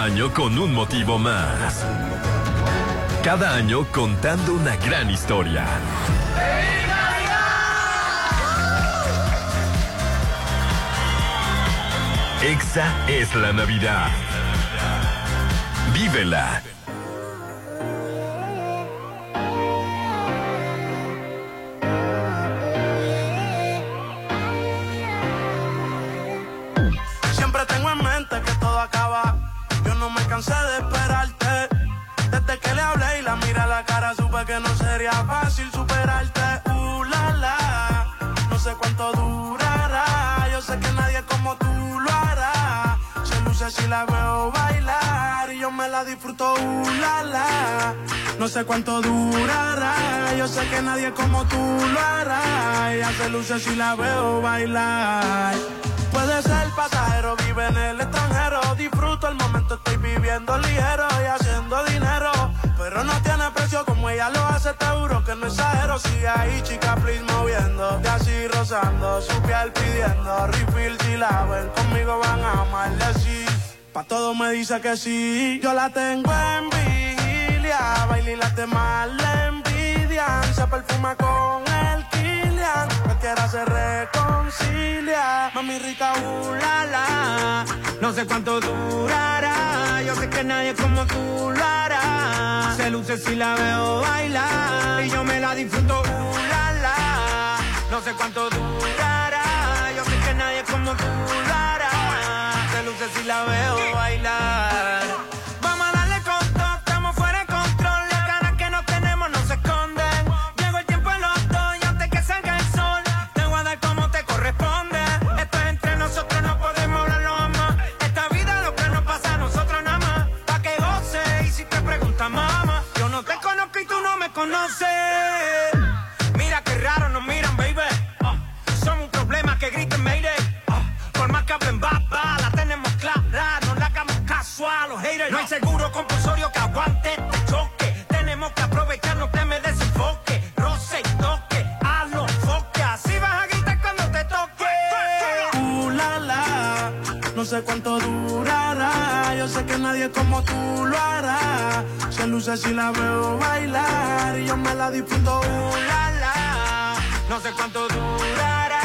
Año con un motivo más. Cada año contando una gran historia. Exa es la Navidad. Vívela. Cansé de esperarte. Desde que le hablé y la miré a la cara, supe que no sería fácil superarte. Uh, la. No sé cuánto durará. Yo sé que nadie como tú lo hará. Se luce si la veo bailar y yo me la disfruto. Uh, la. No sé cuánto durará. Yo sé que nadie como tú lo hará. Ella se luce si la veo bailar. Puede ser pasajero, vive en el extranjero. Disfruto el momento, estoy viviendo ligero y haciendo dinero. Pero no tiene precio como ella lo hace, te juro que no exagero. Sigue ahí, chica, please moviendo. Y así rozando, su piel pidiendo. Refill si la ven, conmigo van a amarle así. Pa' todo me dice que sí. Yo la tengo en vigilia. Baila y las demás le envidian. Se perfuma con el Kilian. Cualquiera se reconcilia. Mami rica, uh, la. No sé cuánto durará. Yo sé que nadie como tú lo hará. Se luce si la veo bailar. Y yo me la disfruto, uh, la. No sé cuánto durará. Yo sé que nadie como tú lo hará. Se luce si la veo bailar. Conoces. Mira qué raro nos miran, baby. Ah, somos un problema que griten mayday. Ah, por más que hablen baba, la tenemos clara. No le hagamos caso a los haters. No hay seguro compulsorio que aguante este choque. Tenemos que aprovechar, no te me desenfoque. Roce y toque, a los foques. Así vas a gritar cuando te toque. Uh, la, la. No sé cuánto nadie como tú lo hará. Se luce si la veo bailar. Y yo me la disfruto. Uh, la, la. No sé cuánto durará.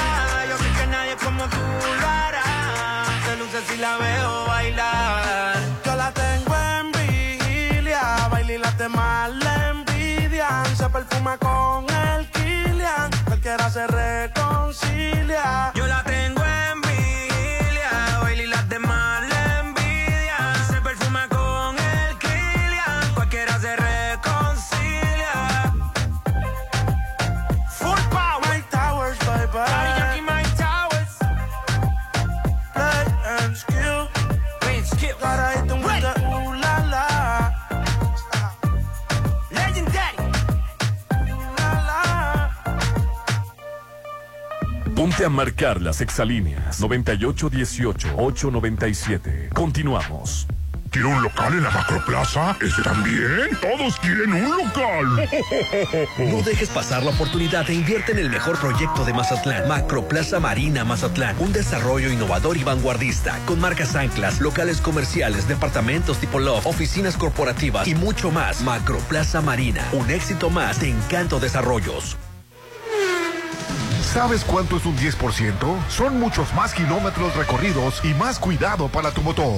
Yo sé que nadie como tú lo hará. Se luce si la veo bailar. Yo la tengo en vigilia. Baila y las demás le envidian. Se perfuma con el Kilian. Cualquiera se reconcilia. Yo la tengo en Ponte a marcar las exalíneas 9818-897. Continuamos. ¿Quiere un local en la Macroplaza? ¿Ese también? Todos quieren un local. No dejes pasar la oportunidad e invierte en el mejor proyecto de Mazatlán. Macroplaza Marina Mazatlán. Un desarrollo innovador y vanguardista. Con marcas anclas, locales comerciales, departamentos tipo loft, oficinas corporativas y mucho más. Macroplaza Marina. Un éxito más de Encanto Desarrollos. ¿Sabes cuánto es un 10%? Son muchos más kilómetros recorridos y más cuidado para tu motor.